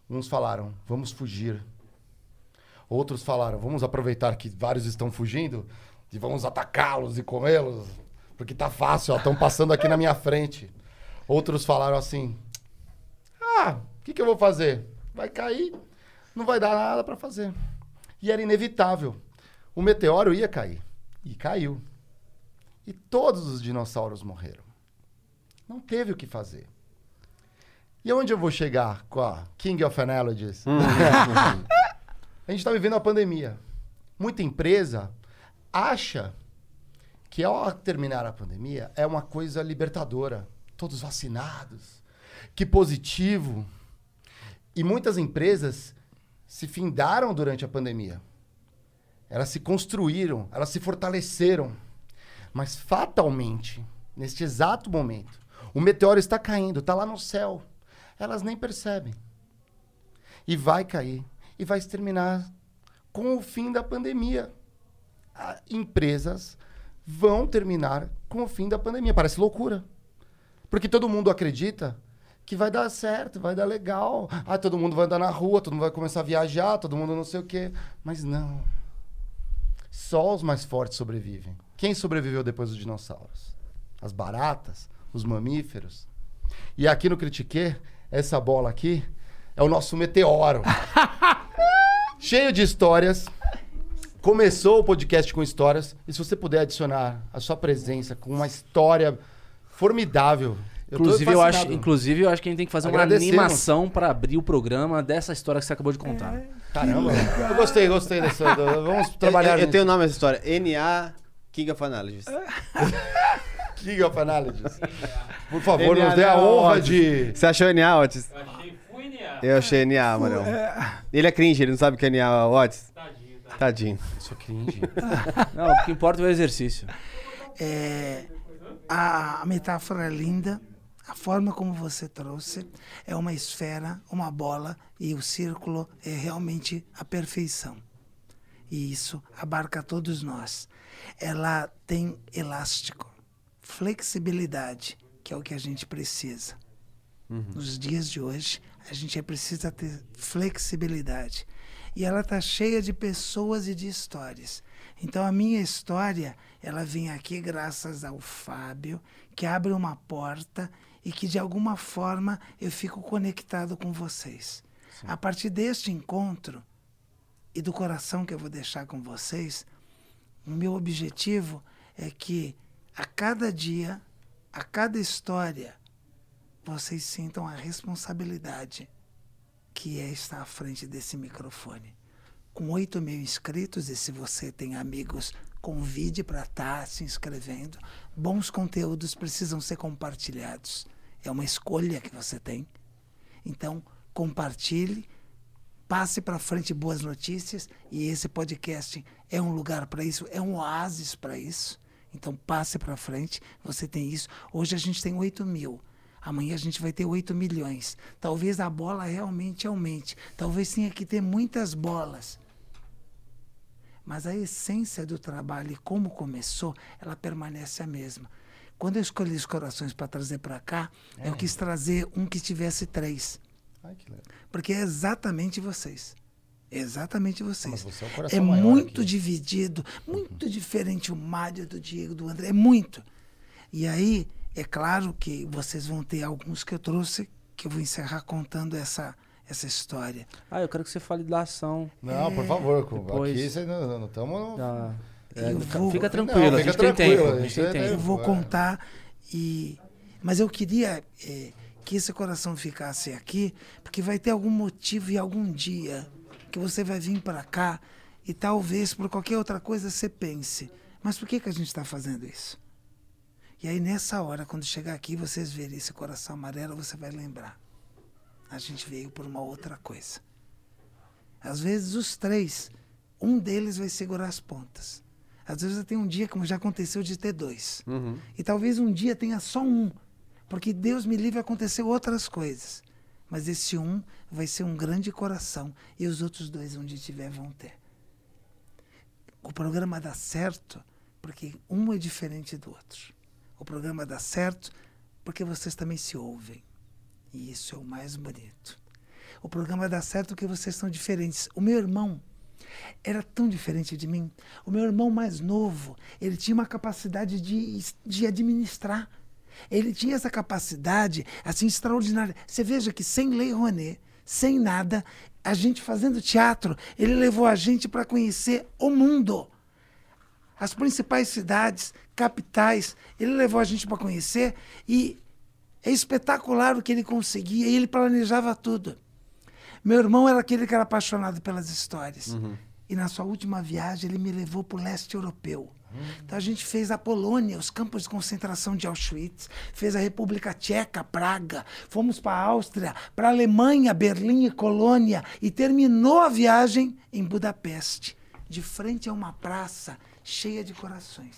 S1: Uns falaram, vamos fugir. Outros falaram, vamos aproveitar que vários estão fugindo e vamos atacá-los e comê-los, porque tá fácil, estão passando aqui na minha frente. Outros falaram assim: ah, o que, que eu vou fazer? Vai cair, não vai dar nada para fazer. E era inevitável. O meteoro ia cair. E caiu. E todos os dinossauros morreram. Não teve o que fazer. E onde eu vou chegar com a King of Analogies? a gente está vivendo uma pandemia. Muita empresa acha que ao terminar a pandemia é uma coisa libertadora. Todos vacinados. Que positivo. E muitas empresas se findaram durante a pandemia. Elas se construíram, elas se fortaleceram. Mas fatalmente, neste exato momento, o meteoro está caindo, está lá no céu. Elas nem percebem. E vai cair. E vai exterminar com o fim da pandemia. Empresas vão terminar com o fim da pandemia. Parece loucura. Porque todo mundo acredita que vai dar certo, vai dar legal. Ah, todo mundo vai andar na rua, todo mundo vai começar a viajar, todo mundo não sei o quê. Mas não. Só os mais fortes sobrevivem. Quem sobreviveu depois dos dinossauros? As baratas, os mamíferos. E aqui no Critique essa bola aqui é o nosso meteoro. Cheio de histórias. Começou o podcast com histórias. E se você puder adicionar a sua presença com uma história formidável. tô
S3: Inclusive eu, acho, inclusive, eu acho que a gente tem que fazer uma animação pra abrir o programa dessa história que você acabou de contar.
S1: Caramba, eu gostei, gostei dessa. Vamos trabalhar
S2: Eu, eu
S1: junto.
S2: tenho o nome dessa história. NA King of Analysis.
S1: King of Analysis. Por favor, nos dê a
S2: não,
S1: honra
S2: Otis.
S1: de.
S2: Você achou NA, Otis?
S8: Eu achei fui NA.
S2: Eu achei NA, mano. Ele é cringe, ele não sabe o que é NA, Otis.
S8: Tadinho, tá?
S2: Tadinho.
S1: Isso é cringe.
S3: Não, o que importa é o exercício.
S4: É, a, a metáfora é linda, a forma como você trouxe é uma esfera, uma bola, e o círculo é realmente a perfeição. E isso abarca todos nós. Ela tem elástico, flexibilidade, que é o que a gente precisa. Nos dias de hoje, a gente precisa ter flexibilidade. E ela está cheia de pessoas e de histórias. Então, a minha história, ela vem aqui graças ao Fábio, que abre uma porta e que, de alguma forma, eu fico conectado com vocês. A partir deste encontro e do coração que eu vou deixar com vocês, o meu objetivo é que, a cada dia, a cada história, vocês sintam a responsabilidade que é estar à frente desse microfone. Com 8 mil inscritos, e se você tem amigos, convide para estar se inscrevendo. Bons conteúdos precisam ser compartilhados. É uma escolha que você tem. Então, compartilhe, passe para frente boas notícias e esse podcast é um lugar para isso, é um oásis para isso. Então passe para frente, você tem isso. Hoje a gente tem 8 mil. Amanhã a gente vai ter 8 milhões. Talvez a bola realmente aumente. Talvez tenha que ter muitas bolas. Mas a essência do trabalho e como começou, ela permanece a mesma. Quando eu escolhi os corações para trazer para cá, eu quis trazer um que tivesse três.
S1: Ai.
S4: Porque é exatamente vocês. Exatamente vocês.
S1: Mas você é
S4: é
S1: maior
S4: muito
S1: aqui.
S4: dividido, muito diferente o Mário do Diego, do André. É muito. E aí, é claro que vocês vão ter alguns que eu trouxe, que eu vou encerrar contando essa, essa história.
S3: Ah, eu quero que você fale da ação.
S1: Não, por favor.
S3: Depois.
S1: Aqui você não estamos.
S3: é, fica-
S4: vou-
S3: Fica
S4: Não,
S3: tranquilo, a
S1: fica
S3: gente tem
S1: tranquilo,
S3: tempo.
S1: a
S3: A
S1: gente
S3: tem
S1: tem
S4: Eu
S3: tempo.
S4: vou
S1: é.
S4: contar e mas eu queria eh, que esse coração ficasse aqui, porque vai ter algum motivo e algum dia que você vai vir para cá e talvez por qualquer outra coisa você pense, mas por que que a gente está fazendo isso? E aí nessa hora, quando chegar aqui, vocês verem esse coração amarelo, você vai lembrar. A gente veio por uma outra coisa. Às vezes os três, um deles vai segurar as pontas. Às vezes tem um dia, como já aconteceu, de ter dois. E talvez um dia tenha só um. Porque Deus me livre acontecer outras coisas. Mas esse um vai ser um grande coração. E os outros dois, onde tiver, vão ter. O programa dá certo porque um é diferente do outro. O programa dá certo porque vocês também se ouvem. E isso é o mais bonito. O programa dá certo porque vocês são diferentes. O meu irmão era tão diferente de mim. O meu irmão mais novo, ele tinha uma capacidade de, de administrar. Ele tinha essa capacidade, assim, extraordinária. Você veja que sem Lei Rouanet, sem nada, a gente fazendo teatro, ele levou a gente para conhecer o mundo as principais cidades, capitais. Ele levou a gente para conhecer e é espetacular o que ele conseguia e ele planejava tudo. Meu irmão era aquele que era apaixonado pelas histórias. E na sua última viagem ele me levou para o leste europeu. Então a gente fez a Polônia, os campos de concentração de Auschwitz, fez a República Tcheca, Praga, fomos para a Áustria, para a Alemanha, Berlim e Colônia e terminou a viagem em Budapeste, de frente a uma praça cheia de corações.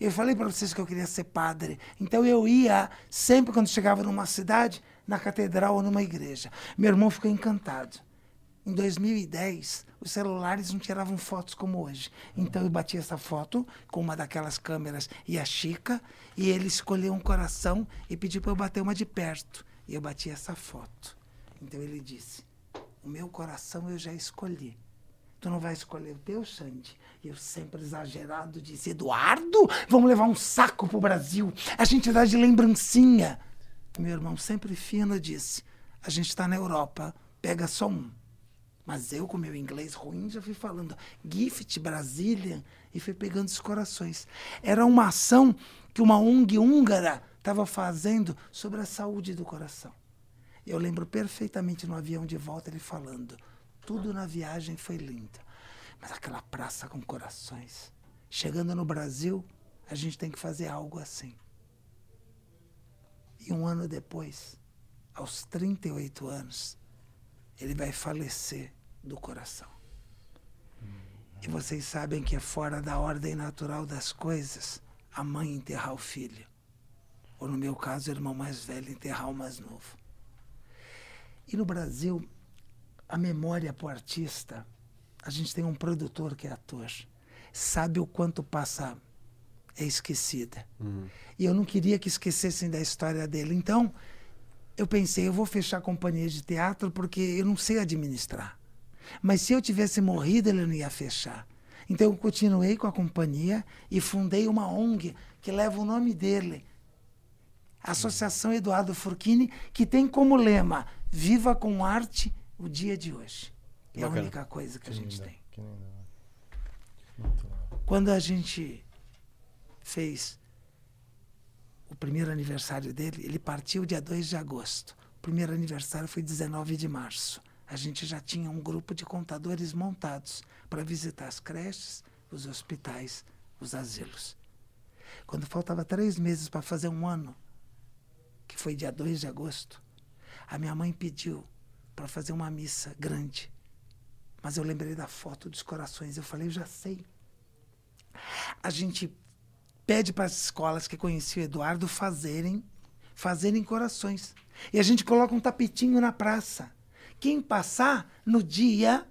S4: Eu falei para vocês que eu queria ser padre. Então eu ia, sempre quando chegava numa cidade, na catedral ou numa igreja. Meu irmão ficou encantado. Em 2010, os celulares não tiravam fotos como hoje. Então eu bati essa foto com uma daquelas câmeras e a Chica, e ele escolheu um coração e pediu para eu bater uma de perto. E eu bati essa foto. Então ele disse: O meu coração eu já escolhi. Tu não vai escolher o teu, Xande? Eu sempre exagerado disse, Eduardo, vamos levar um saco pro Brasil. A gente dá de lembrancinha. Meu irmão sempre fino disse, A gente está na Europa, pega só um. Mas eu, com meu inglês ruim, já fui falando Gift Brasília e fui pegando os corações. Era uma ação que uma ONG húngara estava fazendo sobre a saúde do coração. Eu lembro perfeitamente no avião de volta ele falando: tudo na viagem foi lindo, mas aquela praça com corações. Chegando no Brasil, a gente tem que fazer algo assim. E um ano depois, aos 38 anos, ele vai falecer do coração. E vocês sabem que é fora da ordem natural das coisas a mãe enterrar o filho. Ou, no meu caso, o irmão mais velho enterrar o mais novo. E no Brasil, a memória para o artista, a gente tem um produtor que é ator, sabe o quanto passa é esquecida. E eu não queria que esquecessem da história dele. Então, eu pensei, eu vou fechar a companhia de teatro porque eu não sei administrar. Mas se eu tivesse morrido, ele não ia fechar. Então eu continuei com a companhia e fundei uma ONG que leva o nome dele. Associação Eduardo Furquini, que tem como lema Viva com arte o dia de hoje. É a
S2: Bacana.
S4: única coisa que a gente tem.
S1: Que legal.
S4: Quando a gente fez o primeiro aniversário dele, ele partiu dia 2 de agosto. O primeiro aniversário foi 19 de março. A gente já tinha um grupo de contadores montados para visitar as creches, os hospitais, os asilos. Quando faltava três meses para fazer um ano, que foi dia 2 de agosto, a minha mãe pediu para fazer uma missa grande. Mas eu lembrei da foto dos corações. Eu falei, eu já sei. A gente pede para as escolas que conheciam o Eduardo fazerem, fazerem corações. E a gente coloca um tapetinho na praça. Quem passar no dia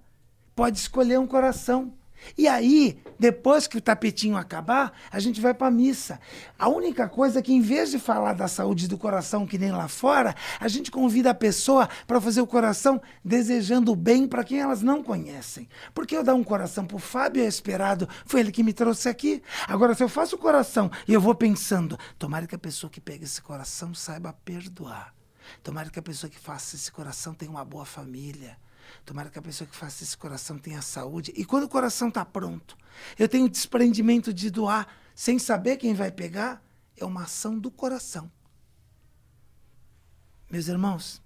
S4: pode escolher um coração. E aí, depois que o tapetinho acabar, a gente vai para a missa. A única coisa é que, em vez de falar da saúde do coração, que nem lá fora, a gente convida a pessoa para fazer o coração desejando o bem para quem elas não conhecem. Porque eu dar um coração para o Fábio é esperado, foi ele que me trouxe aqui. Agora, se eu faço o coração e eu vou pensando, tomara que a pessoa que pega esse coração saiba perdoar. Tomara que a pessoa que faça esse coração tenha uma boa família. Tomara que a pessoa que faça esse coração tenha saúde. E quando o coração está pronto, eu tenho o desprendimento de doar sem saber quem vai pegar, é uma ação do coração. Meus irmãos,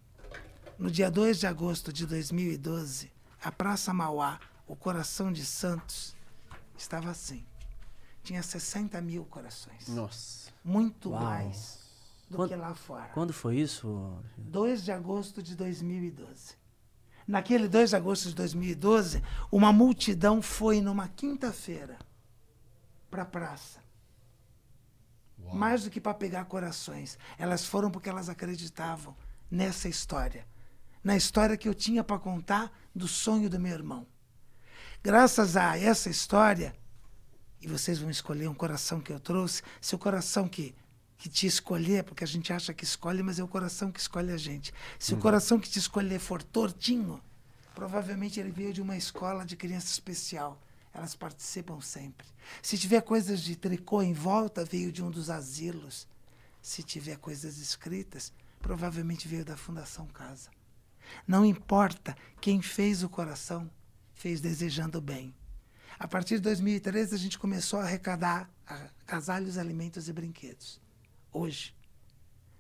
S4: no dia 2 de agosto de 2012, a Praça Mauá, o coração de Santos, estava assim. Tinha 60 mil corações.
S2: Nossa.
S4: Muito
S3: Uau.
S4: mais do
S3: Quando-
S4: que lá fora.
S3: Quando foi isso?
S4: 2 de agosto de 2012. Naquele 2 de agosto de 2012, uma multidão foi numa quinta-feira para a praça. Mais do que para pegar corações. Elas foram porque elas acreditavam nessa história. Na história que eu tinha para contar do sonho do meu irmão. Graças a essa história, e vocês vão escolher um coração que eu trouxe, se o coração que, que te escolher, porque a gente acha que escolhe, mas é o coração que escolhe a gente. Se o coração que te escolher for tortinho, provavelmente ele veio de uma escola de criança especial. Elas participam sempre. Se tiver coisas de tricô em volta, veio de um dos asilos. Se tiver coisas escritas, provavelmente veio da Fundação Casa. Não importa quem fez o coração, fez desejando bem. A partir de 2013, a gente começou a arrecadar a- agasalhos, alimentos e brinquedos. Hoje,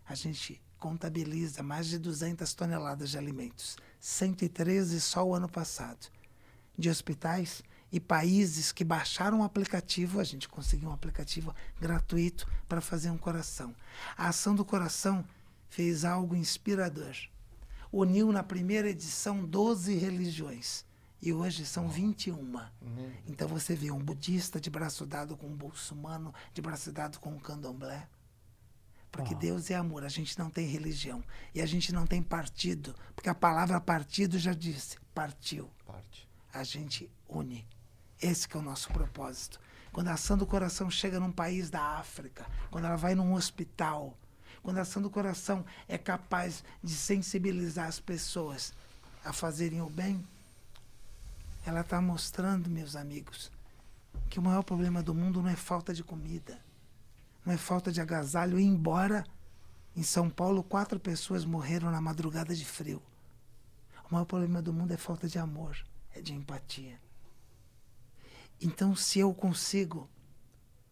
S4: a gente contabiliza mais de 200 toneladas de alimentos, 113 só o ano passado. De hospitais e países que baixaram o aplicativo, a gente conseguiu um aplicativo gratuito para fazer um coração. A ação do coração fez algo inspirador. Uniu na primeira edição 12 religiões e hoje são 21. Então você vê um budista de braço dado com um muçulmano, de braço dado com um candomblé. Porque Deus é amor, a gente não tem religião. E a gente não tem partido. Porque a palavra partido já disse, partiu.
S1: Parte.
S4: A gente une. Esse que é o nosso propósito. Quando a ação do coração chega num país da África, quando ela vai num hospital, quando a ação do coração é capaz de sensibilizar as pessoas a fazerem o bem, ela está mostrando, meus amigos, que o maior problema do mundo não é falta de comida, não é falta de agasalho, embora Em São Paulo, quatro pessoas morreram na madrugada de frio. O maior problema do mundo é falta de amor, é de empatia. Então, se eu consigo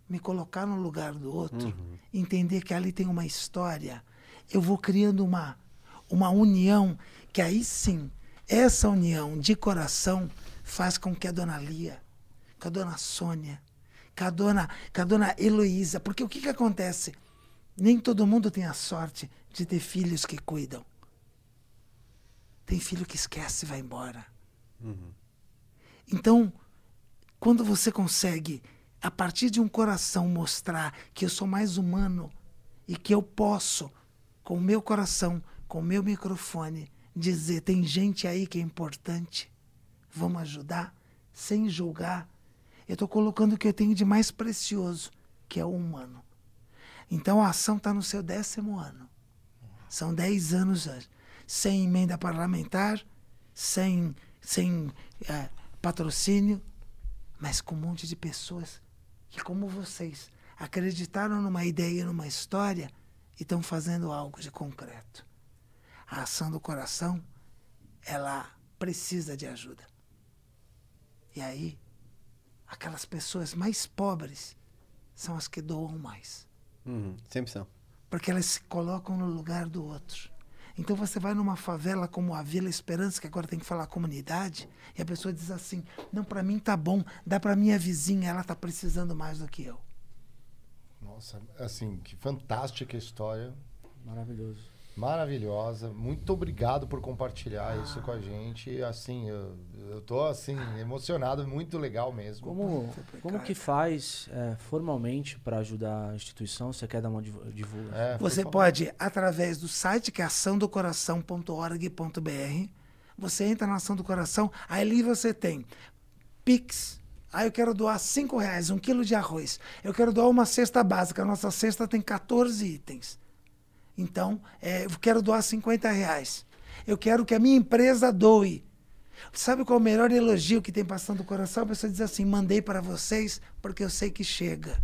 S4: me colocar no lugar do outro, entender que ali tem uma história, eu vou criando uma, uma união que aí sim, essa união de coração faz com que a dona Lia, com a dona Sônia, com a dona, com a dona Heloísa, porque o que, que acontece? Nem todo mundo tem a sorte de ter filhos que cuidam. Tem filho que esquece e vai embora. Então, quando você consegue, a partir de um coração, mostrar que eu sou mais humano e que eu posso, com o meu coração, com o meu microfone, dizer: tem gente aí que é importante, vamos ajudar, sem julgar. Eu estou colocando o que eu tenho de mais precioso, que é o humano. Então a ação está no seu décimo ano. São dez anos. Sem emenda parlamentar, sem, sem eh, patrocínio, mas com um monte de pessoas que, como vocês, acreditaram numa ideia, numa história e estão fazendo algo de concreto. A ação do coração, ela precisa de ajuda. E aí, aquelas pessoas mais pobres são as que doam mais
S2: Uhum, Sempre são.
S4: porque elas se colocam no lugar do outro. Então você vai numa favela como a Vila Esperança, que agora tem que falar comunidade, e a pessoa diz assim: "Não, para mim tá bom, dá para minha vizinha, ela tá precisando mais do que eu".
S1: Nossa, assim, que fantástica história.
S3: Maravilhoso.
S1: Maravilhosa. Muito obrigado por compartilhar isso com a gente. Assim, eu, eu tô assim emocionado, muito legal mesmo.
S3: Como, como que faz é, formalmente para ajudar a instituição? Você quer dar uma divu- divulgação?
S1: É,
S4: Você pode, através do site que é açãodocoração.org.br, você entra na Ação do Coração, aí ali você tem Pix. Aí eu quero doar cinco reais, um quilo de arroz. Eu quero doar uma cesta básica. A nossa cesta tem 14 itens. Então, é, eu quero doar 50 reais. Eu quero que a minha empresa doe. Sabe qual é o melhor elogio que tem passando do coração? A pessoa diz assim: mandei para vocês porque eu sei que chega.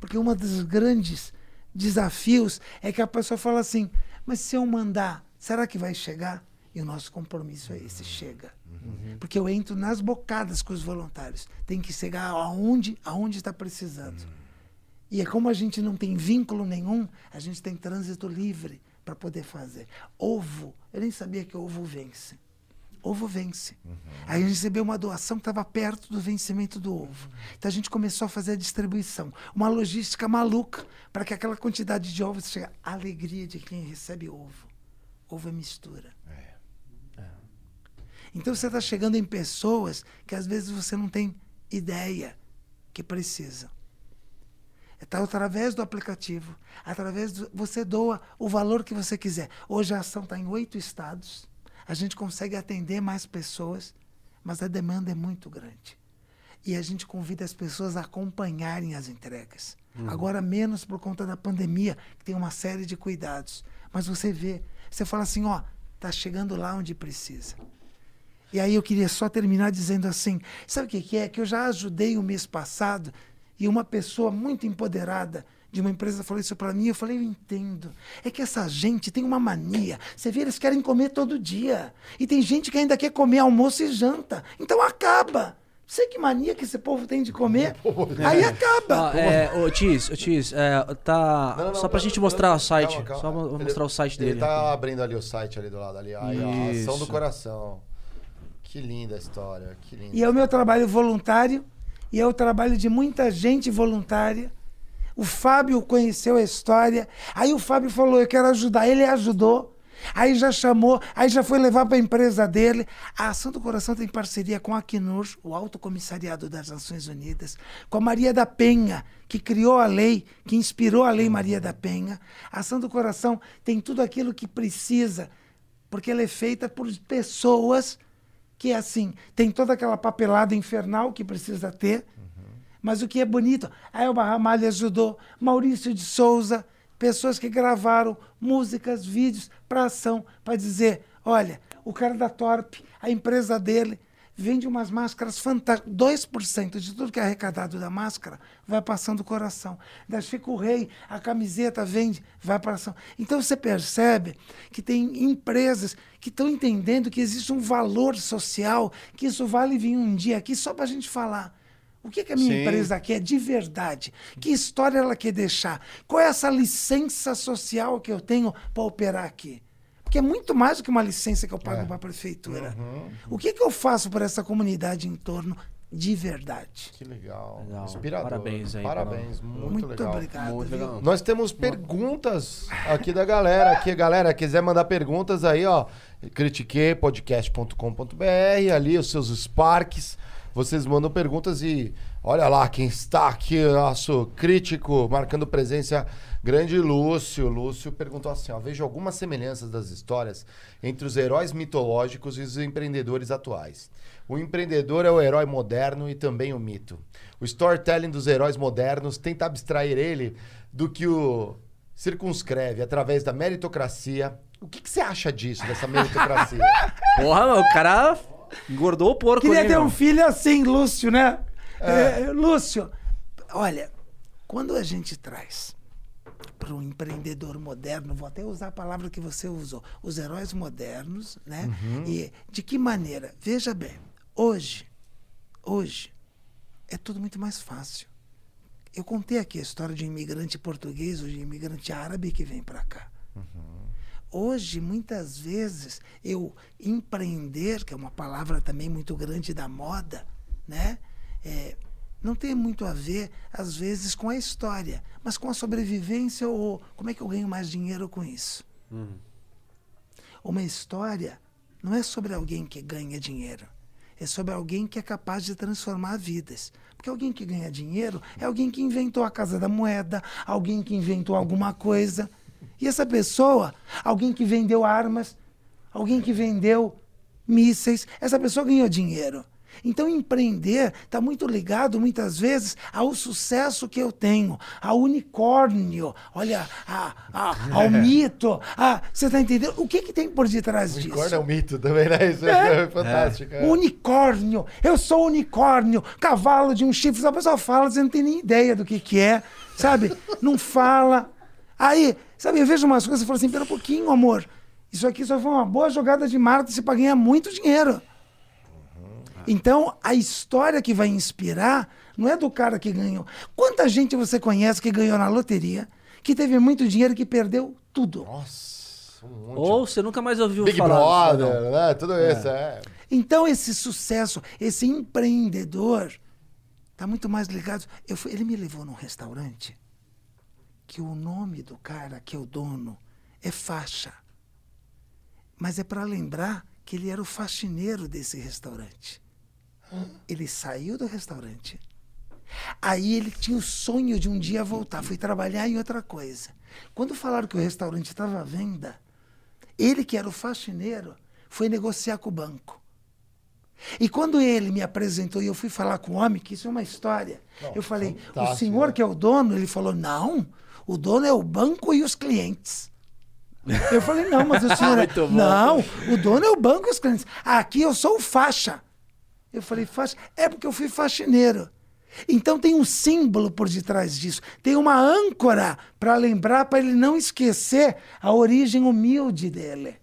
S4: Porque um dos grandes desafios é que a pessoa fala assim: mas se eu mandar, será que vai chegar? E o nosso compromisso é esse: chega. Porque eu entro nas bocadas com os voluntários. Tem que chegar aonde aonde está precisando. E é como a gente não tem vínculo nenhum, a gente tem trânsito livre para poder fazer. Ovo, eu nem sabia que ovo vence. Ovo vence. Aí a gente recebeu uma doação que estava perto do vencimento do ovo. Então a gente começou a fazer a distribuição. Uma logística maluca para que aquela quantidade de ovos chegue. A alegria de quem recebe ovo. Ovo é mistura. Então você está chegando em pessoas que às vezes você não tem ideia que precisam. Está através do aplicativo, através do, você doa o valor que você quiser. Hoje a ação está em oito estados. A gente consegue atender mais pessoas, mas a demanda é muito grande. E a gente convida as pessoas a acompanharem as entregas. Agora menos por conta da pandemia, que tem uma série de cuidados. Mas você vê, você fala assim, ó, tá chegando lá onde precisa. E aí eu queria só terminar dizendo assim: sabe o que, que é? Que eu já ajudei o mês passado e uma pessoa muito empoderada de uma empresa falou isso para mim. Eu falei: eu entendo. É que essa gente tem uma mania. Você vê, eles querem comer todo dia. E tem gente que ainda quer comer almoço e janta. Então acaba. Sei que mania que esse povo tem de comer. Aí acaba.
S3: É, ô Tis, ô Tis, é, tá.
S1: Não, não, não,
S3: só pra
S1: não,
S3: gente
S1: não,
S3: mostrar
S1: não,
S3: o site.
S1: calma, calma.
S3: Só
S1: Ele-
S3: mostrar o site
S1: Ele
S3: dele.
S1: tá abrindo ali o site ali do lado ali. Aí, ó, ação do coração. Que linda a história. Que linda.
S4: E é o meu trabalho voluntário, e é o trabalho de muita gente voluntária. O Fábio conheceu a história, aí o Fábio falou: Eu quero ajudar. Ele ajudou, aí já chamou, aí já foi levar para a empresa dele. A Ação do Coração tem parceria com a Acnur, o Alto Comissariado das Nações Unidas, com a Maria da Penha, que criou a lei, que inspirou a Lei Maria da Penha. A Ação do Coração tem tudo aquilo que precisa, porque ela é feita por pessoas que é assim, tem toda aquela papelada infernal que precisa ter, mas o que é bonito, a Elba Ramalho ajudou, Maurício de Souza, pessoas que gravaram músicas, vídeos para ação, para dizer, olha, o cara da Torp, a empresa dele, vende umas máscaras fantásticas. 2% de tudo que é arrecadado da máscara vai passando o coração. Da Chico Rei, a camiseta vende, vai para ação. Então você percebe que tem empresas que estão entendendo que existe um valor social, que isso vale vir um dia aqui só para a gente falar. O que, que a minha
S2: Sim.
S4: empresa quer de verdade? Que história ela quer deixar? Qual é essa licença social que eu tenho para operar aqui? Porque é muito mais do que uma licença que eu pago para a prefeitura. O que, que eu faço por essa comunidade em torno de verdade?
S1: Que legal.
S3: Legal.
S1: Inspirador.
S3: Parabéns aí
S1: Parabéns. Muito,
S4: Muito,
S1: legal.
S4: obrigado.
S2: Muito legal.
S1: Nós temos perguntas aqui da galera. Aqui, galera, quiser mandar perguntas aí, ó, critiquepodcast.com.br, ali os seus Sparks. Vocês mandam perguntas e olha lá quem está aqui, nosso crítico, marcando presença, grande Lúcio. Lúcio perguntou assim: ó, vejo algumas semelhanças das histórias entre os heróis mitológicos e os empreendedores atuais. O empreendedor é o herói moderno e também o mito. O storytelling dos heróis modernos tenta abstrair ele do que o circunscreve através da meritocracia. O que, que você acha disso, dessa meritocracia?
S3: Porra, o cara engordou o porco
S4: Queria
S3: ali,
S4: ter
S3: meu.
S4: um filho assim, Lúcio, né? É, Lúcio, olha, quando a gente traz para um empreendedor moderno, vou até usar a palavra que você usou, os heróis modernos, né? E de que maneira? Veja bem, hoje, hoje, é tudo muito mais fácil. Eu contei aqui a história de um imigrante português ou de um imigrante árabe que vem para cá. Hoje, muitas vezes, eu empreender, que é uma palavra também muito grande da moda, né? É, não tem muito a ver, às vezes, com a história, mas com a sobrevivência ou como é que eu ganho mais dinheiro com isso. Uma história não é sobre alguém que ganha dinheiro, é sobre alguém que é capaz de transformar vidas. Porque alguém que ganha dinheiro é alguém que inventou a casa da moeda, alguém que inventou alguma coisa. E essa pessoa, alguém que vendeu armas, alguém que vendeu mísseis, essa pessoa ganhou dinheiro. Então, empreender está muito ligado, muitas vezes, ao sucesso que eu tenho, ao unicórnio, olha, a- a- ao mito. a- você está entendendo? O que, que tem por detrás disso?
S1: Unicórnio é um mito também, né? Isso é, fantástico. é.
S4: Unicórnio, eu sou unicórnio, cavalo de um chifre. A pessoa fala, você não tem nem ideia do que, que é, sabe? Não fala. Aí, sabe, eu vejo umas coisas e falo assim: pera um pouquinho, amor. Isso aqui só foi uma boa jogada de marketing para ganhar muito dinheiro. Então, a história que vai inspirar não é do cara que ganhou. Quanta gente você conhece que ganhou na loteria, que teve muito dinheiro e que perdeu tudo?
S1: Nossa, um monte.
S3: Ou você nunca mais ouviu
S1: Big
S3: falar. disso,
S1: Brother, né? Tudo isso, é.
S4: Então, esse sucesso, esse empreendedor, está muito mais ligado. Eu fui- ele me levou num restaurante que o nome do cara, que é o dono, é Faixa. Mas é para lembrar que ele era o faxineiro desse restaurante. Ele saiu do restaurante. Aí ele tinha o sonho de um dia voltar, foi trabalhar em outra coisa. Quando falaram que o restaurante estava à venda, ele, que era o faxineiro, foi negociar com o banco. E quando ele me apresentou e eu fui falar com o homem, que isso é uma história, eu falei, o senhor
S1: né?
S4: que é o dono? Ele falou, não, o dono é o banco e os clientes. Eu falei, não, mas o senhor é... Não, o dono é o banco e os clientes. Aqui eu sou o faixa. Eu falei, faixa? É porque eu fui faxineiro. Então tem um símbolo por detrás disso. Tem uma âncora para lembrar, para ele não esquecer a origem humilde dele.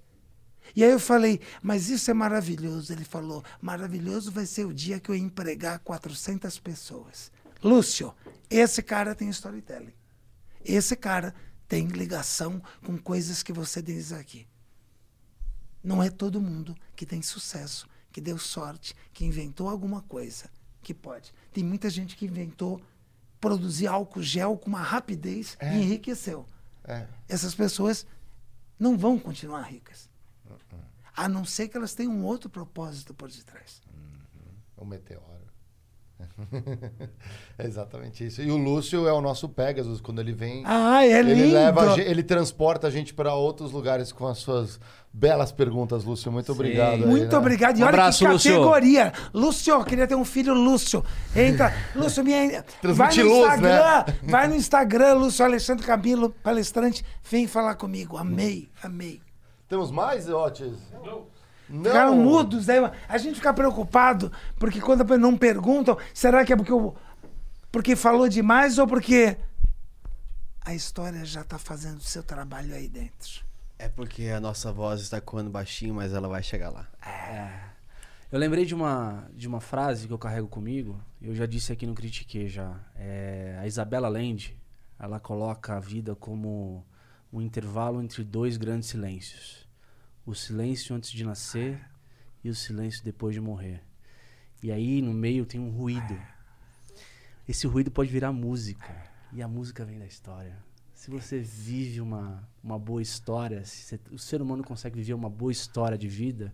S4: E aí eu falei, mas isso é maravilhoso. Ele falou, maravilhoso vai ser o dia que eu empregar 400 pessoas. Lúcio, esse cara tem storytelling. Esse cara tem ligação com coisas que você diz aqui. Não é todo mundo que tem sucesso, que deu sorte, que inventou alguma coisa que pode. Tem muita gente que inventou produzir álcool gel com uma rapidez e enriqueceu.
S1: É.
S4: Essas pessoas não vão continuar ricas. A não ser que elas tenham um outro propósito por detrás.
S1: O meteoro. é exatamente isso. E o Lúcio é o nosso Pegasus, quando ele vem.
S4: Ah, é
S1: ele
S4: lindo!
S1: leva, ele transporta a gente para outros lugares com as suas belas perguntas, Lúcio. Muito obrigado. aí,
S4: Muito
S1: né?
S4: obrigado. E
S3: Um
S4: olha
S3: abraço,
S4: que
S3: Lúcio.
S4: categoria. Lúcio, eu queria ter um filho Lúcio. Entra. Lúcio, minha... vai no
S1: luz,
S4: Instagram.
S1: né?
S4: Vai no Instagram, Lúcio Alexandre Camilo, palestrante. Vem falar comigo. Amei, amei.
S1: Temos mais, Otis? Não. Não.
S4: Ficaram mudos. Aí a gente fica preocupado, porque quando não perguntam, será que é porque, eu, porque falou demais ou porque a história já está fazendo o seu trabalho aí dentro?
S2: É porque a nossa voz está coando baixinho, mas ela vai chegar lá.
S3: Eu lembrei de uma, de uma frase que eu carrego comigo, eu já disse aqui no Critiquei já. É, a Isabela Land, ela coloca a vida como um intervalo entre dois grandes silêncios. O silêncio antes de nascer e o silêncio depois de morrer. E aí no meio tem um ruído. Esse ruído pode virar música. E a música vem da história. Se você vive uma, uma boa história, se você- o ser humano consegue viver uma boa história de vida,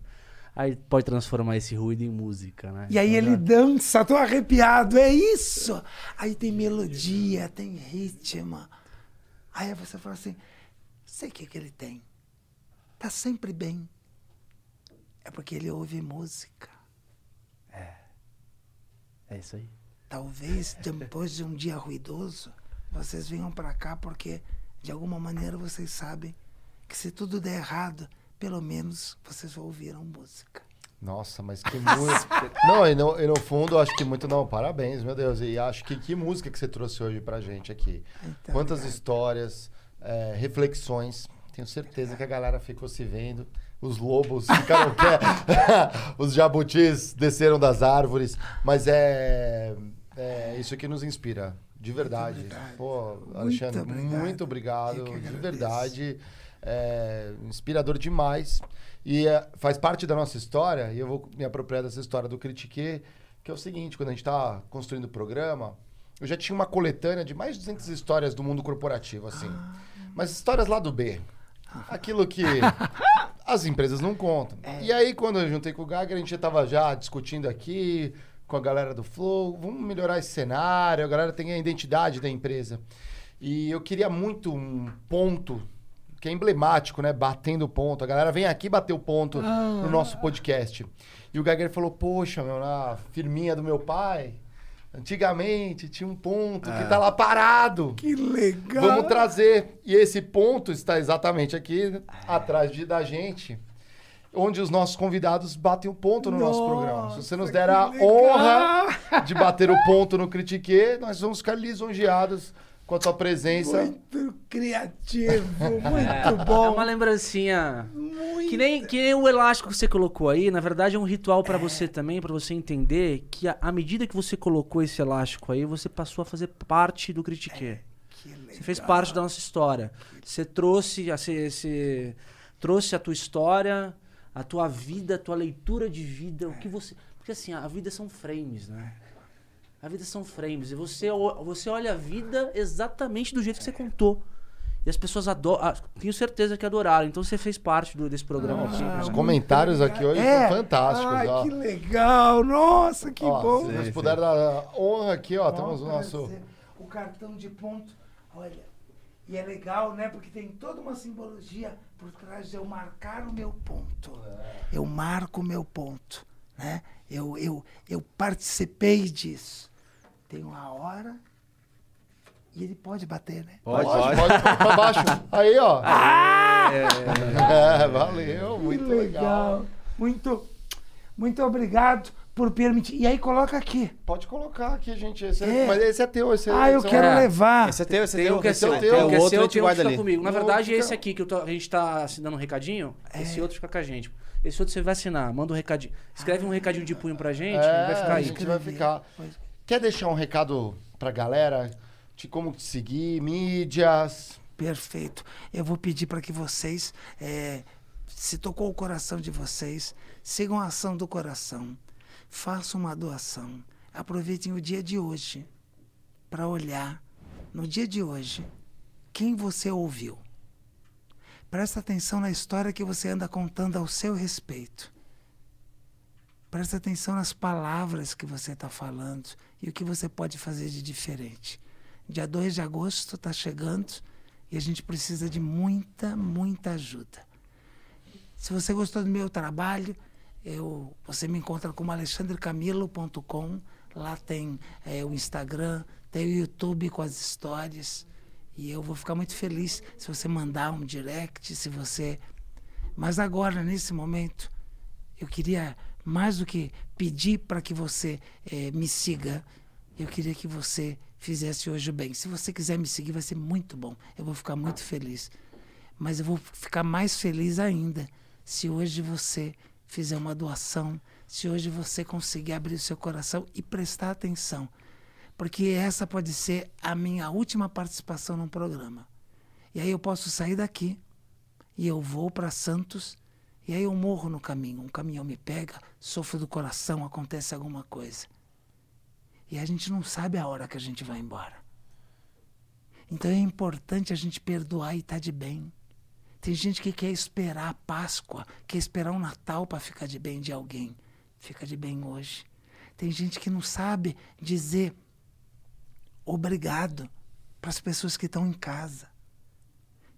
S3: aí pode transformar esse ruído em música, né?
S4: E aí
S3: Então
S4: ele
S3: já-
S4: dança, tô arrepiado, é isso! Aí tem melodia, tem ritmo. Aí você fala assim, sei o que, que ele tem. Tá sempre bem. É porque ele ouve música.
S3: É isso aí.
S4: Talvez depois de um dia ruidoso, vocês venham pra cá porque de alguma maneira vocês sabem que se tudo der errado, pelo menos vocês ouviram música.
S1: Nossa, mas que música. não, e no, e no fundo, acho que muito não. Parabéns, meu Deus. E acho que que música que você trouxe hoje pra gente aqui.
S4: Então,
S1: Quantas
S4: obrigado.
S1: histórias, é, reflexões. Tenho certeza que a galera ficou se vendo. Os lobos ficaram quê? Os jabutis desceram das árvores. Mas é, é isso que nos inspira. De verdade.
S4: obrigado.
S1: Pô,
S4: Muito
S1: Alexandre,
S4: obrigado.
S1: muito obrigado.
S4: Eu que
S1: De verdade. É, inspirador demais. E é, faz parte da nossa história, e eu vou me apropriar dessa história do Critique, que é o seguinte, quando a gente está construindo o programa, eu já tinha uma coletânea de mais de 200 histórias do mundo corporativo, assim. Mas histórias lá do B. Aquilo que as empresas não contam. E aí, quando eu juntei com o Geiger, a gente já estava já discutindo aqui com a galera do Flow, vamos melhorar esse cenário, a galera tem a identidade da empresa. E eu queria muito um ponto que é emblemático, né? Batendo ponto. A galera vem aqui bater o ponto no nosso podcast. E o Geiger falou, poxa, meu, na firminha do meu pai, antigamente tinha um ponto que tá lá parado.
S4: Que legal!
S1: Vamos trazer. E esse ponto está exatamente aqui atrás de, da gente, onde os nossos convidados batem o ponto no nosso
S4: Nossa,
S1: programa. Se você nos der a
S4: legal!
S1: honra de bater o ponto no Critique, nós vamos ficar lisonjeados com a tua presença.
S4: Muito criativo, muito
S3: É
S4: bom.
S3: uma lembrancinha.
S4: Muito.
S3: Que nem, que nem o elástico que você colocou aí, na verdade é um ritual pra você também, pra você entender que a- à medida que você colocou esse elástico aí, você passou a fazer parte do Critique.
S4: Que legal.
S3: Você fez parte da nossa história. Você trouxe a, você, você trouxe a tua história, a tua vida, a tua leitura de vida, o que você. Porque assim, a vida são frames, né? A vida são frames. E você, você olha a vida exatamente do jeito que você contou. E as pessoas adoram. Tenho certeza que adoraram. Então você fez parte do- desse programa aqui.
S1: Os
S3: né?
S1: comentários aqui hoje
S4: É.
S1: são fantásticos.
S4: Ai,
S1: ó.
S4: que legal! Nossa, que
S1: Ó,
S4: bom!
S1: Se nos puder dar honra aqui, ó, temos o nosso.
S4: O cartão de ponto, olha. E é legal, né? Porque tem toda uma simbologia por trás de eu marcar o meu ponto. Eu marco o meu ponto, né? Eu, eu, eu participei disso. Tem uma hora e ele pode bater, né?
S2: Pode,
S1: Pode,
S2: pode.
S1: pode pra baixo. Aí, ó.
S4: Ah!
S1: É, valeu, muito
S4: Que
S1: legal.
S4: Muito, muito obrigado por permitir. E aí coloca aqui.
S1: Pode colocar aqui, gente. Esse
S4: É.
S1: é, mas esse é teu. Esse é,
S4: Ah, eu
S1: é
S4: quero
S3: É.
S4: levar.
S2: Esse é teu, esse é teu.
S1: esse é teu,
S2: o outro a
S3: um que
S2: guarda ali.
S3: comigo. Na verdade, esse aqui que eu tô- a gente tá assinando um recadinho,
S4: É.
S3: esse outro fica com a gente. Esse outro você vai assinar, manda um recadinho. Escreve um recadinho de punho pra gente,
S1: É,
S3: vai ficar
S1: a
S3: aí.
S1: gente vai ficar. Quer deixar um recado pra galera de como te seguir, mídias?
S4: Perfeito. Eu vou pedir para que vocês, eh, se tocou o coração de vocês, sigam a ação do coração. Façam uma doação. Aproveitem o dia de hoje para olhar, no dia de hoje, quem você ouviu. Presta atenção na história que você anda contando ao seu respeito. Presta atenção nas palavras que você está falando e o que você pode fazer de diferente. Dia 2 de agosto está chegando e a gente precisa de muita, muita ajuda. Se você gostou do meu trabalho, eu, você me encontra como alexandrecamilo.com. Lá tem eh, o Instagram, tem o YouTube com as histórias. E eu vou ficar muito feliz se você mandar um direct, se você. Mas agora, nesse momento, Eu queria, mais do que pedir para que você eh, me siga, eu queria que você fizesse hoje o bem. Se você quiser me seguir, vai ser muito bom. Eu vou ficar muito feliz. Mas eu vou ficar mais feliz ainda se hoje você fizer uma doação, se hoje você conseguir abrir o seu coração e prestar atenção. Porque essa pode ser a minha última participação num programa. E aí eu posso sair daqui e eu vou para Santos e aí eu morro no caminho. Um caminhão me pega, sofro do coração, acontece alguma coisa. E a gente não sabe a hora que a gente vai embora. Então é importante a gente perdoar e estar tá de bem. Tem gente que quer esperar a Páscoa, quer esperar o Natal para ficar de bem de alguém. Fica de bem hoje. Tem gente que não sabe dizer obrigado para as pessoas que estão em casa.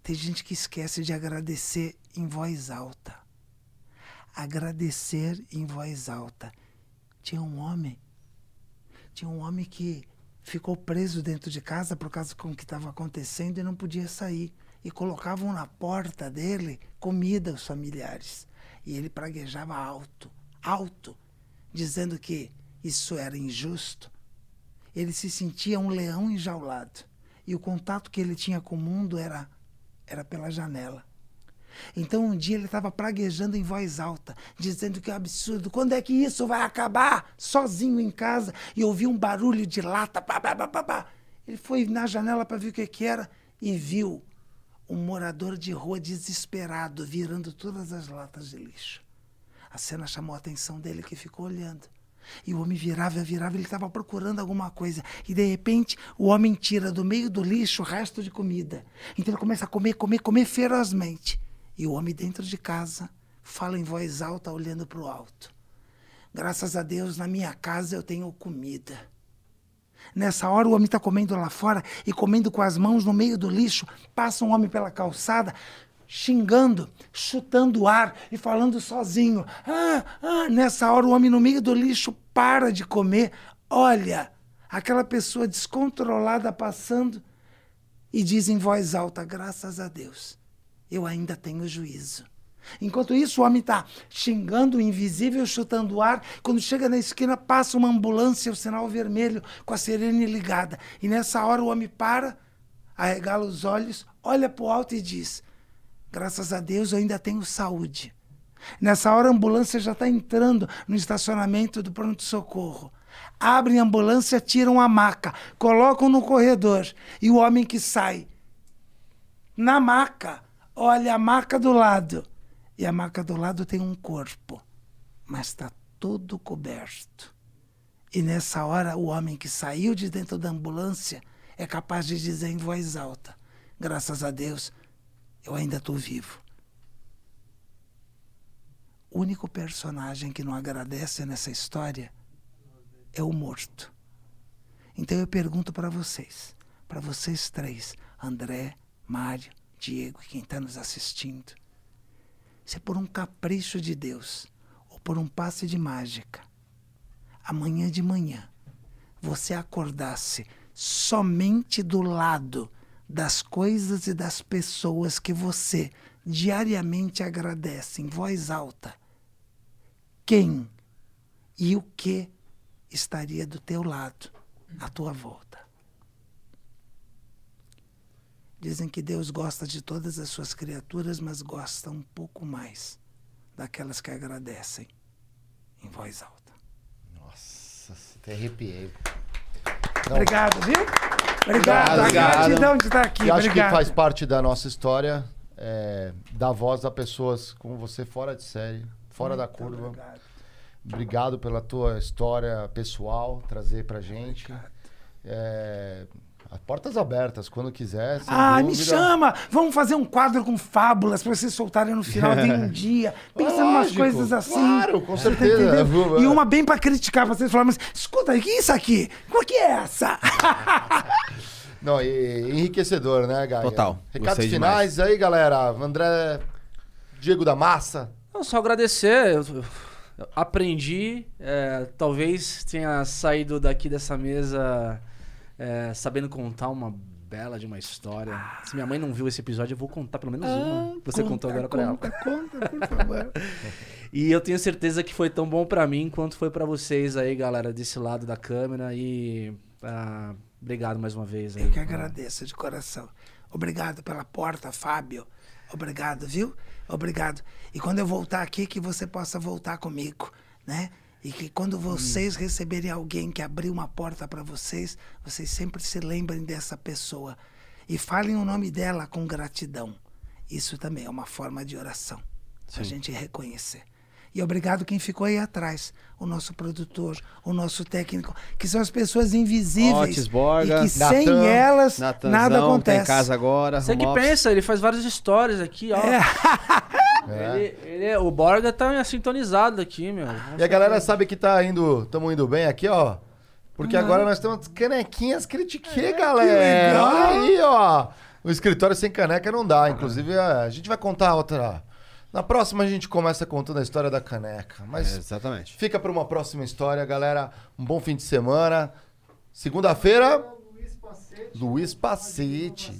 S4: Tem gente que esquece de agradecer em voz alta. Agradecer em voz alta. Tinha um homem, tinha um homem que ficou preso dentro de casa por causa com o que estava acontecendo e não podia sair e colocavam na porta dele comida aos familiares. E ele praguejava alto, alto, dizendo que isso era injusto. Ele se sentia um leão enjaulado. E o contato que ele tinha com o mundo era, era pela janela. Então um dia ele estava praguejando em voz alta, dizendo que é um absurdo. Quando é que isso vai acabar? Sozinho em casa e ouviu um barulho de lata. Pá, pá, pá, pá, Ele foi na janela para ver o que, que era e viu um morador de rua desesperado, virando todas as latas de lixo. A cena chamou a atenção dele, que ficou olhando. E o homem virava, virava, ele estava procurando alguma coisa. E de repente, o homem tira do meio do lixo o resto de comida. Então ele começa a comer, comer, comer ferozmente. E o homem dentro de casa fala em voz alta, olhando para o alto. Graças a Deus, na minha casa eu tenho comida. Nessa hora, o homem está comendo lá fora e comendo com as mãos no meio do lixo. Passa um homem pela calçada, xingando, chutando o ar e falando sozinho. Ah, ah. Nessa hora, o homem no meio do lixo para de comer. Olha, aquela pessoa descontrolada passando e diz em voz alta: Graças a Deus, eu ainda tenho juízo. Enquanto isso, o homem está xingando o invisível, chutando o ar. Quando chega na esquina, passa uma ambulância, o sinal vermelho, com a sirene ligada. E nessa hora o homem para, arregala os olhos, olha para o alto e diz: Graças a Deus eu ainda tenho saúde. Nessa hora a ambulância já está entrando no estacionamento do pronto-socorro. Abrem a ambulância, tiram a maca, colocam no corredor. E o homem que sai na maca, olha a maca do lado e a maca do lado tem um corpo, mas está todo coberto. E nessa hora, o homem que saiu de dentro da ambulância é capaz de dizer em voz alta: Graças a Deus, eu ainda estou vivo. O único personagem que não agradece nessa história é o morto. Então eu pergunto para vocês, para vocês três, André, Mário, Diego e quem está nos assistindo, se é por um capricho de Deus ou por um passe de mágica, amanhã de manhã você acordasse somente do lado das coisas e das pessoas que você diariamente agradece em voz alta, quem e o que estaria do teu lado, à tua volta? Dizem que Deus gosta de todas as suas criaturas, mas gosta um pouco mais daquelas que agradecem em voz alta.
S1: Nossa, até arrepiei.
S4: Não. Obrigado, viu? Obrigado, obrigado. a gratidão de estar aqui.
S1: E acho
S4: obrigado.
S1: que faz parte da nossa história é, dar voz a pessoas como você fora de série, fora Muito da curva. Obrigado. obrigado. pela tua história pessoal, trazer pra gente. É, Portas abertas, quando quiser.
S4: Ah, dúvida. me chama! Vamos fazer um quadro com fábulas para vocês soltarem no final de um dia. Pensa em umas coisas assim.
S1: Claro, com certeza.
S4: Tá e uma bem para criticar vocês falarem, mas escuta, o que é isso aqui? Qual que é essa?
S1: Não, e, enriquecedor, né, Gaia?
S2: Total.
S1: Recados finais demais. aí, galera. André, Diego da Massa.
S3: Não, só agradecer. Eu, eu aprendi, é, talvez tenha saído daqui dessa mesa é, sabendo contar uma bela de uma história. Se minha mãe não viu esse episódio, eu vou contar pelo menos uma. Você contou agora pra ela.
S4: Conta, conta, por favor.
S3: E eu tenho certeza que foi tão bom pra mim quanto foi pra vocês aí, galera, desse lado da câmera. E ah, obrigado mais uma vez. Aí.
S4: Eu que agradeço de coração. Obrigado pela porta, Fábio. Obrigado, viu? Obrigado. E quando eu voltar aqui, que você possa voltar comigo, né? E que quando vocês receberem alguém que abriu uma porta para vocês, vocês sempre se lembrem dessa pessoa. E falem o nome dela com gratidão. Isso também é uma forma de oração. A gente reconhecer. E obrigado quem ficou aí atrás. O nosso produtor, o nosso técnico, que são as pessoas invisíveis.
S2: Otis Borga,
S4: e que sem
S1: Natan,
S4: elas
S2: Natanzão,
S4: nada
S2: tá
S4: acontece.
S2: em casa agora.
S3: Você que pensa, ele faz várias histórias aqui, ó.
S1: É.
S3: Ele, ele é- o Borga tá sintonizado aqui, meu.
S1: E a galera sabe que tá indo, estamos indo bem aqui, ó. Porque agora nós temos canequinhas critiquei, galera.
S4: legal.
S1: Olha aí, ó. O escritório sem caneca não dá. Inclusive, a gente vai contar outra. Na próxima a gente começa contando a história da caneca.
S2: É,
S1: Mas
S2: exatamente.
S1: fica para uma próxima história, galera. Um bom fim de semana. Segunda-feira, Luiz Pacete.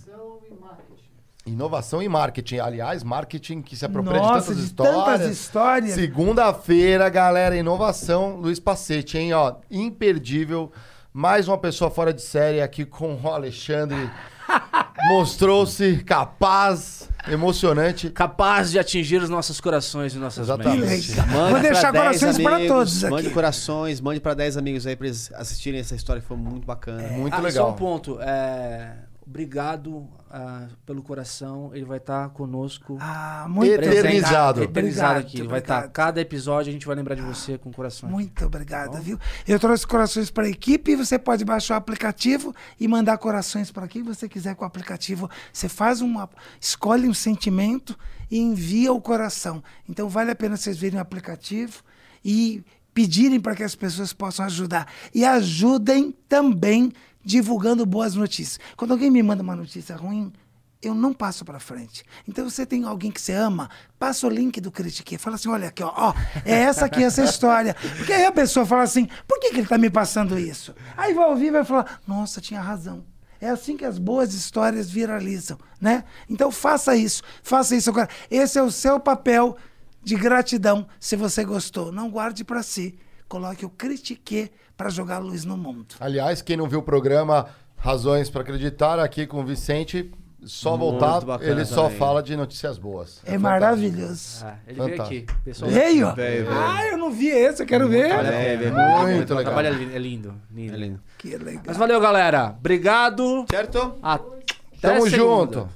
S1: Inovação e marketing. Aliás, marketing que se apropria
S4: Nossa,
S1: de tantas
S4: de tantas
S1: histórias.
S4: histórias.
S1: Segunda-feira, galera, inovação, Luiz Pacete, hein? Ó, imperdível. Mais uma pessoa fora de série aqui com o Alexandre. Mostrou-se capaz, emocionante.
S3: Capaz de atingir os nossos corações e nossas
S1: Exatamente.
S2: Mande
S4: Vou deixar
S2: pra 10
S4: corações para todos
S2: Mande
S4: aqui.
S2: corações, mande pra 10 amigos aí pra eles assistirem essa história, que foi muito bacana.
S1: Muito
S3: ah,
S1: legal.
S3: Só um ponto. é, obrigado ah, pelo coração. Ele vai estar conosco.
S4: Ah, muito
S1: Eternizado.
S4: obrigado.
S3: eternizado
S4: Obrigado,
S3: aqui. Ele vai estar.
S4: obrigado.
S3: Cada episódio a gente vai lembrar de você com coração.
S4: Muito obrigado, viu? Eu trouxe corações para a equipe. Você pode baixar o aplicativo e mandar corações para quem você quiser com o aplicativo. Você faz uma. escolhe um sentimento e envia o coração. Então vale a pena vocês verem o aplicativo e pedirem para que as pessoas possam ajudar. E ajudem também divulgando boas notícias. Quando alguém me manda uma notícia ruim, eu não passo para frente. Então você tem alguém que você ama, passa o link do Critique, fala assim, olha aqui, ó, ó, é essa aqui essa história. Porque aí a pessoa fala assim, por que, que ele está me passando isso? Aí vai ouvir e vai falar, nossa, tinha razão. É assim que as boas histórias viralizam, né? Então faça isso, faça isso agora. Esse é o seu papel de gratidão, se você gostou. Não guarde para si. Coloque o Critique para jogar luz no mundo.
S1: Aliás, quem não viu o programa Razões para Acreditar, aqui com o Vicente, só
S2: Muito
S1: voltar, ele só
S2: também.
S1: fala de notícias boas.
S4: É maravilhoso.
S3: Ah, ele veio aqui.
S1: Fantástico.
S3: Pessoal,
S4: Veio?
S2: Veio.
S4: Ah, eu não vi esse, eu quero ver.
S2: É,
S1: Muito
S3: o
S1: legal.
S3: trabalho é li- é lindo. lindo.
S2: É lindo.
S4: Que legal.
S3: Mas valeu, galera. Obrigado.
S2: Certo?
S3: Até
S1: Tamo
S3: segunda.
S1: junto.